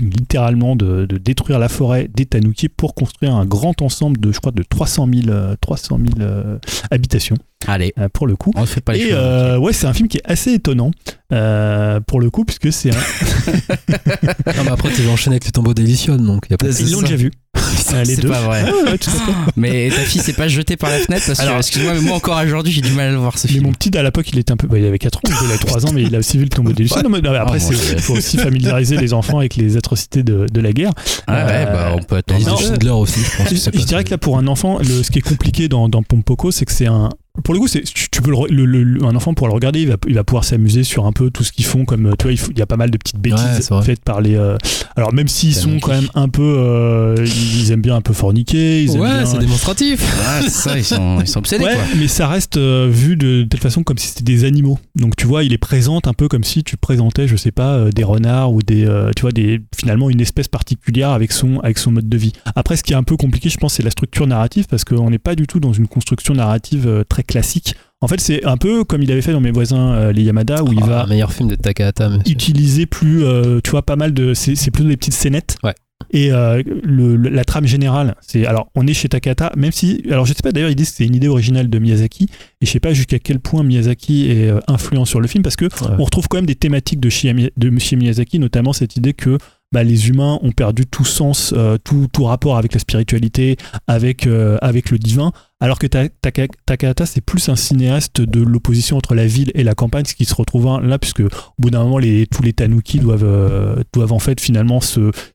Speaker 2: littéralement de, de détruire la forêt des tanuki pour construire un grand ensemble de je crois de 300 000, euh, 300 000 euh, habitations.
Speaker 1: Allez,
Speaker 2: euh, pour le coup.
Speaker 1: On fait pas les
Speaker 2: et
Speaker 1: choses.
Speaker 2: euh, ouais c'est un film qui est assez étonnant euh, pour le coup puisque c'est un...
Speaker 3: Non, mais après, tu vas enchaîner avec les tombeaux délicieux, donc y a pas
Speaker 2: ils l'ont déjà vu les
Speaker 1: C'est
Speaker 2: deux
Speaker 1: pas vrai.
Speaker 2: Ah ouais, ouais, fait.
Speaker 1: Mais ta fille s'est pas jetée par la fenêtre parce que,
Speaker 2: Alors-
Speaker 1: excuse-moi, mais moi encore aujourd'hui j'ai du mal à le voir ce
Speaker 2: mais
Speaker 1: film.
Speaker 2: mon petit à l'époque il était un peu bah, il avait 4 ans il avait 3 ans mais il a aussi vu le tombeau mais- mais après
Speaker 1: Ah,
Speaker 2: c'est- il faut aussi familiariser les enfants avec les atrocités de, de la guerre
Speaker 1: Ah ouais,
Speaker 2: Euh,
Speaker 1: bah on peut attendre.
Speaker 3: de Schindler aussi, je pense.
Speaker 2: je, dirais que là pour un enfant le, ce qui est compliqué dans, dans Pompoko c'est que c'est un pour le coup, c'est, tu, tu peux le, re- le- le- un enfant pour le regarder, il va, il va pouvoir s'amuser sur un peu tout ce qu'ils font. Comme tu vois, il, faut- il y a pas mal de petites bêtises
Speaker 3: Ouais,
Speaker 2: faites par les. euh, alors même s'ils sont quand même un peu, euh, ils, ils aiment bien un peu forniquer. Ils aiment
Speaker 3: Ouais, c'est démonstratif.
Speaker 1: C'est ça, ils sont, ils sont obsédés
Speaker 2: Ouais,
Speaker 1: quoi.
Speaker 2: mais ça reste euh, vu de, telle façon comme si c'était des animaux. Donc tu vois, il les présente un peu comme si tu présentais, je sais pas, euh, des renards ou des, euh, tu vois, des finalement une espèce particulière avec son avec son mode de vie. Après, ce qui est un peu compliqué, je pense, c'est la structure narrative parce qu'on n'est pas du tout dans une construction narrative euh, très classique. En fait, c'est un peu comme il avait fait dans Mes voisins euh, les Yamada où il
Speaker 3: Ah,
Speaker 2: va
Speaker 3: meilleur film de Takahata, monsieur.
Speaker 2: utiliser plus, euh, tu vois, pas mal de. C'est plutôt des petites scénettes.
Speaker 3: Ouais.
Speaker 2: Et euh, le- le- la trame générale, c'est. Alors, on est chez Takata, même si. Alors, je sais pas, d'ailleurs, ils disent que c'est une idée originale de Miyazaki. Et je sais pas jusqu'à quel point Miyazaki est influent sur le film, parce que
Speaker 3: Ouais.
Speaker 2: on retrouve quand même des thématiques de chez, Ami- de chez Miyazaki, notamment cette idée que. Bah, les humains ont perdu tout sens, euh, tout, rapport avec la spiritualité, avec, euh, le divin, alors que Ta- Taka- Takahata, c'est plus un cinéaste de l'opposition entre la ville et la campagne, ce qui se retrouve là, puisque au bout d'un moment, tous les tanuki doivent, euh, doivent en fait finalement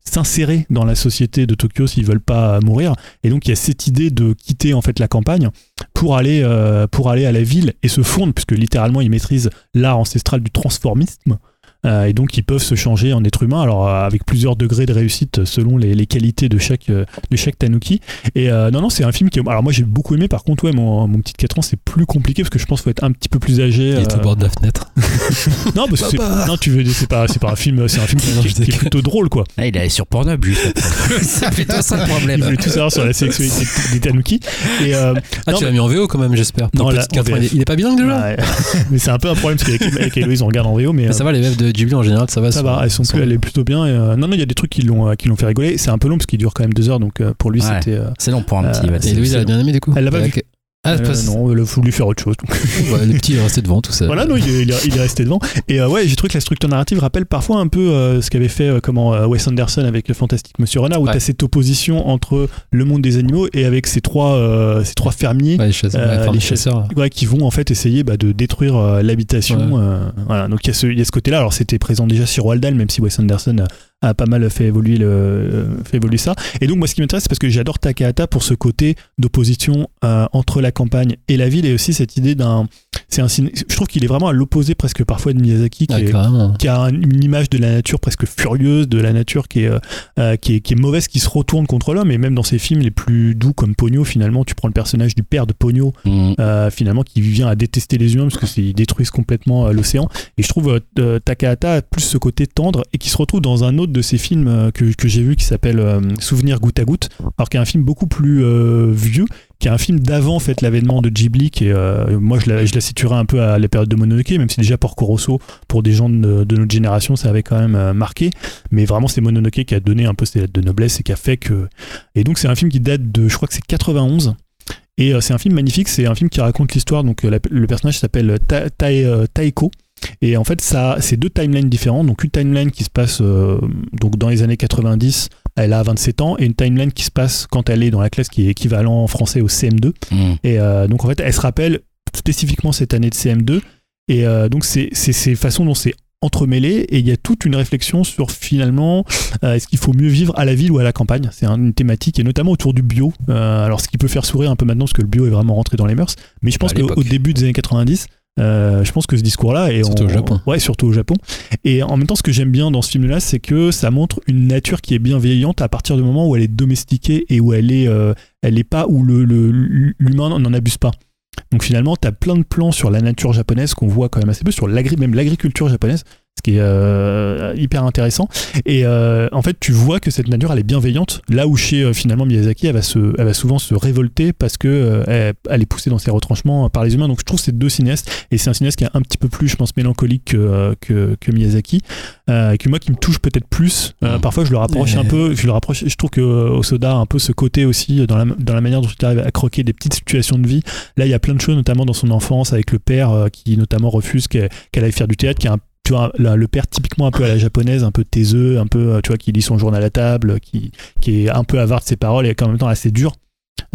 Speaker 2: s'insérer dans la société de Tokyo s'ils veulent pas mourir. Et donc il y a cette idée de quitter en fait la campagne pour aller, pour aller à la ville et se fondre, puisque littéralement ils maîtrisent l'art ancestral du transformisme. Euh, et donc ils peuvent se changer en être humain, alors euh, avec plusieurs degrés de réussite selon les, les qualités de chaque, euh, de chaque tanuki. Et euh, non, non, c'est un film qui. Alors moi j'ai beaucoup aimé, par contre, ouais, mon, mon petit 4 ans c'est plus compliqué parce que je pense qu'il faut être un petit peu plus âgé.
Speaker 3: Il est
Speaker 2: euh,
Speaker 3: au bord de la fenêtre.
Speaker 2: non, parce que c'est- non, tu veux dire, c'est pas, c'est pas un film, c'est un film qui,
Speaker 3: Non,
Speaker 2: qui-
Speaker 3: je
Speaker 2: qui est plutôt drôle, quoi.
Speaker 1: Ah, il est allé sur Pornhub ça fait tout ça le
Speaker 2: Il
Speaker 1: problème.
Speaker 2: voulait tout savoir sur la sexualité des tanuki. Et euh,
Speaker 3: Ah,
Speaker 2: Non,
Speaker 3: tu l'as mis en VO quand même, j'espère.
Speaker 2: Non, là,
Speaker 3: petit 4
Speaker 2: en
Speaker 3: ans, il est- il pas bilingue déjà
Speaker 2: ouais. mais c'est un peu un problème parce qu'avec avec Héloïse on regarde en VO, mais,
Speaker 3: Mais
Speaker 2: euh,
Speaker 3: ça va, les meufs de Ghibli en général, ça va.
Speaker 2: ça
Speaker 3: sont-
Speaker 2: va, elles sont
Speaker 3: sont-
Speaker 2: plus, elle est plutôt bien. Et, euh, non, non, il y a des trucs qui l'ont, euh, qui l'ont fait rigoler. C'est un peu long parce qu'il dure quand même deux heures, donc euh, pour lui
Speaker 1: Ouais.
Speaker 2: c'était. euh,
Speaker 1: C'est long pour un petit.
Speaker 2: Euh,
Speaker 3: Et Louise, elle a bien aimé du coup
Speaker 2: Elle l'a pas vu.
Speaker 3: Ah,
Speaker 2: euh,
Speaker 3: parce-
Speaker 2: non, elle a voulu faire autre chose.
Speaker 3: Ouais, le petit il est resté devant tout ça.
Speaker 2: Voilà, non, il est, il est- il est resté devant. Et euh, ouais, j'ai trouvé que la structure narrative rappelle parfois un peu euh, ce qu'avait fait comment Wes Anderson avec le Fantastique Monsieur Renard, où
Speaker 3: Ouais.
Speaker 2: tu as cette opposition entre le monde des animaux et avec ces trois, ces trois fermiers.
Speaker 3: Ouais, les chasseurs. Enfin,
Speaker 2: les qui vont en fait essayer bah, de détruire l'habitation. Voilà, donc il y, a ce- il y a ce côté-là. Alors c'était présent déjà sur Roald Dahl, même si Wes Anderson a, pas mal fait évoluer, le, euh, fait évoluer ça. Et donc moi ce qui m'intéresse, c'est parce que j'adore Takahata pour ce côté d'opposition euh, entre la campagne et la ville, et aussi cette idée d'un, c'est un je trouve qu'il est vraiment à l'opposé presque parfois de Miyazaki, qui est, qui a un- une image de la nature presque furieuse, de la nature qui est, euh, qui est, qui est mauvaise, qui se retourne contre l'homme. Et même dans ses films les plus doux comme Pogno, finalement, tu prends le personnage du père de Pogno,
Speaker 1: Mm.
Speaker 2: euh, finalement, qui vient à détester les humains parce que c'est- ils détruisent complètement l'océan. Et je trouve Takahata a plus ce côté tendre et qui se retrouve dans un autre de ses films euh, que, j'ai vu qui s'appelle euh, Souvenir goutte à goutte, alors qui est un film beaucoup plus euh, vieux qui est un film d'avant fait l'avènement de Ghibli qui euh, moi je la, je la situerais un peu à la période de Mononoke même si déjà Porco Rosso pour des gens de, notre génération ça avait quand même marqué. Mais vraiment c'est Mononoke qui a donné un peu ses de noblesse et qui a fait que et donc c'est un film qui date de je crois que c'est 91 et c'est un film magnifique c'est un film qui raconte l'histoire. Donc le personnage s'appelle Ta- Ta- Taeko Et en fait, ça, c'est deux timelines différentes. Donc une timeline qui se passe euh, donc dans les années 90, elle a 27 ans, et une timeline qui se passe quand elle est dans la classe qui est équivalent en français au CM2.
Speaker 1: Hmm.
Speaker 2: Et euh, donc en fait, elle se rappelle spécifiquement cette année de CM2. Et euh, donc c'est ces façons dont c'est entremêlé et il y a toute une réflexion sur finalement euh, est-ce qu'il faut mieux vivre à la ville ou à la campagne? C'est un- une thématique et notamment autour du bio Euh, alors ce qui peut faire sourire un peu maintenant parce que le bio est vraiment rentré dans les mœurs mais je pense qu'au début des années 90 euh, je pense que ce discours-là et
Speaker 3: Surtout au Japon.
Speaker 2: ouais surtout au Japon. Et en même temps ce que j'aime bien dans ce film-là c'est que ça montre une nature qui est bienveillante à partir du moment où elle est domestiquée et où elle est euh, elle est pas où le- l'humain n'en abuse pas. Donc finalement, tu as plein de plans sur la nature japonaise qu'on voit quand même assez peu, sur l'agri même l'agriculture japonaise, ce qui est euh, hyper intéressant. Et euh, en fait, tu vois que cette nature, elle est bienveillante, là où chez euh, finalement Miyazaki, elle va, se, elle va souvent se révolter parce que elle, elle est poussée dans ses retranchements par les humains. Donc je trouve ces deux cinéastes, et c'est un cinéaste qui est un petit peu plus, je pense, mélancolique que, que, que Miyazaki, euh, que moi qui me touche peut-être plus. Parfois, je le rapproche un peu, je le rapproche, je trouve que Osoda a un peu ce côté aussi dans la, dans la manière dont il arrive à croquer des petites situations de vie Là, il y a plein de choses, notamment dans son enfance, avec le père qui notamment refuse qu'elle aille faire du théâtre, qui un tu vois, là, le père typiquement un peu à la japonaise, un peu taiseux, un peu, euh, tu vois, qui lit son journal à table, qui, qui est un peu avare de ses paroles et qui est en même temps assez dur.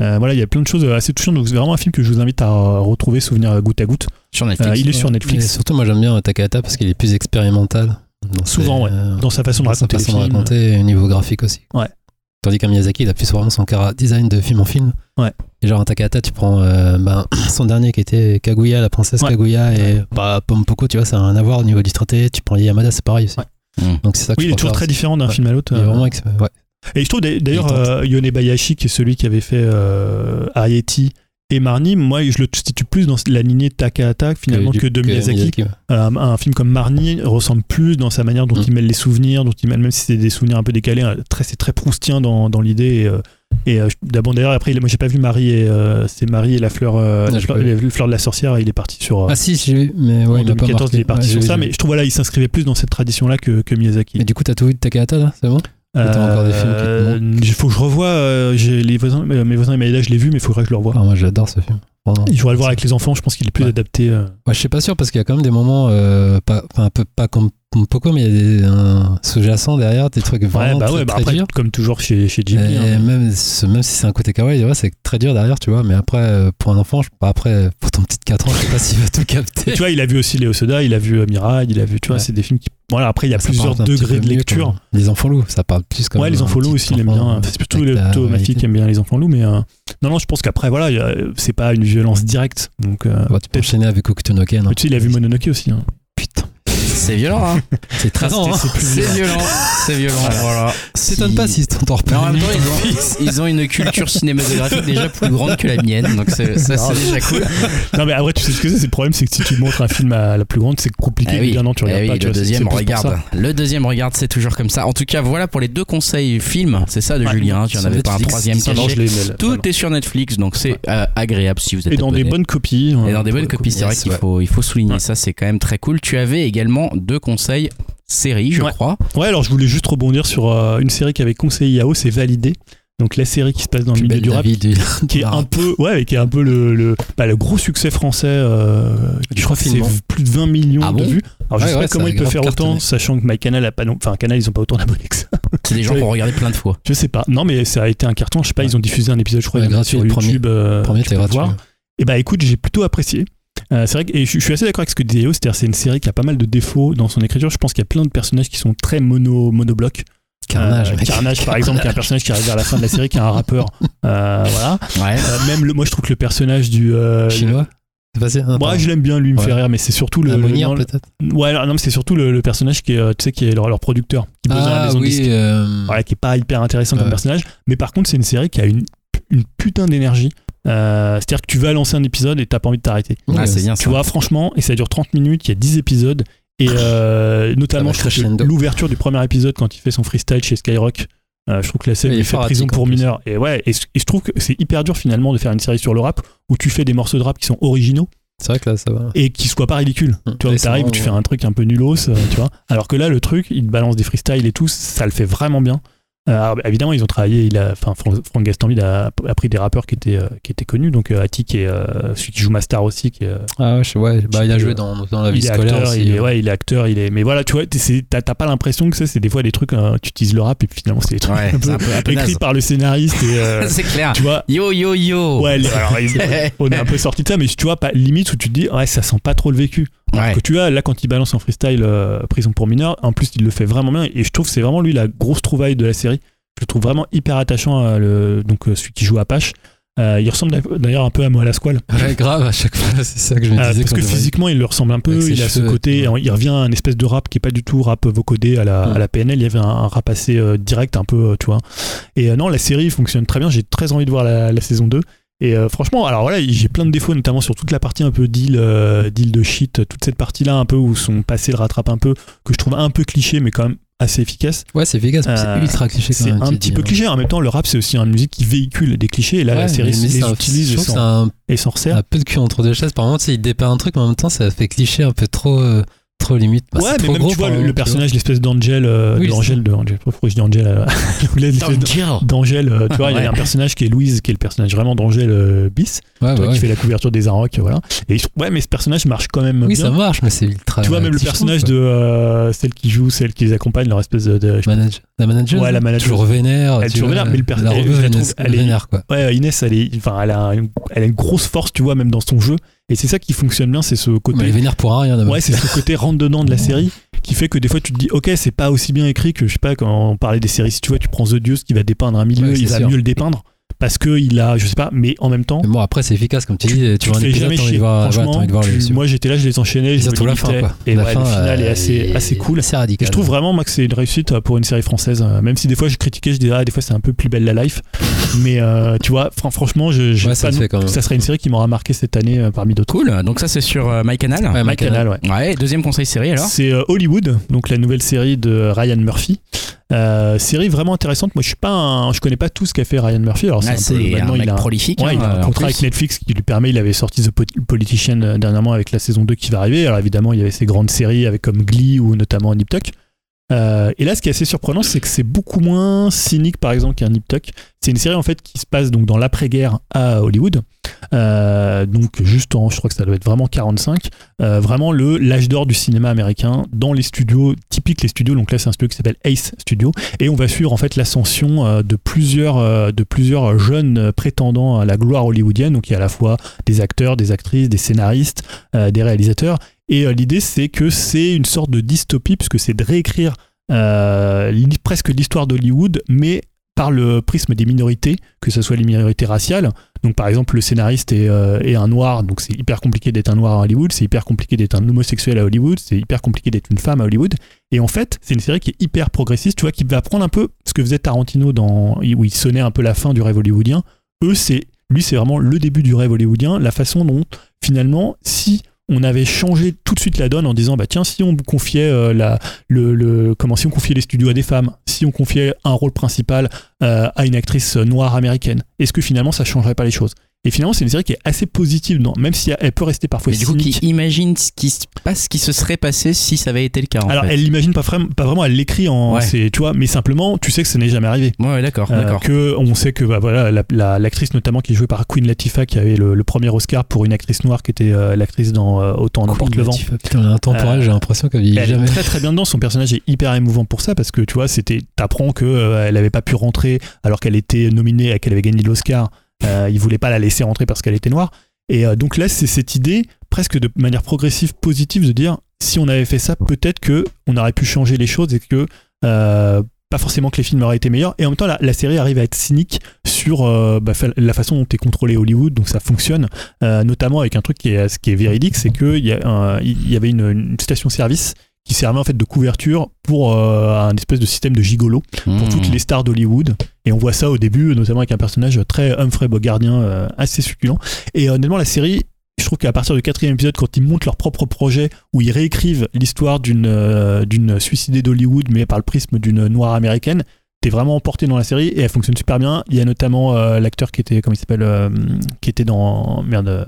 Speaker 2: Euh, voilà, il y a plein de choses assez touchantes. Donc c'est vraiment un film que je vous invite à retrouver, souvenir goutte à goutte.
Speaker 1: Sur Netflix.
Speaker 2: Euh, il est sur
Speaker 3: Et
Speaker 2: Netflix.
Speaker 3: surtout, moi j'aime bien Takahata parce qu'il est plus expérimental. dans
Speaker 2: Souvent,
Speaker 3: ses- euh,
Speaker 2: Dans sa façon de
Speaker 3: dans sa
Speaker 2: raconter les
Speaker 3: façon de raconter, au niveau graphique aussi.
Speaker 2: Ouais.
Speaker 3: Tandis qu'un Miyazaki, il a plus vraiment son cara design de film en film.
Speaker 2: Ouais.
Speaker 3: Et genre un Takahata, tu prends euh, ben, son dernier qui était Kaguya, la princesse
Speaker 2: Ouais.
Speaker 3: Kaguya, et bah, Pompoko, tu vois, ça n'a rien à voir au niveau du traité. Tu prends Yamada, c'est pareil aussi.
Speaker 2: Ouais.
Speaker 1: Mm.
Speaker 3: Donc c'est ça que
Speaker 2: Oui,
Speaker 3: je
Speaker 2: il est toujours très
Speaker 3: aussi.
Speaker 2: différent d'un
Speaker 3: Ouais.
Speaker 2: film à l'autre.
Speaker 3: Il est
Speaker 2: euh.
Speaker 3: vraiment ex- ouais.
Speaker 2: Et je trouve d'a- d'ailleurs euh, Yone Bayashi, qui est celui qui avait fait euh, Arrietty et Marnie, moi je le situe plus dans la lignée de Takahata finalement
Speaker 3: du-
Speaker 2: que de Miyazaki.
Speaker 3: ouais.
Speaker 2: Euh, un film comme Marnie ressemble plus dans sa manière dont
Speaker 3: Mm.
Speaker 2: il mêle les souvenirs, dont il mêle, même si c'est des souvenirs un peu décalés, euh, très, c'est très proustien dans, dans l'idée. Et, euh, euh, d'abord d'ailleurs après, moi j'ai pas vu Marie et euh, c'est Marie et la fleur, euh, la
Speaker 3: j'ai
Speaker 2: fleur, de la sorcière. Il est parti sur. euh,
Speaker 3: Ah si, j'ai vu, mais
Speaker 2: en
Speaker 3: ouais, pas
Speaker 2: 2014,
Speaker 3: marqué.
Speaker 2: il est parti
Speaker 3: Ouais,
Speaker 2: sur ça, mais je trouve voilà, il s'inscrivait plus dans cette tradition-là que, que Miyazaki.
Speaker 3: Mais du coup, t'as tout vu de Takahata là, c'est bon? Encore des films qui te
Speaker 2: Euh, Il faut que je revoie. euh, j'ai les voisins, euh, mes voisins et Maïda, je l'ai vu, mais il faudrait que je le revoie.
Speaker 3: Ah, Moi j'adore ce film.
Speaker 2: Il faudrait le voir avec les enfants. Je pense qu'il est plus
Speaker 3: Ouais.
Speaker 2: adapté. euh,
Speaker 3: Ouais, je suis pas sûr parce qu'il y a quand même des moments, euh, pas, enfin, un peu pas comme Pompoko, mais il y a des un sous-jacents derrière, des trucs
Speaker 2: Ouais,
Speaker 3: vraiment
Speaker 2: bah
Speaker 3: très,
Speaker 2: ouais, bah
Speaker 3: très durs.
Speaker 2: comme toujours chez, chez Ghibli.
Speaker 3: Et
Speaker 2: hein.
Speaker 3: même, ce- même si c'est un côté kawaii, ouais, c'est très dur derrière, tu vois. Mais après, euh, pour un enfant, je, bah après, pour ton petit 4 ans, je sais pas s'il va tout
Speaker 2: Et
Speaker 3: capter.
Speaker 2: tu vois, il a vu aussi Léo Soda, il a vu euh, Mirai, il a vu, tu vois,
Speaker 3: Ouais.
Speaker 2: c'est des films qui. Voilà, après, il y a
Speaker 3: Ça
Speaker 2: plusieurs degrés de lecture.
Speaker 3: Les enfants loups, ça parle plus comme
Speaker 2: Ouais, les enfants loups aussi, il aime bien.
Speaker 3: euh,
Speaker 2: C'est plutôt, ma fille qui aime bien les enfants loups, mais euh, non, non, je pense qu'après, voilà, c'est pas une violence directe. Donc, euh,
Speaker 3: tu peux
Speaker 2: peut-être.
Speaker 3: enchaîner avec Okutonoken.
Speaker 2: Mais Tu sais, il a vu Mononoke aussi. hein.
Speaker 3: Putain,
Speaker 1: C'est violent, hein.
Speaker 3: c'est très
Speaker 2: Ah,
Speaker 3: ans, hein.
Speaker 2: c'est plus
Speaker 1: C'est
Speaker 2: violent.
Speaker 1: violent. C'est violent. Voilà.
Speaker 3: S'étonne pas si t'entends
Speaker 1: Mais en même temps, ils ont, ils ont une culture cinématographique déjà plus grande que la mienne, donc c'est- ça c'est déjà cool.
Speaker 2: Non, mais après, tu sais ce que c'est. c'est Le problème, c'est que si tu montres un film à la plus grande, c'est compliqué.
Speaker 1: Ah oui,
Speaker 2: Évidemment, tu
Speaker 1: Eh
Speaker 2: regardes
Speaker 1: oui,
Speaker 2: pas. tu
Speaker 1: le
Speaker 2: vois,
Speaker 1: deuxième regarde. Le deuxième regarde, c'est toujours comme ça. En tout cas, voilà pour les deux conseils films. C'est ça de
Speaker 2: Ouais.
Speaker 1: Julien. hein, Tu en avais pas un troisième
Speaker 2: non,
Speaker 1: caché. Tout est sur Netflix, donc c'est euh, agréable si vous êtes
Speaker 2: Et dans des bonnes copies.
Speaker 1: Et dans des
Speaker 2: euh,
Speaker 1: bonnes copies, c'est vrai qu'il faut, il faut souligner ça, c'est quand même très cool. Tu avais également deux conseils séries, je
Speaker 2: Ouais.
Speaker 1: crois.
Speaker 2: Ouais, alors je voulais juste rebondir sur euh, une série qui avait conseillé Yao, c'est Validé. Donc la série qui se passe dans le milieu du rap,
Speaker 3: du-
Speaker 2: qui est un peu, ouais, et qui est un peu le, le, bah, le gros succès français. euh, je crois que c'est plus de 20 millions
Speaker 1: Ah
Speaker 2: de
Speaker 1: bon?
Speaker 2: vues. Alors je
Speaker 3: Ouais,
Speaker 2: sais
Speaker 3: ouais,
Speaker 2: pas comment il peut faire autant, sachant que MyCanal a pas, non- enfin Canal ils ont pas autant d'abonnés que ça.
Speaker 1: C'est des gens qui ont regardé plein de fois.
Speaker 2: Je sais pas. Non, mais ça a été un carton. Je sais pas,
Speaker 3: Ouais.
Speaker 2: ils ont diffusé un épisode, je crois,
Speaker 3: gratuit,
Speaker 2: sur
Speaker 3: premier-
Speaker 2: YouTube. euh,
Speaker 3: Premier,
Speaker 2: tu
Speaker 3: gratuit.
Speaker 2: voir. Et bah écoute, j'ai plutôt apprécié. Euh, c'est vrai que et je, je suis assez d'accord avec ce que disait c'est-à-dire c'est une série qui a pas mal de défauts dans son écriture. Je pense qu'il y a plein de personnages qui sont très mono monobloc.
Speaker 3: Carnage,
Speaker 2: Euh. Carnage par exemple, qui est un personnage qui arrive vers la fin de la série, qui est un rappeur. Euh, voilà.
Speaker 1: Ouais.
Speaker 2: Même le, moi je trouve que le personnage du
Speaker 3: Chinois C'est passé
Speaker 2: Moi, je l'aime bien, lui, il me
Speaker 3: Ouais.
Speaker 2: fait rire, mais c'est surtout le. Le-
Speaker 3: Monir,
Speaker 2: non, le-
Speaker 3: peut-être
Speaker 2: ouais, non, mais c'est surtout le, le personnage qui est, tu sais, qui est leur, leur producteur, qui bosse dans la
Speaker 3: Ah
Speaker 2: maison
Speaker 3: oui.
Speaker 2: Voilà, qui est pas hyper intéressant comme personnage. Mais par contre, c'est une série qui a une, une putain d'énergie. Euh, C'est-à-dire que tu vas lancer un épisode et t'as pas envie de t'arrêter.
Speaker 1: Ah, c'est bien
Speaker 2: Tu
Speaker 1: ça.
Speaker 2: vois, franchement, et ça dure 30 minutes, il y a 10 épisodes. Et euh, notamment,
Speaker 3: va
Speaker 2: je trouve que
Speaker 3: crescendo.
Speaker 2: l'ouverture du premier épisode, quand il fait son freestyle chez Skyrock, euh, je trouve que la scène
Speaker 3: Il est
Speaker 2: fait prison pour mineurs. Et ouais, et, et je trouve que c'est hyper dur finalement de faire une série sur le rap où tu fais des morceaux de rap qui sont originaux
Speaker 3: C'est vrai que là, ça va.
Speaker 2: et qui soient pas ridicules.
Speaker 3: Mm.
Speaker 2: Tu vois,
Speaker 3: Ouais,
Speaker 2: t'arrives,
Speaker 3: c'est
Speaker 2: tu fais un truc un peu nulos, euh, tu vois. Alors que là, le truc, il te balance des freestyles et tout, ça le fait vraiment bien. Euh, alors, évidemment, ils ont travaillé. Il a, enfin, Fran- Franck Gastambide a, a pris des rappeurs qui étaient, euh, qui étaient connus. Donc, euh, Attic et euh, celui qui joue Mastar aussi, qui est, euh,
Speaker 3: Ah ouais, je- ouais, bah, il a joué dans, dans la vie
Speaker 2: il est
Speaker 3: scolaire
Speaker 2: acteur,
Speaker 3: aussi.
Speaker 2: il est, ouais, il est acteur, il est. Mais voilà, tu vois, t'as pas l'impression que ça, c'est des fois des trucs. hein, tu utilises le rap et puis finalement, c'est des trucs
Speaker 1: Ouais,
Speaker 2: un peu
Speaker 1: un peu, un peu
Speaker 2: écrits par le scénariste. Et, euh,
Speaker 1: C'est clair.
Speaker 2: tu vois,
Speaker 1: Yo yo yo.
Speaker 2: ouais, alors, on est un peu sorti de ça, mais tu vois, pas limite où tu te dis, ouais, ça sent pas trop le vécu.
Speaker 1: Ouais.
Speaker 2: que tu vois là quand il balance en freestyle euh, prison pour mineurs en plus il le fait vraiment bien et je trouve que c'est vraiment lui la grosse trouvaille de la série je le trouve vraiment hyper attachant à le, donc euh, celui qui joue Apache Euh, il ressemble d'ailleurs un peu à Moala Squall
Speaker 3: Ouais, grave, à chaque fois, c'est ça que je me
Speaker 2: Euh,
Speaker 3: disais.
Speaker 2: parce que physiquement il le ressemble un peu il a ce côté
Speaker 3: ouais.
Speaker 2: il revient à un espèce de rap qui est pas du tout rap vocodé à la,
Speaker 3: Ouais.
Speaker 2: à la PNL il y avait un, un rap assez euh, direct un peu euh, tu vois et euh, non la série fonctionne très bien j'ai très envie de voir la, la saison 2 et euh, franchement, alors voilà, j'ai plein de défauts, notamment sur toute la partie un peu deal, euh, deal de shit, toute cette partie-là un peu où son passé le rattrape un peu, que je trouve un peu cliché, mais quand même assez efficace.
Speaker 3: Ouais, c'est efficace,
Speaker 2: Euh,
Speaker 3: c'est ultra cliché quand
Speaker 2: C'est un petit peu cliché. En même temps, le rap, c'est aussi une musique qui véhicule des clichés. Et là, la série les utilise et s'en,
Speaker 3: un,
Speaker 2: et s'en sert.
Speaker 3: un peu de cul entre deux chaises. Par moment, tu sais, il dépeint un truc, mais en même temps, ça fait cliché un peu trop, euh, trop limite. Bah,
Speaker 2: ouais, mais
Speaker 3: trop
Speaker 2: même
Speaker 3: gros
Speaker 2: tu vois le, personnage, l'espèce d'Angel, euh,
Speaker 3: Oui,
Speaker 2: d'Angel, de Angel, pourquoi je dis Angel euh, d'Angel, euh, tu vois, il y a un personnage qui est Louise, qui est le personnage vraiment d'Angel euh, Bis,
Speaker 3: Ouais, bah ouais.
Speaker 2: qui fait la couverture des Arocs, voilà. Et ouais, mais ce personnage marche quand même
Speaker 3: Oui,
Speaker 2: bien.
Speaker 3: ça marche, mais c'est ultra.
Speaker 2: tu vois, même le personnage de celle qui joue, celle qui les accompagne, leur espèce de. de-
Speaker 3: Manage- La manager
Speaker 2: Ouais, la manager.
Speaker 3: Toujours vénère.
Speaker 2: Elle est toujours vénère, mais le perso-
Speaker 3: La
Speaker 2: je
Speaker 3: reveuse
Speaker 2: la trouve-
Speaker 3: vénère,
Speaker 2: elle est-
Speaker 3: vénère, quoi.
Speaker 2: Ouais, Inès, elle, est, enfin, elle, a une, elle a une grosse force, tu vois, même dans son jeu. Et c'est ça qui fonctionne bien, c'est ce côté.
Speaker 3: Mais vénère pour rien, d'abord.
Speaker 2: Ouais, c'est ce côté rentre dedans de la série qui fait que des fois tu te dis, ok, c'est pas aussi bien écrit que, je sais pas, quand on parlait des séries, si tu vois, tu prends The Deuce qui va dépeindre un milieu,
Speaker 3: Ouais,
Speaker 2: il va
Speaker 3: sûr.
Speaker 2: mieux le dépeindre parce que il a, je sais pas, mais en même temps.
Speaker 3: Mais bon, après, c'est efficace, comme tu dis. Tu,
Speaker 2: tu
Speaker 3: vois un épisode,
Speaker 2: jamais chier.
Speaker 3: de voir,
Speaker 2: Franchement,
Speaker 3: voir
Speaker 2: tu- moi j'étais là, je les enchaînais,
Speaker 3: Et
Speaker 2: je
Speaker 3: surtout la fin, quoi.
Speaker 2: Et
Speaker 3: la
Speaker 2: ouais,
Speaker 3: fin,
Speaker 2: le final est
Speaker 3: euh,
Speaker 2: assez, assez cool.
Speaker 3: C'est
Speaker 2: Et
Speaker 3: radical.
Speaker 2: je trouve vraiment moi, que c'est une réussite pour une série française, euh, même si des fois je critiquais, je disais, ah, des fois c'est un peu plus belle la life. Mais euh, tu vois, fran- franchement, je, j'ai
Speaker 3: Ouais, ça
Speaker 2: pas
Speaker 3: le
Speaker 2: non-
Speaker 3: fait quand même.
Speaker 2: ça serait une série qui m'aura marqué cette année euh, parmi d'autres.
Speaker 1: Cool. Donc ça c'est sur euh, MyCanal.
Speaker 3: Ouais,
Speaker 2: My Canal, ouais.
Speaker 1: Ouais. Deuxième conseil série alors?
Speaker 2: C'est euh, Hollywood, donc la nouvelle série de Ryan Murphy. Euh, série vraiment intéressante. Moi, je suis pas, un- je connais pas tout ce qu'a fait Ryan Murphy. Alors c'est
Speaker 1: Ah,
Speaker 2: un
Speaker 1: un mec
Speaker 2: a,
Speaker 1: prolifique.
Speaker 2: ouais,
Speaker 1: hein,
Speaker 2: il a un contrat avec Netflix qui lui permet. Il avait sorti The Po- Politician euh, dernièrement avec la saison 2 qui va arriver. Alors évidemment, il y avait ces grandes séries avec comme Glee ou notamment Nip Tuck. Euh, et là, ce qui est assez surprenant, c'est que c'est beaucoup moins cynique, par exemple, qu'un Nip Tuck. C'est une série en fait qui se passe donc dans l'après-guerre à Hollywood. Euh, donc juste en, je crois que ça doit être vraiment 45. Euh, vraiment le l'âge d'or du cinéma américain dans les studios typiques les studios. Donc là, c'est un studio qui s'appelle Ace Studio et on va suivre en fait l'ascension de plusieurs de plusieurs jeunes prétendants à la gloire hollywoodienne. Donc il y a à la fois des acteurs, des actrices, des scénaristes, des réalisateurs. Et euh, l'idée, c'est que c'est une sorte de dystopie, puisque c'est de réécrire euh, presque l'histoire d'Hollywood, mais par le prisme des minorités, que ce soit les minorités raciales. Donc, par exemple, le scénariste est, euh, est un noir, donc c'est hyper compliqué d'être un noir à Hollywood, c'est hyper compliqué d'être un homosexuel à Hollywood, c'est hyper compliqué d'être une femme à Hollywood. Et en fait, c'est une série qui est hyper progressiste, tu vois, qui va prendre un peu ce que faisait Tarantino dans, où il sonnait un peu la fin du rêve hollywoodien. Eux, c'est, lui, c'est vraiment le début du rêve hollywoodien, la façon dont, finalement, si on avait changé tout de suite la donne en disant bah tiens si on confiait euh, la le, comment si on confiait les studios à des femmes si on confiait un rôle principal euh, à une actrice noire américaine est-ce que finalement ça changerait pas les choses? Et finalement c'est une série qui est assez positive non même si elle peut rester parfois
Speaker 1: Mais du coup, qui imagine ce qui se passe, ce qui se serait passé si ça avait été le cas. En
Speaker 2: alors
Speaker 1: fait.
Speaker 2: elle l'imagine pas, vraiment- pas vraiment elle l'écrit en
Speaker 1: Ouais.
Speaker 2: c'est tu vois mais simplement tu sais que ça n'est jamais arrivé
Speaker 1: Ouais, ouais, d'accord,
Speaker 2: Euh,
Speaker 1: d'accord.
Speaker 2: que on sait que bah, voilà la- la- l'actrice notamment qui est jouée par Queen Latifah qui avait le, le premier Oscar pour une actrice noire qui était euh, l'actrice dans euh, Autant en emporte le vent
Speaker 3: Putain, elle est intemporelle,
Speaker 2: Euh,
Speaker 3: j'ai l'impression qu'elle vieillit jamais.
Speaker 2: est très très bien dedans. Son personnage est hyper émouvant pour ça parce que tu vois, c'était t'apprends que euh, elle avait pas pu rentrer alors qu'elle était nominée et qu'elle avait gagné l'Oscar. Euh, il voulait pas la laisser rentrer parce qu'elle était noire. Et euh, donc là, c'est cette idée presque de manière progressive, positive, de dire si on avait fait ça, peut-être que on aurait pu changer les choses et que euh, pas forcément que les films auraient été meilleurs. Et en même temps, la, série arrive à être cynique sur euh, bah, la façon dont est contrôlé Hollywood, donc ça fonctionne. Notamment avec un truc qui est, véridique, c'est qu'il y, avait une, une station-service qui servait en fait de couverture pour euh, un espèce de système de gigolo pour
Speaker 1: Mmh.
Speaker 2: toutes les stars d'Hollywood. Et on voit ça au début, notamment avec un personnage très Humphrey Bogardien, euh, assez succulent. Et euh, honnêtement, la série, je trouve qu'à partir du quatrième épisode, quand ils montent leur propre projet, où ils réécrivent l'histoire d'une euh, d'une suicidée d'Hollywood, mais par le prisme d'une noire américaine, t'es vraiment emporté dans la série et elle fonctionne super bien. Il y a notamment euh, l'acteur qui était, comment il s'appelle, euh, qui était dans merde,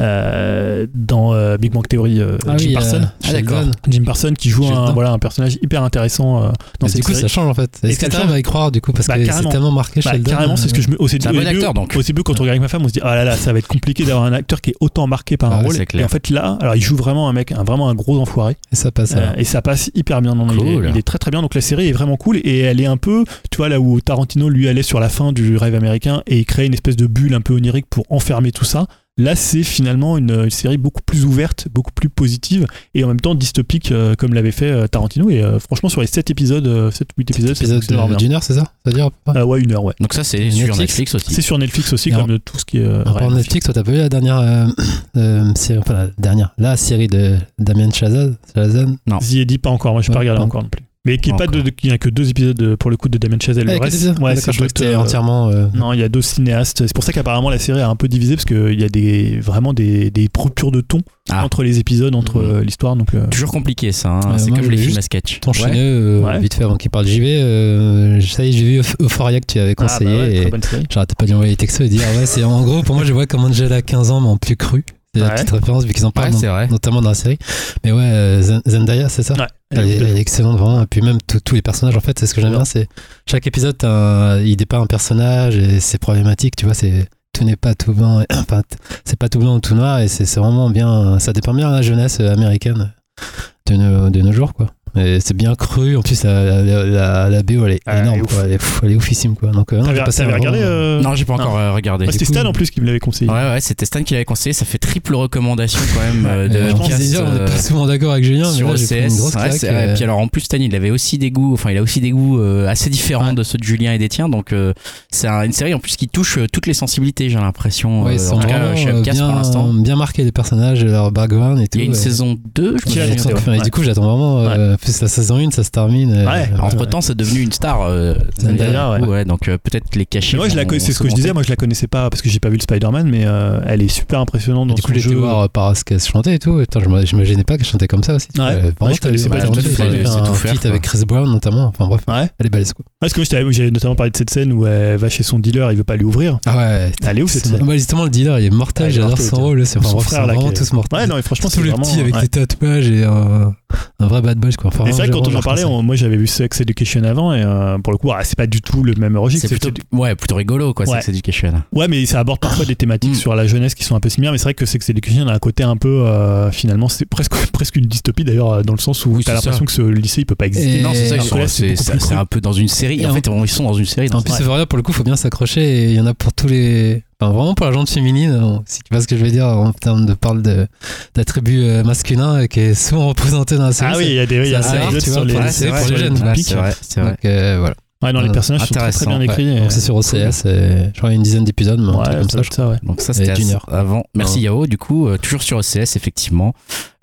Speaker 2: euh, dans euh, Big Bang Theory, euh,
Speaker 3: Ah
Speaker 2: Jim
Speaker 3: oui,
Speaker 2: Parsons.
Speaker 3: euh,
Speaker 1: Ah, d'accord.
Speaker 2: Jim Parsons qui joue un, voilà, un personnage hyper intéressant euh, dans
Speaker 3: Mais
Speaker 2: cette
Speaker 3: du coup,
Speaker 2: série.
Speaker 3: ça change en fait.
Speaker 2: Et
Speaker 3: Est-ce que
Speaker 2: ça
Speaker 3: t'arrives
Speaker 2: change.
Speaker 3: à y croire du coup Parce
Speaker 2: Bah,
Speaker 3: que c'est
Speaker 2: carrément.
Speaker 3: tellement marqué
Speaker 2: Bah,
Speaker 3: Sheldon.
Speaker 2: carrément, c'est ce que je me. Au,
Speaker 1: C'est un bon
Speaker 2: début,
Speaker 1: acteur, donc.
Speaker 2: Au début, quand on regarde avec ma femme, on se dit ah là là, ça va être compliqué d'avoir un acteur qui est autant marqué par un
Speaker 3: Ah
Speaker 2: rôle. Et en fait là, alors il joue vraiment un mec, un, vraiment un gros enfoiré.
Speaker 3: Et ça passe.
Speaker 2: Euh, et ça passe hyper bien. Non, il est très très bien. Donc la série est vraiment cool et elle est un peu, tu vois, là où Tarantino lui allait sur la fin du rêve américain et il crée une espèce de bulle un peu onirique pour enfermer tout ça. Là, c'est finalement une, une série beaucoup plus ouverte, beaucoup plus positive et en même temps dystopique euh, comme l'avait fait euh, Tarantino. Et euh, franchement, sur les 7 épisodes, 7 8 épisodes, ça
Speaker 3: épisode
Speaker 2: fonctionne vraiment
Speaker 3: de-
Speaker 2: bien.
Speaker 3: d'une heure, c'est ça?
Speaker 2: Euh, ouais, une heure, ouais.
Speaker 1: Donc ça, c'est sur Netflix aussi.
Speaker 2: C'est sur Netflix aussi,
Speaker 3: Et
Speaker 2: comme
Speaker 3: en-
Speaker 2: tout ce qui est. euh,
Speaker 3: En
Speaker 2: ouais,
Speaker 3: Netflix, toi, t'as pas vu la dernière euh, euh, série, enfin la dernière, la série de Damien Chazelle Chazelle
Speaker 2: The Eddie, pas encore. Moi, je n'ai pas
Speaker 3: Ouais,
Speaker 2: regardé
Speaker 3: pas
Speaker 2: encore non plus. Mais qui est pas
Speaker 1: Encore.
Speaker 2: de, il n'y a que deux épisodes de- pour le coup de Damien Chazelle.
Speaker 3: Ah,
Speaker 2: Le reste, ouais, c'est euh,
Speaker 3: entièrement. euh,
Speaker 2: Non, il y a deux cinéastes. C'est pour ça qu'apparemment la série est un peu divisée parce qu'il y a des, vraiment des, des ruptures de ton
Speaker 1: Ah.
Speaker 2: entre les épisodes, entre
Speaker 1: Mhm.
Speaker 2: euh, l'histoire. Donc, euh,
Speaker 1: Toujours compliqué ça. hein.
Speaker 3: Ouais,
Speaker 1: c'est comme
Speaker 3: je
Speaker 1: les films à sketch.
Speaker 3: T'enchaîner
Speaker 1: Ouais.
Speaker 3: euh,
Speaker 2: Ouais.
Speaker 3: vite fait avant qu'il parle. J'y vais. euh, ça y est, j'ai vu Euph- Euphoria que tu avais
Speaker 2: ah, bah
Speaker 3: conseillé.
Speaker 2: ouais,
Speaker 3: et
Speaker 2: très bonne série.
Speaker 3: J'arrêtais pas de lui envoyer des textos et dire ouais, c'est en gros, pour moi, je vois comme Angela 15 ans, mais en plus cru. La
Speaker 2: Ouais.
Speaker 3: petite référence vu qu'ils en parlent
Speaker 1: Ouais,
Speaker 3: notamment dans la série. Mais ouais, euh, Zen- Zendaya, c'est ça
Speaker 2: Ouais,
Speaker 3: Elle est, elle est excellente vraiment. Et puis même tous les personnages, en fait, c'est ce que j'aime bien. C'est chaque épisode, un- il dépeint un personnage et c'est problématique. Tu vois, c'est tout n'est pas tout blanc. et- Enfin, c'est pas tout blanc ou tout noir. Et c'est vraiment bien. Ça dépeint bien la jeunesse américaine de nos, de nos jours, quoi. C'est bien cru. En plus, la, la, la, la BO, elle est
Speaker 2: Ah,
Speaker 3: énorme,
Speaker 2: elle est
Speaker 3: quoi. Elle est, pff, elle est oufissime, quoi. Donc, euh, non, j'ai
Speaker 2: regardé euh,
Speaker 1: Non, j'ai pas encore euh, regardé.
Speaker 2: ouais, C'était Stan en plus qui me l'avait conseillé.
Speaker 1: Ouais, ouais, c'était Stan qui l'avait conseillé. Ça fait triple recommandation quand même euh, de
Speaker 3: je pense déjà, on n'est
Speaker 1: euh,
Speaker 3: pas souvent d'accord avec Julien, mais
Speaker 1: sur
Speaker 3: là, j'ai pris une
Speaker 1: OCS.
Speaker 3: grosse
Speaker 1: Ouais,
Speaker 3: euh,
Speaker 1: puis alors en plus Stan il avait aussi des goûts, enfin il a aussi des goûts assez différents
Speaker 3: Ouais.
Speaker 1: de ceux de Julien et des tiens, donc euh, c'est un- une série en plus qui touche toutes les sensibilités, j'ai l'impression.
Speaker 3: Ouais,
Speaker 1: euh, en tout cas chez Upcast
Speaker 3: bien,
Speaker 1: pour l'instant.
Speaker 3: bien marqués les personnages, leur background et tout.
Speaker 1: Il y a une saison 2, je
Speaker 2: ouais.
Speaker 3: et du coup, j'attends vraiment. Plus la saison 1, ça se termine. euh,
Speaker 2: Ouais,
Speaker 3: euh,
Speaker 1: Entre temps, c'est devenu une star. euh,
Speaker 2: Zendaya, ouais.
Speaker 1: donc euh, peut-être les cachets.
Speaker 2: Moi, je la c'est ce que je disais. Moi, je la connaissais pas parce que j'ai pas vu le Spider-Man, mais euh, elle est super impressionnante dans
Speaker 3: Du coup,
Speaker 2: son
Speaker 3: j'ai été
Speaker 2: jeu.
Speaker 3: voir par ce qu'elle chantait et tout. Attends, je m'imaginais pas qu'elle chantait comme ça aussi.
Speaker 2: Ouais.
Speaker 3: Euh,
Speaker 2: Ouais,
Speaker 3: vraiment,
Speaker 2: je pas tout.
Speaker 3: feat avec Chris Brown notamment. Enfin bref,
Speaker 2: Ouais.
Speaker 3: elle est balèze quoi.
Speaker 2: Parce que moi, j'ai notamment parlé de cette scène où elle va chez son dealer, il veut pas lui ouvrir.
Speaker 3: Ah ouais.
Speaker 2: Elle est où cette
Speaker 3: c'est-
Speaker 2: scène
Speaker 3: bah, Justement, le dealer, il est mortel.
Speaker 2: Ah,
Speaker 3: J'adore son rôle. C'est vraiment tous mortels.
Speaker 2: Ouais, non, mais franchement,
Speaker 3: Tous
Speaker 2: c'est
Speaker 3: les
Speaker 2: vraiment.
Speaker 3: petits avec les tatouages et un, vrai bad boy quoi. Enfin,
Speaker 2: c'est vrai quand on en parlait, on- moi j'avais vu Sex Education avant et euh, pour le coup, ah, c'est pas du tout le même registre.
Speaker 1: C'est plutôt, ouais, plutôt rigolo, quoi,
Speaker 2: Ouais.
Speaker 1: Sex Education.
Speaker 2: Ouais, mais ça aborde parfois des thématiques
Speaker 1: Mm.
Speaker 2: sur la jeunesse qui sont un peu similaires. Mais c'est vrai que Sex Education a un côté un peu, euh, finalement, c'est presque, presque une dystopie d'ailleurs, euh, dans le sens où
Speaker 1: Oui,
Speaker 2: t'as l'impression que ce lycée il peut pas exister.
Speaker 3: Et-
Speaker 1: Non, c'est ça, ils
Speaker 2: alors
Speaker 1: sont-
Speaker 2: que là, c'est
Speaker 1: un peu dans une série. En fait, ils sont dans une série.
Speaker 3: En plus, c'est vrai, pour le coup, il faut bien s'accrocher et il y en a pour tous les. Enfin, vraiment pour la gente féminine, euh, si tu vois ce que je veux dire en termes de parle de d'attributs euh, masculins euh, qui est souvent représenté dans la série.
Speaker 2: Ah oui, il y a des, il y a
Speaker 3: rare, tu
Speaker 2: sur
Speaker 3: vois,
Speaker 2: les,
Speaker 3: pour les jeunes.
Speaker 1: ouais,
Speaker 2: typiques.
Speaker 1: c'est vrai, c'est vrai.
Speaker 3: Donc euh, voilà.
Speaker 2: Ouais, non, les
Speaker 3: Euh,
Speaker 2: personnages sont très bien
Speaker 1: ouais.
Speaker 2: écrits. et-
Speaker 3: Donc c'est sur OCS, et, je crois une dizaine d'épisodes, un
Speaker 2: Ouais,
Speaker 3: comme
Speaker 2: ça
Speaker 3: je
Speaker 2: ça, ouais.
Speaker 1: Donc ça c'était avant. Merci Yao. Du coup, euh, toujours sur OCS effectivement.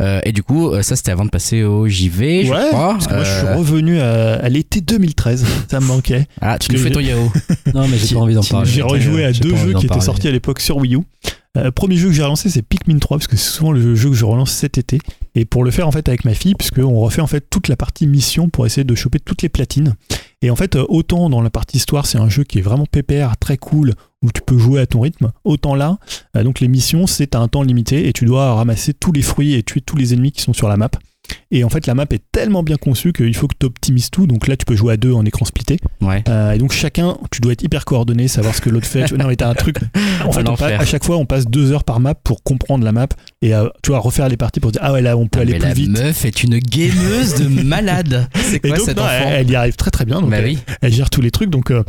Speaker 1: Euh, et du coup, euh, ça c'était avant de passer au JV, je
Speaker 2: Ouais,
Speaker 1: crois.
Speaker 2: parce que moi je suis revenu à, à l'été 2013, ça me manquait.
Speaker 1: Ah, tu nous fais ton Yao.
Speaker 3: Non, mais j'ai pas envie d'en parler.
Speaker 2: J'ai rejoué à deux jeux qui étaient sortis à l'époque sur Wii U. Euh, premier jeu que j'ai relancé c'est Pikmin 3 parce que c'est souvent le jeu que je relance cet été et pour le faire en fait avec ma fille puisque on refait en fait toute la partie mission pour essayer de choper toutes les platines et en fait euh, autant dans la partie histoire c'est un jeu qui est vraiment pépère très cool où tu peux jouer à ton rythme autant là euh, donc les missions c'est à un temps limité et tu dois ramasser tous les fruits et tuer tous les ennemis qui sont sur la map et en fait la map est tellement bien conçue qu'il faut que tu optimises tout donc là tu peux jouer à deux en écran splitté
Speaker 1: Ouais.
Speaker 2: euh, et donc chacun, tu dois être hyper coordonné, savoir ce que l'autre fait. Non mais t'as un truc. En fait, on passe- à chaque fois, on passe deux heures par map pour comprendre la map et tu vois refaire les parties pour dire ah ouais là on peut
Speaker 1: Ah,
Speaker 2: aller
Speaker 1: mais
Speaker 2: plus
Speaker 1: la
Speaker 2: vite.
Speaker 1: meuf est une gameuse de malade. C'est
Speaker 2: Et
Speaker 1: quoi
Speaker 2: donc
Speaker 1: cet
Speaker 2: non,
Speaker 1: enfant
Speaker 2: elle, elle y arrive très très bien. Donc
Speaker 1: Bah
Speaker 2: elle,
Speaker 1: oui.
Speaker 2: elle gère tous les trucs. Donc euh,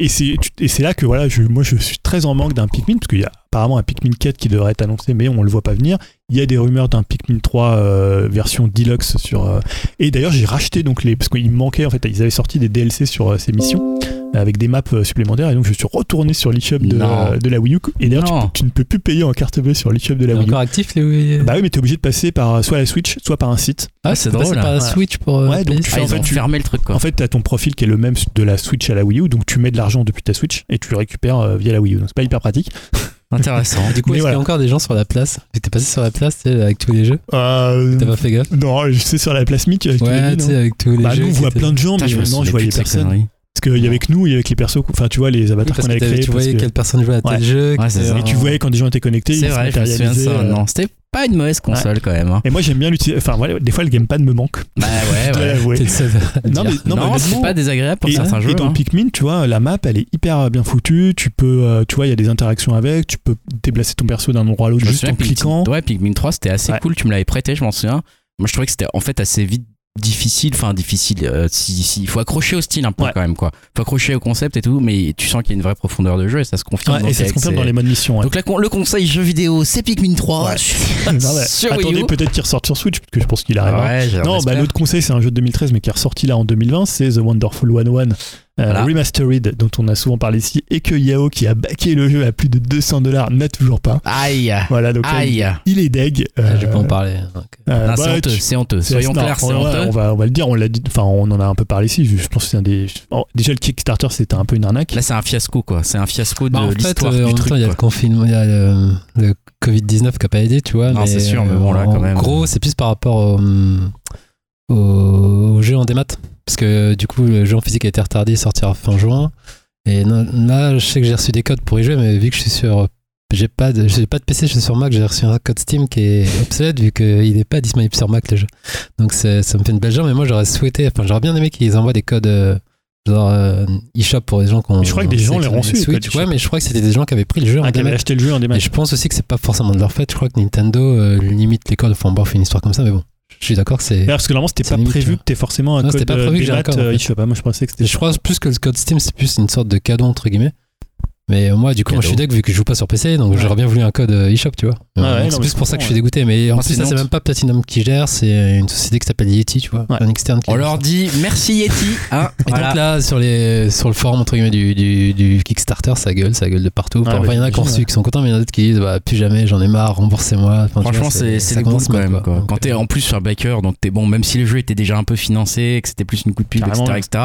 Speaker 2: et c'est tu- et c'est là que voilà, je, moi je suis très en manque d'un Pikmin parce qu'il y a apparemment un Pikmin 4 qui devrait être annoncé, mais on le voit pas venir. Il y a des rumeurs d'un Pikmin 3 euh, version deluxe sur. euh, et d'ailleurs j'ai racheté donc les parce qu'il me manquait en fait ils avaient sorti des DLC sur euh, ces missions avec des maps supplémentaires et donc je suis retourné sur l'eShop de, de la Wii U et d'ailleurs tu, ne peux plus payer en carte bleue sur l'eShop de la Wii U.
Speaker 3: encore actif les
Speaker 2: Bah oui mais t'es obligé de passer par soit la Switch soit par un site.
Speaker 3: Ah,
Speaker 1: c'est drôle,
Speaker 3: par la
Speaker 2: ouais.
Speaker 3: Switch pour. euh,
Speaker 2: Ouais, donc tu
Speaker 1: Ah,
Speaker 2: fais en fait tu,
Speaker 1: le truc quoi.
Speaker 2: en fait, tu as ton profil qui est le même de la Switch à la Wii U, donc tu mets de l'argent depuis ta Switch et tu le récupères euh, via la Wii U. Donc c'est pas hyper pratique.
Speaker 1: Intéressant.
Speaker 3: Du coup, est-ce qu'il y a encore des gens sur la place T'es passé sur la place, tu sais, avec tous les jeux
Speaker 2: Euh,
Speaker 3: T'as pas fait gaffe
Speaker 2: non, je sais sur la place Mic avec tous les
Speaker 3: Ouais, tu sais, avec tous les
Speaker 2: Bah,
Speaker 3: jeux.
Speaker 2: nous, on voit plein de gens, mais
Speaker 1: souviens
Speaker 2: je voyais personne. Parce qu'il y avait que nous, il y avait que les persos, enfin tu vois, les avatars
Speaker 3: Parce
Speaker 2: qu'on avait créés.
Speaker 3: tu voyais
Speaker 2: que-
Speaker 3: quelle personne jouait à tel
Speaker 2: Ouais.
Speaker 3: jeu.
Speaker 1: Ouais,
Speaker 3: que-.
Speaker 2: Et tu voyais quand des gens étaient connectés, ils
Speaker 1: C'est
Speaker 2: se
Speaker 1: vrai, je me souviens de
Speaker 2: matérialisaient.
Speaker 1: ça.
Speaker 2: euh,
Speaker 1: Non, c'était pas une mauvaise console quand même. hein.
Speaker 2: Et moi j'aime bien l'utiliser. Enfin voilà, des fois le gamepad me manque.
Speaker 1: Bah ouais, ouais.
Speaker 2: l'avouer.
Speaker 3: T'es le seul à
Speaker 2: Non, mais- non,
Speaker 1: Non,
Speaker 2: mais
Speaker 1: c'est pas désagréable pour
Speaker 2: et,
Speaker 1: certains
Speaker 2: et
Speaker 1: jeux.
Speaker 2: dans
Speaker 1: hein.
Speaker 2: Pikmin, tu vois, la map, elle est hyper bien foutue. Tu peux, euh, tu vois, il y a des interactions avec. Tu peux déplacer ton perso d'un endroit à l'autre juste en cliquant.
Speaker 1: Ouais, Pikmin 3, c'était assez cool. Tu me l'avais prêté, je m'en souviens. Moi, je trouvais que c'était en fait assez vite difficile. Enfin, difficile. euh, si, si, il faut accrocher au style un peu
Speaker 2: Ouais.
Speaker 1: quand même, quoi. faut accrocher au concept et tout, mais tu sens qu'il y a une vraie profondeur de jeu et ça se confirme.
Speaker 2: Ouais,
Speaker 1: donc
Speaker 2: et ça se
Speaker 1: avec
Speaker 2: confirme
Speaker 1: ces-
Speaker 2: dans les modes missions. ouais.
Speaker 1: Donc là, le conseil jeu vidéo, c'est Pikmin 3.
Speaker 2: Ouais. Non, mais
Speaker 1: sur Wii
Speaker 2: attendez, peut-être qu'il ressorte sur Switch, parce que je pense qu'il
Speaker 1: j'en
Speaker 2: Non, bah, l'autre conseil, c'est un jeu de 2013, mais qui est ressorti là en 2020, c'est The Wonderful 101 euh,
Speaker 1: Voilà.
Speaker 2: Remastered, dont on a souvent parlé ici, et que Yao, qui a backé le jeu à plus de 200 dollars, n'a toujours pas.
Speaker 1: Aïe.
Speaker 2: Voilà, donc là,
Speaker 1: Aïe.
Speaker 2: il est deg.
Speaker 3: Ah, Je vais
Speaker 2: euh,
Speaker 3: pas en parler.
Speaker 2: euh, bah,
Speaker 1: c'est honteux, c'est honteux. Soyons clairs, c'est
Speaker 2: on,
Speaker 1: honteux.
Speaker 2: on va, on va le dire, on l'a dit, enfin, on en a un peu parlé ici. Je pense que c'est un des. oh, déjà, le Kickstarter, c'était un peu une arnaque.
Speaker 1: Là, c'est un fiasco, quoi. C'est un fiasco de
Speaker 3: Bah, en fait,
Speaker 1: l'histoire
Speaker 3: euh, en
Speaker 1: du truc.
Speaker 3: il y a le confinement, il y a le, le Covid-19 qui a pas aidé, tu vois.
Speaker 1: Non,
Speaker 3: mais,
Speaker 1: c'est sûr, mais bon, là,
Speaker 3: en
Speaker 1: quand même.
Speaker 3: gros, c'est plus par rapport au, au, jeu en démat. Parce que du coup, le jeu en physique a été retardé, il sortira fin juin. Et là, je sais que j'ai reçu des codes pour y jouer, mais vu que je suis sur. J'ai pas de, j'ai pas de PC, je suis sur Mac, j'ai reçu un code Steam qui est obsolète vu qu'il n'est pas disponible sur Mac le jeu. Donc ça me fait une belle jambe, mais moi j'aurais souhaité, enfin j'aurais bien aimé qu'ils envoient des codes euh, genre euh, eShop pour les gens qui ont.
Speaker 2: Je crois que des gens les ont reçus,
Speaker 3: Ouais, mais je crois que c'était des gens qui avaient pris le jeu en
Speaker 2: Ah, qui avait
Speaker 3: démat.
Speaker 2: acheté le jeu en démat.
Speaker 3: Et je pense aussi que c'est pas forcément de leur fait. Je crois que Nintendo euh, limite les codes. Enfin, fait une histoire comme ça, mais bon. Je suis d'accord que c'est.
Speaker 2: Parce que normalement, c'était pas
Speaker 3: limite,
Speaker 2: prévu que t'aies forcément un
Speaker 3: Non,
Speaker 2: code
Speaker 3: c'était pas
Speaker 2: euh,
Speaker 3: prévu que un code, en
Speaker 2: eShop. Ah, Moi, je pensais que c'était.
Speaker 3: Je crois plus que le code Steam, c'est plus une sorte de cadeau, entre guillemets. Mais euh, moi, du coup, moi, je suis deck vu que je joue pas sur PC, donc
Speaker 2: Ouais.
Speaker 3: j'aurais bien voulu un code euh, eShop, tu vois. Euh,
Speaker 2: ouais,
Speaker 3: c'est plus pour ça que je suis dégoûté. Mais en
Speaker 1: Ah,
Speaker 3: plus, ça, c'est même pas Platinum qui gère, c'est une société qui s'appelle Yeti, tu vois.
Speaker 2: Ouais.
Speaker 3: Un externe qui
Speaker 1: On leur
Speaker 3: ça.
Speaker 1: dit merci Yeti. Hein,
Speaker 3: Et
Speaker 1: voilà.
Speaker 3: donc là, sur, les, sur le forum entre guillemets, du, du, du Kickstarter, ça gueule, ça gueule de partout.
Speaker 2: Ouais,
Speaker 3: enfin, il y en a qui reçu, qui sont contents, mais il y en a d'autres qui disent bah, plus jamais, j'en ai marre, remboursez-moi. Enfin,
Speaker 1: Franchement, c'est boules
Speaker 3: commence
Speaker 1: quand même. Quand t'es en plus sur backer, donc t'es bon, même si le jeu était déjà un peu financé, que c'était plus une coup de
Speaker 2: ouais.
Speaker 1: etc.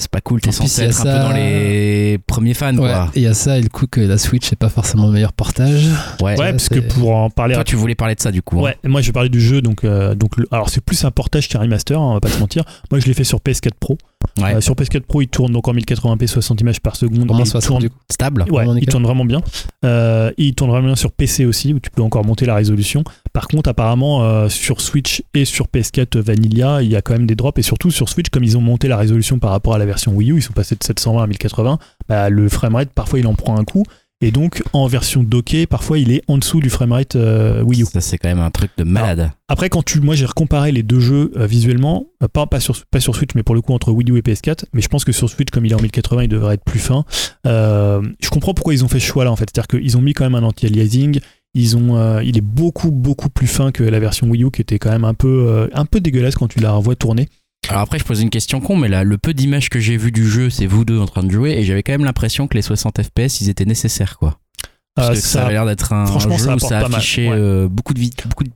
Speaker 1: C'est pas cool, t'es censé être un peu dans les premiers fans,
Speaker 3: Ouais,
Speaker 1: quoi.
Speaker 3: et il y a ça et le coup que la Switch c'est pas forcément le meilleur portage.
Speaker 1: Ouais.
Speaker 2: Ouais,
Speaker 3: Ouais,
Speaker 2: parce que pour en parler
Speaker 1: Toi, tu voulais parler de ça du coup. hein.
Speaker 2: Ouais, moi je vais parler du jeu, donc, euh, donc le- alors c'est plus un portage qu'un remaster, hein, on va pas se mentir. Moi je l'ai fait sur PS4 Pro.
Speaker 1: Ouais.
Speaker 2: Euh, sur PS4 Pro, il tourne donc en 1080p 60 images par seconde. Il
Speaker 3: 60
Speaker 2: tourne-
Speaker 3: du coup.
Speaker 1: Stable.
Speaker 2: Ouais, il tourne vraiment bien. Euh, il tourne vraiment bien sur PC aussi, où tu peux encore monter la résolution. Par contre, apparemment, euh, sur Switch et sur PS4 Vanilla, il y a quand même des drops. Et surtout sur Switch, comme ils ont monté la résolution par rapport à la version Wii U, ils sont passés de 720 à 1080, bah, le framerate, parfois, il en prend un coup. Et donc, en version dockée, parfois, il est en dessous du framerate euh, Wii U.
Speaker 1: Ça, c'est quand même un truc de malade.
Speaker 2: Après, quand tu, moi j'ai recomparé les deux jeux euh, visuellement, euh, pas, pas, sur, pas sur Switch, mais pour le coup entre Wii U et PS4, mais je pense que sur Switch, comme il est en 1080, il devrait être plus fin. Euh, je comprends pourquoi ils ont fait ce choix-là en fait, c'est-à-dire qu'ils ont mis quand même un anti-aliasing. Ils ont, euh, il est beaucoup beaucoup plus fin que la version Wii U qui était quand même un peu, euh, un peu dégueulasse quand tu la revois tourner.
Speaker 1: Alors après, je pose une question con, mais là, le peu d'images que j'ai vu du jeu, c'est vous deux en train de jouer, et j'avais quand même l'impression que les 60 FPS, ils étaient nécessaires, quoi. Parce
Speaker 2: Euh,
Speaker 1: que ça, avait l'air d'être un
Speaker 2: franchement,
Speaker 1: jeu
Speaker 2: ça
Speaker 1: où ça affichait
Speaker 2: ouais.
Speaker 1: euh, beaucoup de vie, beaucoup de,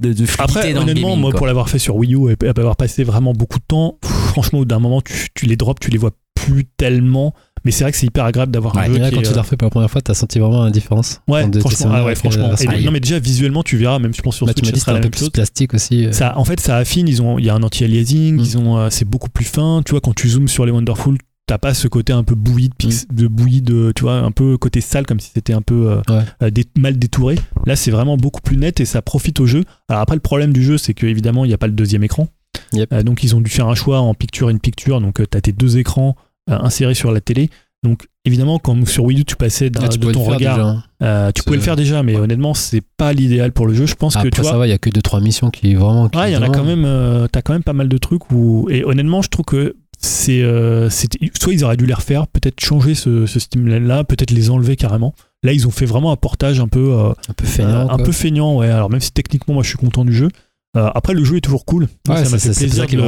Speaker 1: de, de fluidité
Speaker 2: Après,
Speaker 1: dans
Speaker 2: honnêtement,
Speaker 1: gaming,
Speaker 2: moi
Speaker 1: quoi.
Speaker 2: pour l'avoir fait sur Wii U et avoir passé vraiment beaucoup de temps, pff, franchement, d'un moment, tu, tu les drops, tu les vois plus tellement. Mais c'est vrai que c'est hyper agréable d'avoir un jeu
Speaker 3: là,
Speaker 2: qui
Speaker 3: quand
Speaker 2: est,
Speaker 3: tu l'as refait pour la première fois, t'as senti vraiment la différence.
Speaker 2: Ouais, franchement, ah ouais,
Speaker 3: avec,
Speaker 2: franchement. Et- non, mais déjà visuellement, tu verras, même je pense sur
Speaker 3: Bah, tu
Speaker 2: Switch,
Speaker 3: m'as dit
Speaker 2: ça sera la
Speaker 3: un peu
Speaker 2: même
Speaker 3: plus
Speaker 2: chose.
Speaker 3: plastique aussi. euh.
Speaker 2: Ça, en fait, ça affine. Ils ont, il y a un anti-aliasing.
Speaker 3: Mm.
Speaker 2: Ils ont, euh, c'est beaucoup plus fin. Tu vois, quand tu zoomes sur les Wonderful, t'as pas ce côté un peu bouilli de, pix- de bouilli de, tu vois, un peu côté sale, comme si c'était un peu euh,
Speaker 3: Ouais.
Speaker 2: dé- mal détouré. Là, c'est vraiment beaucoup plus net et ça profite au jeu. Alors après, le problème du jeu, c'est que évidemment, il n'y a pas le deuxième écran.
Speaker 3: Yep.
Speaker 2: Donc, ils ont dû faire un choix en picture in picture. Donc, tu as tes deux écrans euh, insérés sur la télé. Donc, évidemment, quand sur Wii U, tu passais
Speaker 3: Là, tu
Speaker 2: de ton regard,
Speaker 3: hein.
Speaker 2: euh, tu pouvais le faire déjà, mais honnêtement, c'est pas l'idéal pour le jeu. Je pense que
Speaker 3: Après,
Speaker 2: tu vois.
Speaker 3: ça va, il y a que 2-3 missions qui vraiment. qui
Speaker 2: Ouais, il y en a quand même. euh, T'as quand même pas mal de trucs où. Et honnêtement, je trouve que c'est. euh, soit ils auraient dû les refaire, peut-être changer ce, ce style-là, peut-être les enlever carrément. Là, ils ont fait vraiment un portage un peu.
Speaker 3: Un peu feignant.
Speaker 2: un peu feignant, ouais. Alors, même si techniquement, moi, je suis content du jeu. Euh, après, le jeu est toujours cool.
Speaker 3: Ouais,
Speaker 2: ça
Speaker 3: c'est ça qu'ils le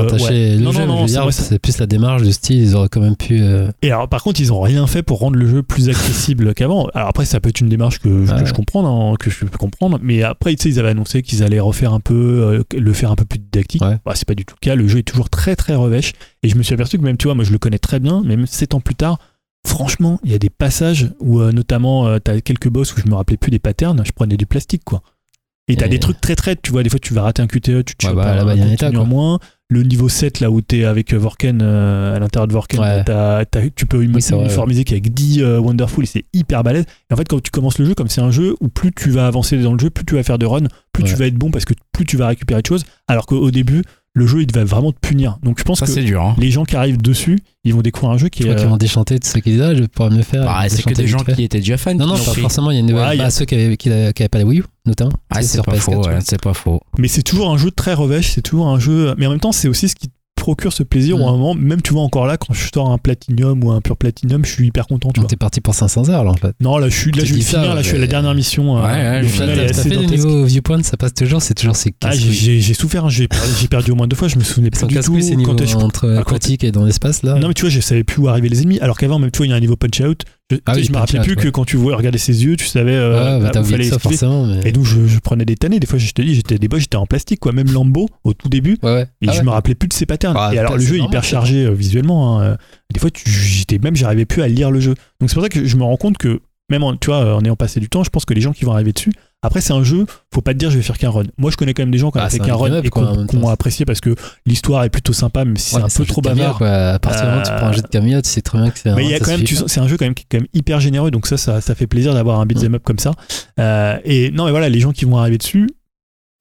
Speaker 2: Non,
Speaker 3: jeu.
Speaker 2: non, non,
Speaker 3: je veux
Speaker 2: c'est
Speaker 3: plus la démarche du style. Ils auraient quand même pu. euh,
Speaker 2: Et alors, par contre, ils ont rien fait pour rendre le jeu plus accessible qu'avant. Alors après, ça peut être une démarche que, que
Speaker 3: Ouais.
Speaker 2: je comprends, hein, que je peux comprendre. Mais après, tu sais, ils avaient annoncé qu'ils allaient refaire un peu, euh, le faire un peu plus didactique.
Speaker 3: Ouais.
Speaker 2: Bah, c'est pas du tout le cas. Le jeu est toujours très très revêche. Et je me suis aperçu que même, tu vois, moi, je le connais très bien, mais même 7 ans plus tard. Franchement, il y a des passages où, notamment, t'as quelques boss où je me rappelais plus des patterns, je prenais du plastique, quoi. Et t'as
Speaker 3: Et-
Speaker 2: des trucs très très, tu vois, des fois tu vas rater un QTE, tu te
Speaker 3: Ouais, bah, là-bas,
Speaker 2: un
Speaker 3: état,
Speaker 2: en moins. le niveau 7 là où t'es avec euh, Vorken euh, à l'intérieur de Vorken
Speaker 3: Ouais.
Speaker 2: t'as- t'as- tu peux
Speaker 3: Oui,
Speaker 2: uniformiser qu'avec 10 euh, Wonderful et c'est hyper balèze. Et en fait quand tu commences le jeu comme c'est un jeu où plus tu vas avancer dans le jeu plus tu vas faire de run plus tu vas être bon parce que plus tu vas récupérer de choses. Alors qu'au début le jeu il va vraiment te punir donc je pense
Speaker 1: Ça,
Speaker 2: que
Speaker 1: dur. Hein.
Speaker 2: les gens qui arrivent dessus ils vont découvrir un jeu qui
Speaker 3: Je
Speaker 2: est
Speaker 3: crois qu'ils vont déchanter tous ceux qui disent Ah, je vais pouvoir mieux faire.
Speaker 1: Bah, c'est que des gens qui étaient déjà fans.
Speaker 3: Non, non, pas forcément. Il y a une nouvelle.
Speaker 2: Ouais, il y a-
Speaker 3: bah, ceux qui avaient, qui n'avaient pas les Wii U, notamment.
Speaker 1: Ah, c'est pas
Speaker 3: PS4,
Speaker 1: faux,
Speaker 3: ouais.
Speaker 1: ouais, c'est pas faux.
Speaker 2: Mais c'est toujours un jeu très revêche, c'est toujours un jeu. Mais en même temps, c'est aussi ce qui te procure ce plaisir
Speaker 3: Mm.
Speaker 2: un moment, même tu vois encore là, quand je sors un platinum ou un pur platinum, je suis hyper content. Tu
Speaker 3: t'es parti pour 500 heures là en fait.
Speaker 2: Non, là, je suis, là, je vais
Speaker 3: ça.
Speaker 2: Là, je suis à la dernière mission. euh,
Speaker 1: Ouais, ouais,
Speaker 2: le
Speaker 1: je
Speaker 2: final est assez
Speaker 3: fait le
Speaker 2: dantesque.
Speaker 3: niveau viewpoint, ça passe toujours, c'est toujours ces
Speaker 2: Ah, j'ai- souffert, hein, j'ai perdu, au moins deux fois, je me souvenais plus du tout
Speaker 3: c'est entre
Speaker 2: Ah,
Speaker 3: aquatique et dans l'espace là.
Speaker 2: Non, mais tu vois, je savais plus où arriver les ennemis. Alors qu'avant, même, tu vois, il y a un niveau punch-out. Je,
Speaker 3: Ah oui,
Speaker 2: je me rappelais plus que
Speaker 3: ouais.
Speaker 2: quand tu vois, regardais ses yeux, tu savais euh,
Speaker 3: Ouais, bah,
Speaker 2: où
Speaker 3: t'as oublié
Speaker 2: fallait
Speaker 3: ça forcément. Mais...
Speaker 2: Et donc, je, je prenais des tannées. Des fois, je te dis, j'étais des j'étais en plastique, quoi. Même Lambo, au tout début,
Speaker 3: Ouais, ouais.
Speaker 2: Et
Speaker 3: Ah
Speaker 2: je
Speaker 3: ouais.
Speaker 2: me rappelais plus de ses patterns.
Speaker 3: Ah,
Speaker 2: et alors le jeu est hyper chargé euh, visuellement. hein, euh. Des fois, j'étais même, j'arrivais plus à lire le jeu. Donc c'est pour ça que je me rends compte que même en, tu vois, en ayant passé du temps, je pense que les gens qui vont arriver dessus. Après, c'est un jeu. Faut pas te dire, je vais faire qu'un run. Moi, je connais quand même des gens qui ont
Speaker 3: Ah,
Speaker 2: fait
Speaker 3: c'est un
Speaker 2: qu'un run
Speaker 3: up,
Speaker 2: et qui ont- apprécié parce que l'histoire est plutôt sympa, même si
Speaker 3: Ouais,
Speaker 2: c'est un peu trop bavard.
Speaker 3: quoi. À partir du moment où tu prends un jeu de camion, tu sais très bien que c'est un.
Speaker 2: Mais il y a quand même, c'est un jeu quand même qui est quand même hyper généreux, donc ça, ça, ça fait plaisir d'avoir un beat'em up comme ça. Euh, et non, mais voilà, les gens qui vont arriver dessus,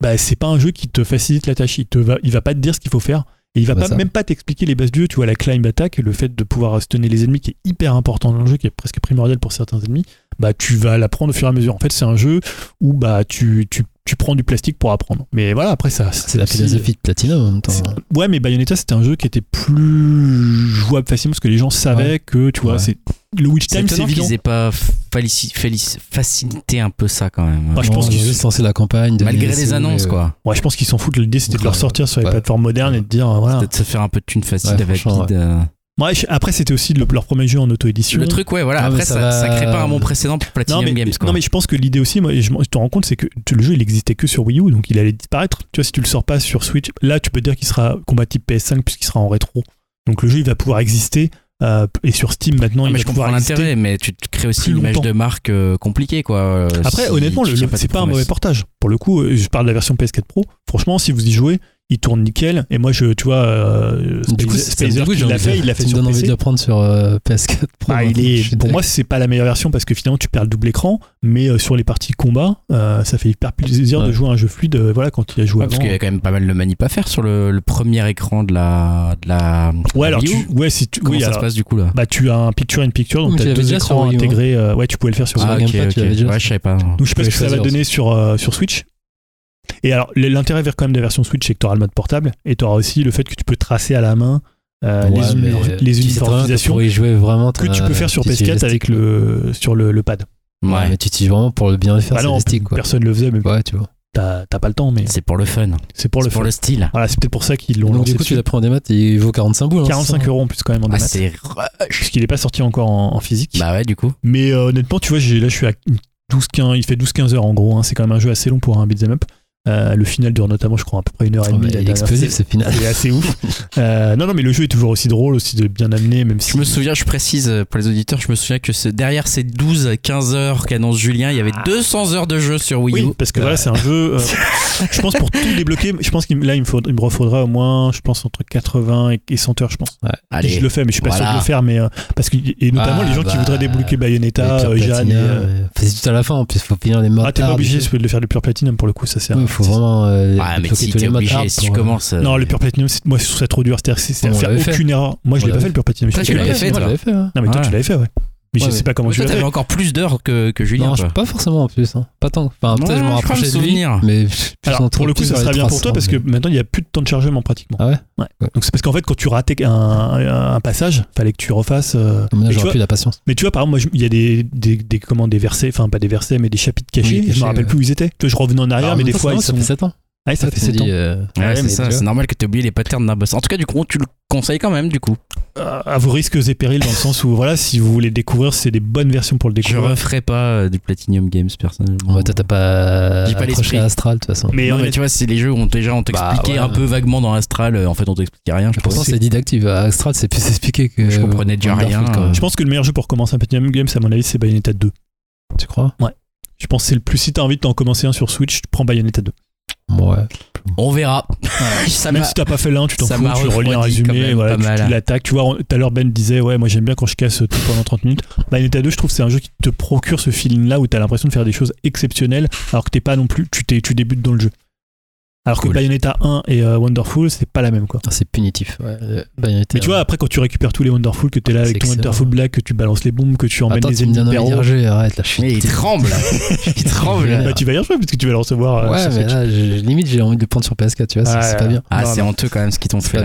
Speaker 2: bah, c'est pas un jeu qui te facilite la tâche. Il te va, il va pas te dire ce qu'il faut faire. Et il va
Speaker 3: Bah,
Speaker 2: pas, même pas t'expliquer les bases du jeu. Tu vois, la climb attack, le fait de pouvoir stunner les ennemis qui est hyper important dans le jeu, qui est presque primordial pour certains ennemis, bah, tu vas l'apprendre au fur et à mesure. En fait, c'est un jeu où bah, tu, tu, tu prends du plastique pour apprendre. Mais voilà, après, ça.
Speaker 3: C'est la philosophie de Platinum en même temps.
Speaker 2: Ouais, mais Bayonetta, c'était un jeu qui était plus jouable facilement parce que les gens savaient que, tu vois,
Speaker 3: Ouais.
Speaker 2: c'est le Witch
Speaker 1: C'est
Speaker 2: Time, c'est évident.
Speaker 1: qu'ils aient pas facilité un peu ça quand même.
Speaker 2: Je pense
Speaker 3: ils
Speaker 2: qu'ils
Speaker 3: ont juste lancé la campagne. de
Speaker 1: Malgré les annonces, quoi.
Speaker 2: Ouais, je pense qu'ils s'en foutent. L'idée, c'était de leur sortir sur les
Speaker 3: Ouais.
Speaker 2: plateformes modernes et de dire, voilà.
Speaker 1: Peut-être se faire un peu de thune facile
Speaker 3: Ouais,
Speaker 1: avec euh.
Speaker 2: Ouais, après, c'était aussi le- leur premier jeu en auto-édition.
Speaker 1: Le truc, ouais, voilà.
Speaker 3: Ah,
Speaker 1: Après,
Speaker 3: ça
Speaker 1: ça,
Speaker 3: va-
Speaker 1: ça crée pas un bon précédent pour Platinum
Speaker 2: non mais,
Speaker 1: Games, quoi.
Speaker 2: non, mais je pense que l'idée aussi, moi, et je, te rends compte, c'est que le jeu, il existait que sur Wii U, donc il allait disparaître. Tu vois, si tu le sors pas sur Switch, là, tu peux dire qu'il sera compatible PS5 puisqu'il sera en rétro. Donc le jeu, il va pouvoir exister. euh, et sur Steam, maintenant,
Speaker 1: Non,
Speaker 2: il
Speaker 1: mais
Speaker 2: va
Speaker 1: je comprends
Speaker 2: pouvoir exister.
Speaker 1: l'intérêt, mais tu te crées aussi
Speaker 2: plus
Speaker 1: une image de marque euh, compliquée, quoi. euh,
Speaker 2: Après,
Speaker 1: si
Speaker 2: honnêtement,
Speaker 1: pas
Speaker 2: c'est pas un mauvais portage. Pour le coup, euh, je parle de la version PS4 Pro. Franchement, si vous y jouez, il tourne nickel. Et moi, je, tu vois, euh,
Speaker 3: Du coup, j'ai
Speaker 2: l'a
Speaker 3: envie
Speaker 2: fait,
Speaker 3: de-
Speaker 2: il l'a fait sur
Speaker 3: donne envie
Speaker 2: PC.
Speaker 3: de le prendre sur euh, PS4 Pro.
Speaker 2: Bah, il
Speaker 3: maintenant.
Speaker 2: est,
Speaker 3: Je suis
Speaker 2: pour
Speaker 3: deg.
Speaker 2: moi, c'est pas la meilleure version parce que finalement, tu perds le double écran, mais euh, sur les parties combat, euh, ça fait hyper plaisir de jouer à un jeu fluide. voilà, quand il a joué
Speaker 1: Ouais, parce qu'il y a quand même pas mal de manip à faire sur le, le premier écran de la. De la
Speaker 2: Ouais, alors
Speaker 1: Wii U.
Speaker 2: tu, ouais, si tu,
Speaker 1: Comment
Speaker 2: oui,
Speaker 1: ça
Speaker 2: alors,
Speaker 1: se passe du coup là?
Speaker 2: bah, tu as un picture in picture, donc tu as deux écrans intégrés. ouais, tu pouvais le faire sur
Speaker 1: Ah,
Speaker 3: le
Speaker 1: ok,
Speaker 3: Gamepad, tu l'avais
Speaker 1: ok. Ouais, je savais pas.
Speaker 2: Donc je sais pas ce que ça va donner sur, sur Switch. Et alors, l'intérêt vers quand même de la version Switch, c'est que tu auras le mode portable et tu auras aussi le fait que tu peux tracer à la main euh,
Speaker 3: Ouais,
Speaker 2: les,
Speaker 3: euh,
Speaker 2: les uniformisations
Speaker 3: Pour y jouer vraiment,
Speaker 2: que tu peux faire sur
Speaker 3: tu utilises
Speaker 2: PS4
Speaker 3: le
Speaker 2: avec le, sur le, le pad.
Speaker 3: Ouais,
Speaker 1: Ouais.
Speaker 3: mais tu utilises vraiment pour le bien le faire,
Speaker 2: Bah non,
Speaker 3: le stick, quoi.
Speaker 2: personne le faisait, mais
Speaker 3: Ouais, tu vois.
Speaker 2: t'as t'as pas le temps, mais
Speaker 1: C'est pour le fun.
Speaker 2: c'est pour le
Speaker 1: pour
Speaker 2: fun.
Speaker 1: le style.
Speaker 2: Voilà, c'est peut-être pour ça qu'ils l'ont
Speaker 3: Donc,
Speaker 2: lancé
Speaker 3: du coup, tu l'as pris en démat et il vaut 45 boules. hein,
Speaker 2: 45
Speaker 3: c'est ça
Speaker 2: euros en plus quand même en
Speaker 1: Ah,
Speaker 2: démat,
Speaker 1: c'est rush.
Speaker 2: puisqu'il est pas sorti encore en, en physique.
Speaker 1: Bah ouais, du coup.
Speaker 2: Mais euh, honnêtement, tu vois, là je suis à 12-15, il fait 12-15 heures en gros, hein, c'est quand même un jeu assez long pour un beat'em up. Euh, le final dure notamment, je crois, à peu près une heure et
Speaker 3: Oh,
Speaker 2: demie. la
Speaker 3: Il est explosif ce final.
Speaker 2: C'est assez ouf. Euh, non, non, mais le jeu est toujours aussi drôle, aussi de bien amené, même si.
Speaker 1: Je me souviens, je précise euh, pour les auditeurs, je me souviens que derrière ces 12-15 heures qu'annonce Julien, il y avait 200 heures de jeu sur Wii U.
Speaker 2: Oui, parce que voilà, c'est un jeu. euh, je pense pour tout débloquer, je pense qu'il là, il me, faudra, il me refaudra au moins, je pense, entre 80 et- et 100 heures, je pense.
Speaker 1: Allez.
Speaker 2: je le fais, mais je suis pas sûr de le faire, mais parce que et notamment
Speaker 3: Ah,
Speaker 2: les gens qui
Speaker 3: bah,
Speaker 2: voudraient débloquer Bayonetta, Jeanne.
Speaker 3: C'est tout à la fin, en plus, faut finir les modes.
Speaker 2: Ah, t'es pas obligé de le faire le pure platinum pour le coup, ça sert.
Speaker 3: Ouais, faut vraiment. euh,
Speaker 1: Ouais, mais si
Speaker 3: tous
Speaker 1: t'es obligé, si tu
Speaker 3: euh,
Speaker 1: commences. euh,
Speaker 2: Non, le pure platinum, c'est- moi je trouve ça trop dur. C'est-à-dire faire aucune erreur. Moi je l'ai pas fait le pure platinum.
Speaker 1: Toi,
Speaker 2: Je
Speaker 1: tu l'avais fait.
Speaker 2: Non, mais toi tu l'avais fait, ouais. Mais je sais pas comment tu l'as fait.
Speaker 1: encore plus d'heures que, que Julien.
Speaker 3: Non, je
Speaker 1: quoi.
Speaker 3: pas forcément en plus. hein. Pas tant. Enfin, peut-être
Speaker 1: Ouais,
Speaker 3: je me rapprochais
Speaker 1: me
Speaker 3: de lui.
Speaker 1: souvenir.
Speaker 3: Mais je suis plus
Speaker 2: Alors pour le coup, ça
Speaker 3: vers
Speaker 2: sera
Speaker 3: les
Speaker 2: bien pour toi
Speaker 3: 300,
Speaker 2: parce que
Speaker 3: mais-
Speaker 2: maintenant il n'y a plus de temps de chargement pratiquement.
Speaker 3: Ah ouais
Speaker 2: Ouais.
Speaker 3: Ouais.
Speaker 2: Donc c'est parce qu'en fait quand tu ratais un, un, un passage, fallait que tu refasses. euh,
Speaker 3: Maintenant,
Speaker 2: mais, tu
Speaker 3: j'aurais
Speaker 2: vois,
Speaker 3: plus la patience.
Speaker 2: mais tu vois, par exemple, il y a des, des, des, comment, des versets, enfin pas des versets, mais des chapitres cachés.
Speaker 3: Oui,
Speaker 2: et je me rappelle plus où ils étaient. Tu vois, je revenais en arrière, mais des fois
Speaker 3: ça
Speaker 2: ils
Speaker 3: va, ça
Speaker 2: sont.
Speaker 3: fait 7 ans.
Speaker 2: Ah, ça
Speaker 3: Ouais,
Speaker 2: fait
Speaker 3: tu me
Speaker 2: 7
Speaker 3: dis,
Speaker 2: ans.
Speaker 3: euh,
Speaker 1: Ouais,
Speaker 2: Ouais,
Speaker 1: c'est ça, normal que tu oublies les patterns d'un boss. En tout cas, du coup, tu le conseilles quand même, du coup.
Speaker 2: À vos risques et périls, dans le sens où, voilà, si vous voulez le découvrir, c'est des bonnes versions pour le
Speaker 1: Je
Speaker 2: découvrir.
Speaker 1: referai pas euh, du Platinum Games personnellement.
Speaker 3: Ouais, toi, t'as pas
Speaker 1: J'ai pas
Speaker 3: accroché
Speaker 1: l'esprit.
Speaker 3: à Astral, de toute façon.
Speaker 2: Mais,
Speaker 1: non, mais tu vois, c'est les jeux où on, déjà on t'expliquait
Speaker 3: Bah, ouais.
Speaker 1: un peu vaguement dans Astral, euh, en fait on t'expliquait rien. Je
Speaker 3: Pourtant,
Speaker 1: pense.
Speaker 3: c'est didactique. Astral, c'est plus expliqué que.
Speaker 1: Je comprenais déjà rien,
Speaker 3: quand même.
Speaker 2: je pense que le meilleur jeu pour commencer un Platinum Games, à mon avis, c'est Bayonetta 2.
Speaker 3: Tu crois?
Speaker 2: Je pense que c'est le plus. Si t'as envie de t'en commencer un sur Switch, tu prends Bayonetta 2.
Speaker 3: Ouais.
Speaker 1: On verra. ça
Speaker 2: Même si t'as pas fait l'un, tu t'en fous, tu relis un résumé,
Speaker 1: même
Speaker 2: voilà,
Speaker 1: pas
Speaker 2: tu, tu l'attaques. Tu vois, tout à l'heure Ben disait, ouais, moi j'aime bien quand je casse tout pendant 30 minutes. Bayonetta 2, je trouve que c'est un jeu qui te procure ce feeling-là où t'as l'impression de faire des choses exceptionnelles alors que t'es pas non plus, tu, t'es- tu débutes dans le jeu. Alors
Speaker 1: Cool.
Speaker 2: que Bayonetta 1 et euh, Wonderful, c'est pas la même quoi.
Speaker 3: Ah, C'est punitif. Ouais. euh, Bayonetta,
Speaker 2: Mais tu vois, après quand tu récupères tous les Wonderful, que t'es là
Speaker 3: C'est
Speaker 2: avec ton
Speaker 3: excellent.
Speaker 2: Wonderful Black, que tu balances les bombes, que tu emmènes
Speaker 3: Attends,
Speaker 2: les ennemis
Speaker 3: rejouer, arrête là, je suis.
Speaker 1: Mais il tremble. il tremble.
Speaker 2: Bah, tu vas y rejouer parce que tu vas le recevoir. euh,
Speaker 3: Ouais, mais là, limite, j'ai envie de le prendre sur PS4, tu vois, c'est
Speaker 2: Ouais,
Speaker 3: c'est pas bien.
Speaker 1: Ah, c'est honteux quand même ce qu'ils t'ont fait.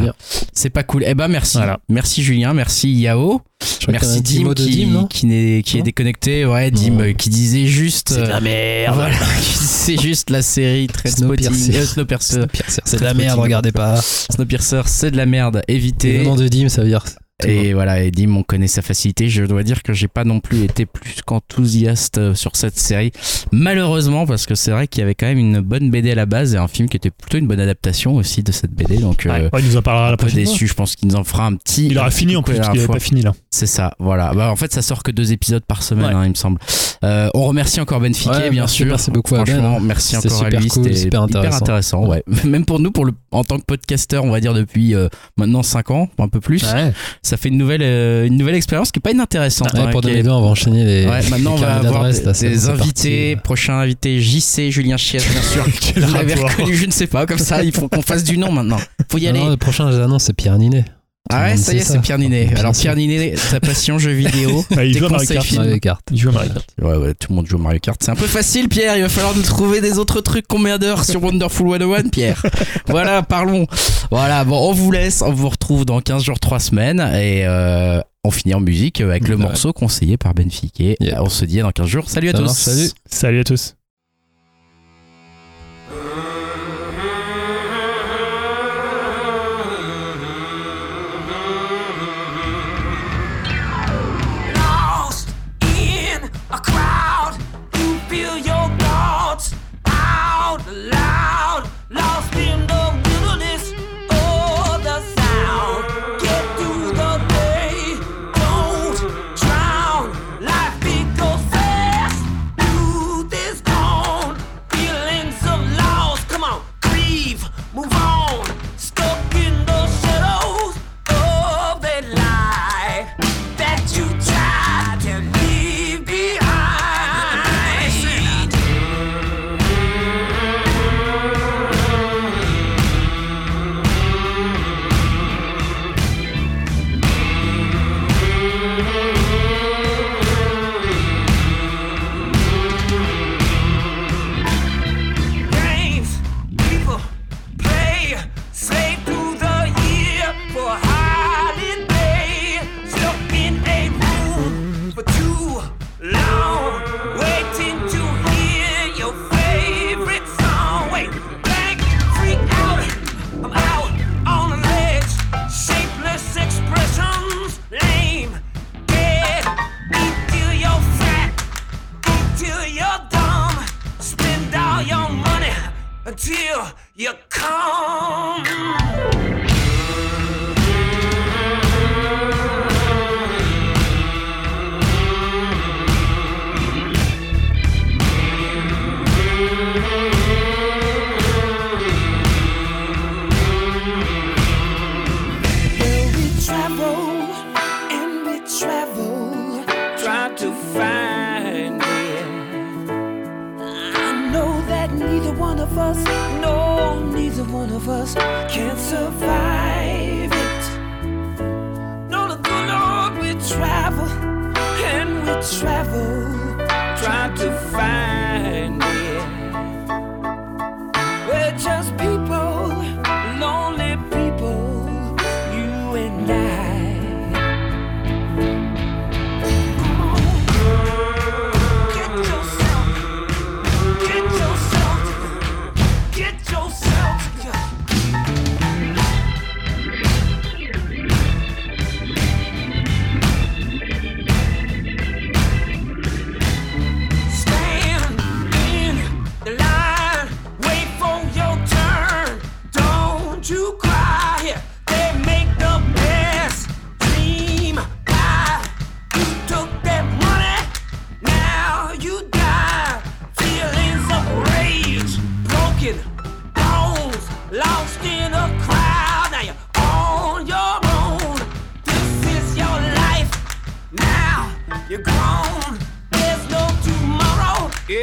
Speaker 1: C'est pas cool. Eh ben merci.
Speaker 2: Voilà.
Speaker 1: Merci Julien, merci Yao. Merci Dim qui,
Speaker 3: Dim, non
Speaker 1: qui, n'est- qui est déconnecté. Ouais, Dim euh, qui disait juste.
Speaker 3: C'est de la
Speaker 1: euh,
Speaker 3: merde.
Speaker 1: Voilà, qui disait juste la série très
Speaker 3: Snowpiercer.
Speaker 1: Snowpiercer.
Speaker 3: Snowpiercer, C'est de la merde, regardez pas.
Speaker 1: Snowpiercer, c'est de la merde. Évitez.
Speaker 3: le nom de Dim, ça veut dire.
Speaker 1: Et voilà, et Dim, on connaît sa facilité. Je dois dire que j'ai pas non plus été plus qu'enthousiaste euh, sur cette série. Malheureusement, parce que c'est vrai qu'il y avait quand même une bonne BD à la base et un film qui était plutôt une bonne adaptation aussi de cette BD. Donc, euh,
Speaker 2: Ouais, il nous en parlera
Speaker 1: un
Speaker 2: la
Speaker 1: peu
Speaker 2: fois.
Speaker 1: déçu. Je pense qu'il nous en fera un petit.
Speaker 2: Il aura fini en plus, parce qu'il pas fini là.
Speaker 1: C'est ça, voilà. Bah, en fait, ça sort que deux épisodes par semaine,
Speaker 2: Ouais.
Speaker 1: hein, il me semble. Euh, on remercie encore Ben Fiquet,
Speaker 3: Ouais,
Speaker 1: bien
Speaker 3: merci,
Speaker 1: sûr.
Speaker 3: merci beaucoup à Ben,
Speaker 1: Franchement,
Speaker 3: hein.
Speaker 1: merci encore à
Speaker 3: super
Speaker 1: lui.
Speaker 3: cool,
Speaker 1: C'était
Speaker 3: super
Speaker 1: hyper
Speaker 3: intéressant.
Speaker 1: Ouais. Même pour nous, pour le, en tant que podcasteur, on va dire depuis euh, maintenant 5 ans, un peu plus,
Speaker 3: Ouais.
Speaker 1: Ça fait une nouvelle, euh, une nouvelle expérience qui est pas inintéressante.
Speaker 3: Ouais,
Speaker 1: hein,
Speaker 3: pour
Speaker 1: qui est-
Speaker 3: 2002, on va enchaîner les.
Speaker 1: Ouais, maintenant on
Speaker 3: les
Speaker 1: va
Speaker 3: carnets
Speaker 1: avoir des,
Speaker 3: là,
Speaker 1: des invités. Prochain invité JC, Julien Chies, bien sûr.
Speaker 2: Quel
Speaker 1: Vous l'avez
Speaker 2: rapport
Speaker 1: reconnu, je ne sais pas. Comme ça, il faut qu'on fasse du nom maintenant. Faut y aller.
Speaker 3: non, le prochain, annonce, c'est Pierre Ninet.
Speaker 1: Ah ouais, ça y est, c'est Pierre Ninet. Alors. Pierre Ninet, ta passion jeux vidéo.
Speaker 2: Ouais, il joue à Mario Kart.
Speaker 1: films.
Speaker 3: Mario Kart.
Speaker 2: Il joue à Mario Kart.
Speaker 1: Ouais, ouais, tout le monde joue au Mario Kart. C'est un peu facile, Pierre. Il va falloir nous trouver des autres trucs. Combien d'heures sur Wonderful 101, Pierre Voilà, parlons. Voilà, bon, on vous laisse. On vous retrouve dans 15 jours, 3 semaines. Et euh, on finit en musique avec le
Speaker 3: Ouais.
Speaker 1: morceau conseillé par Ben Fiquet.
Speaker 3: Yep.
Speaker 1: On se dit à dans 15 jours. Salut à
Speaker 3: Ça
Speaker 1: tous.
Speaker 3: marche, salut.
Speaker 2: Salut à tous.
Speaker 6: Until you come. One of us can survive it. No, the good Lord, we travel and we travel,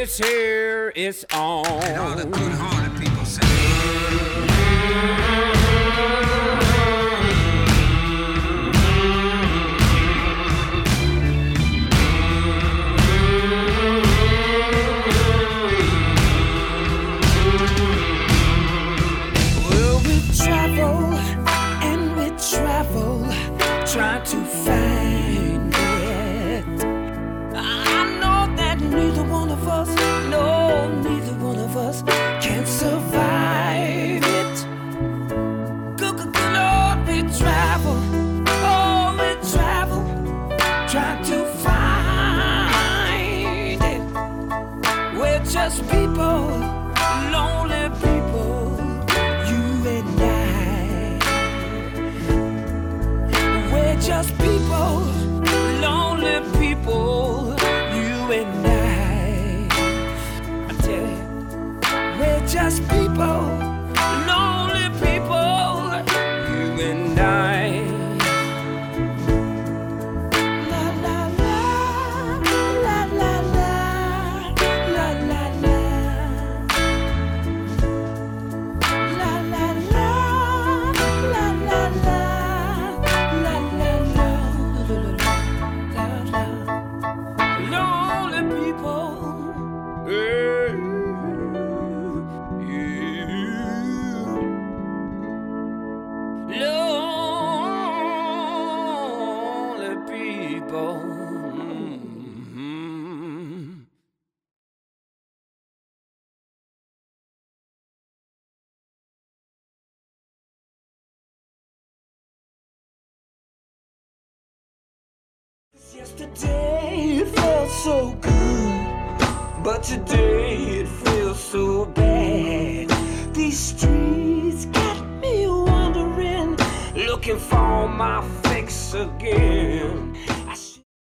Speaker 6: It's here, it's on. Yesterday it felt so good, but today it feels so bad. These streets got me wondering, looking for my fix again.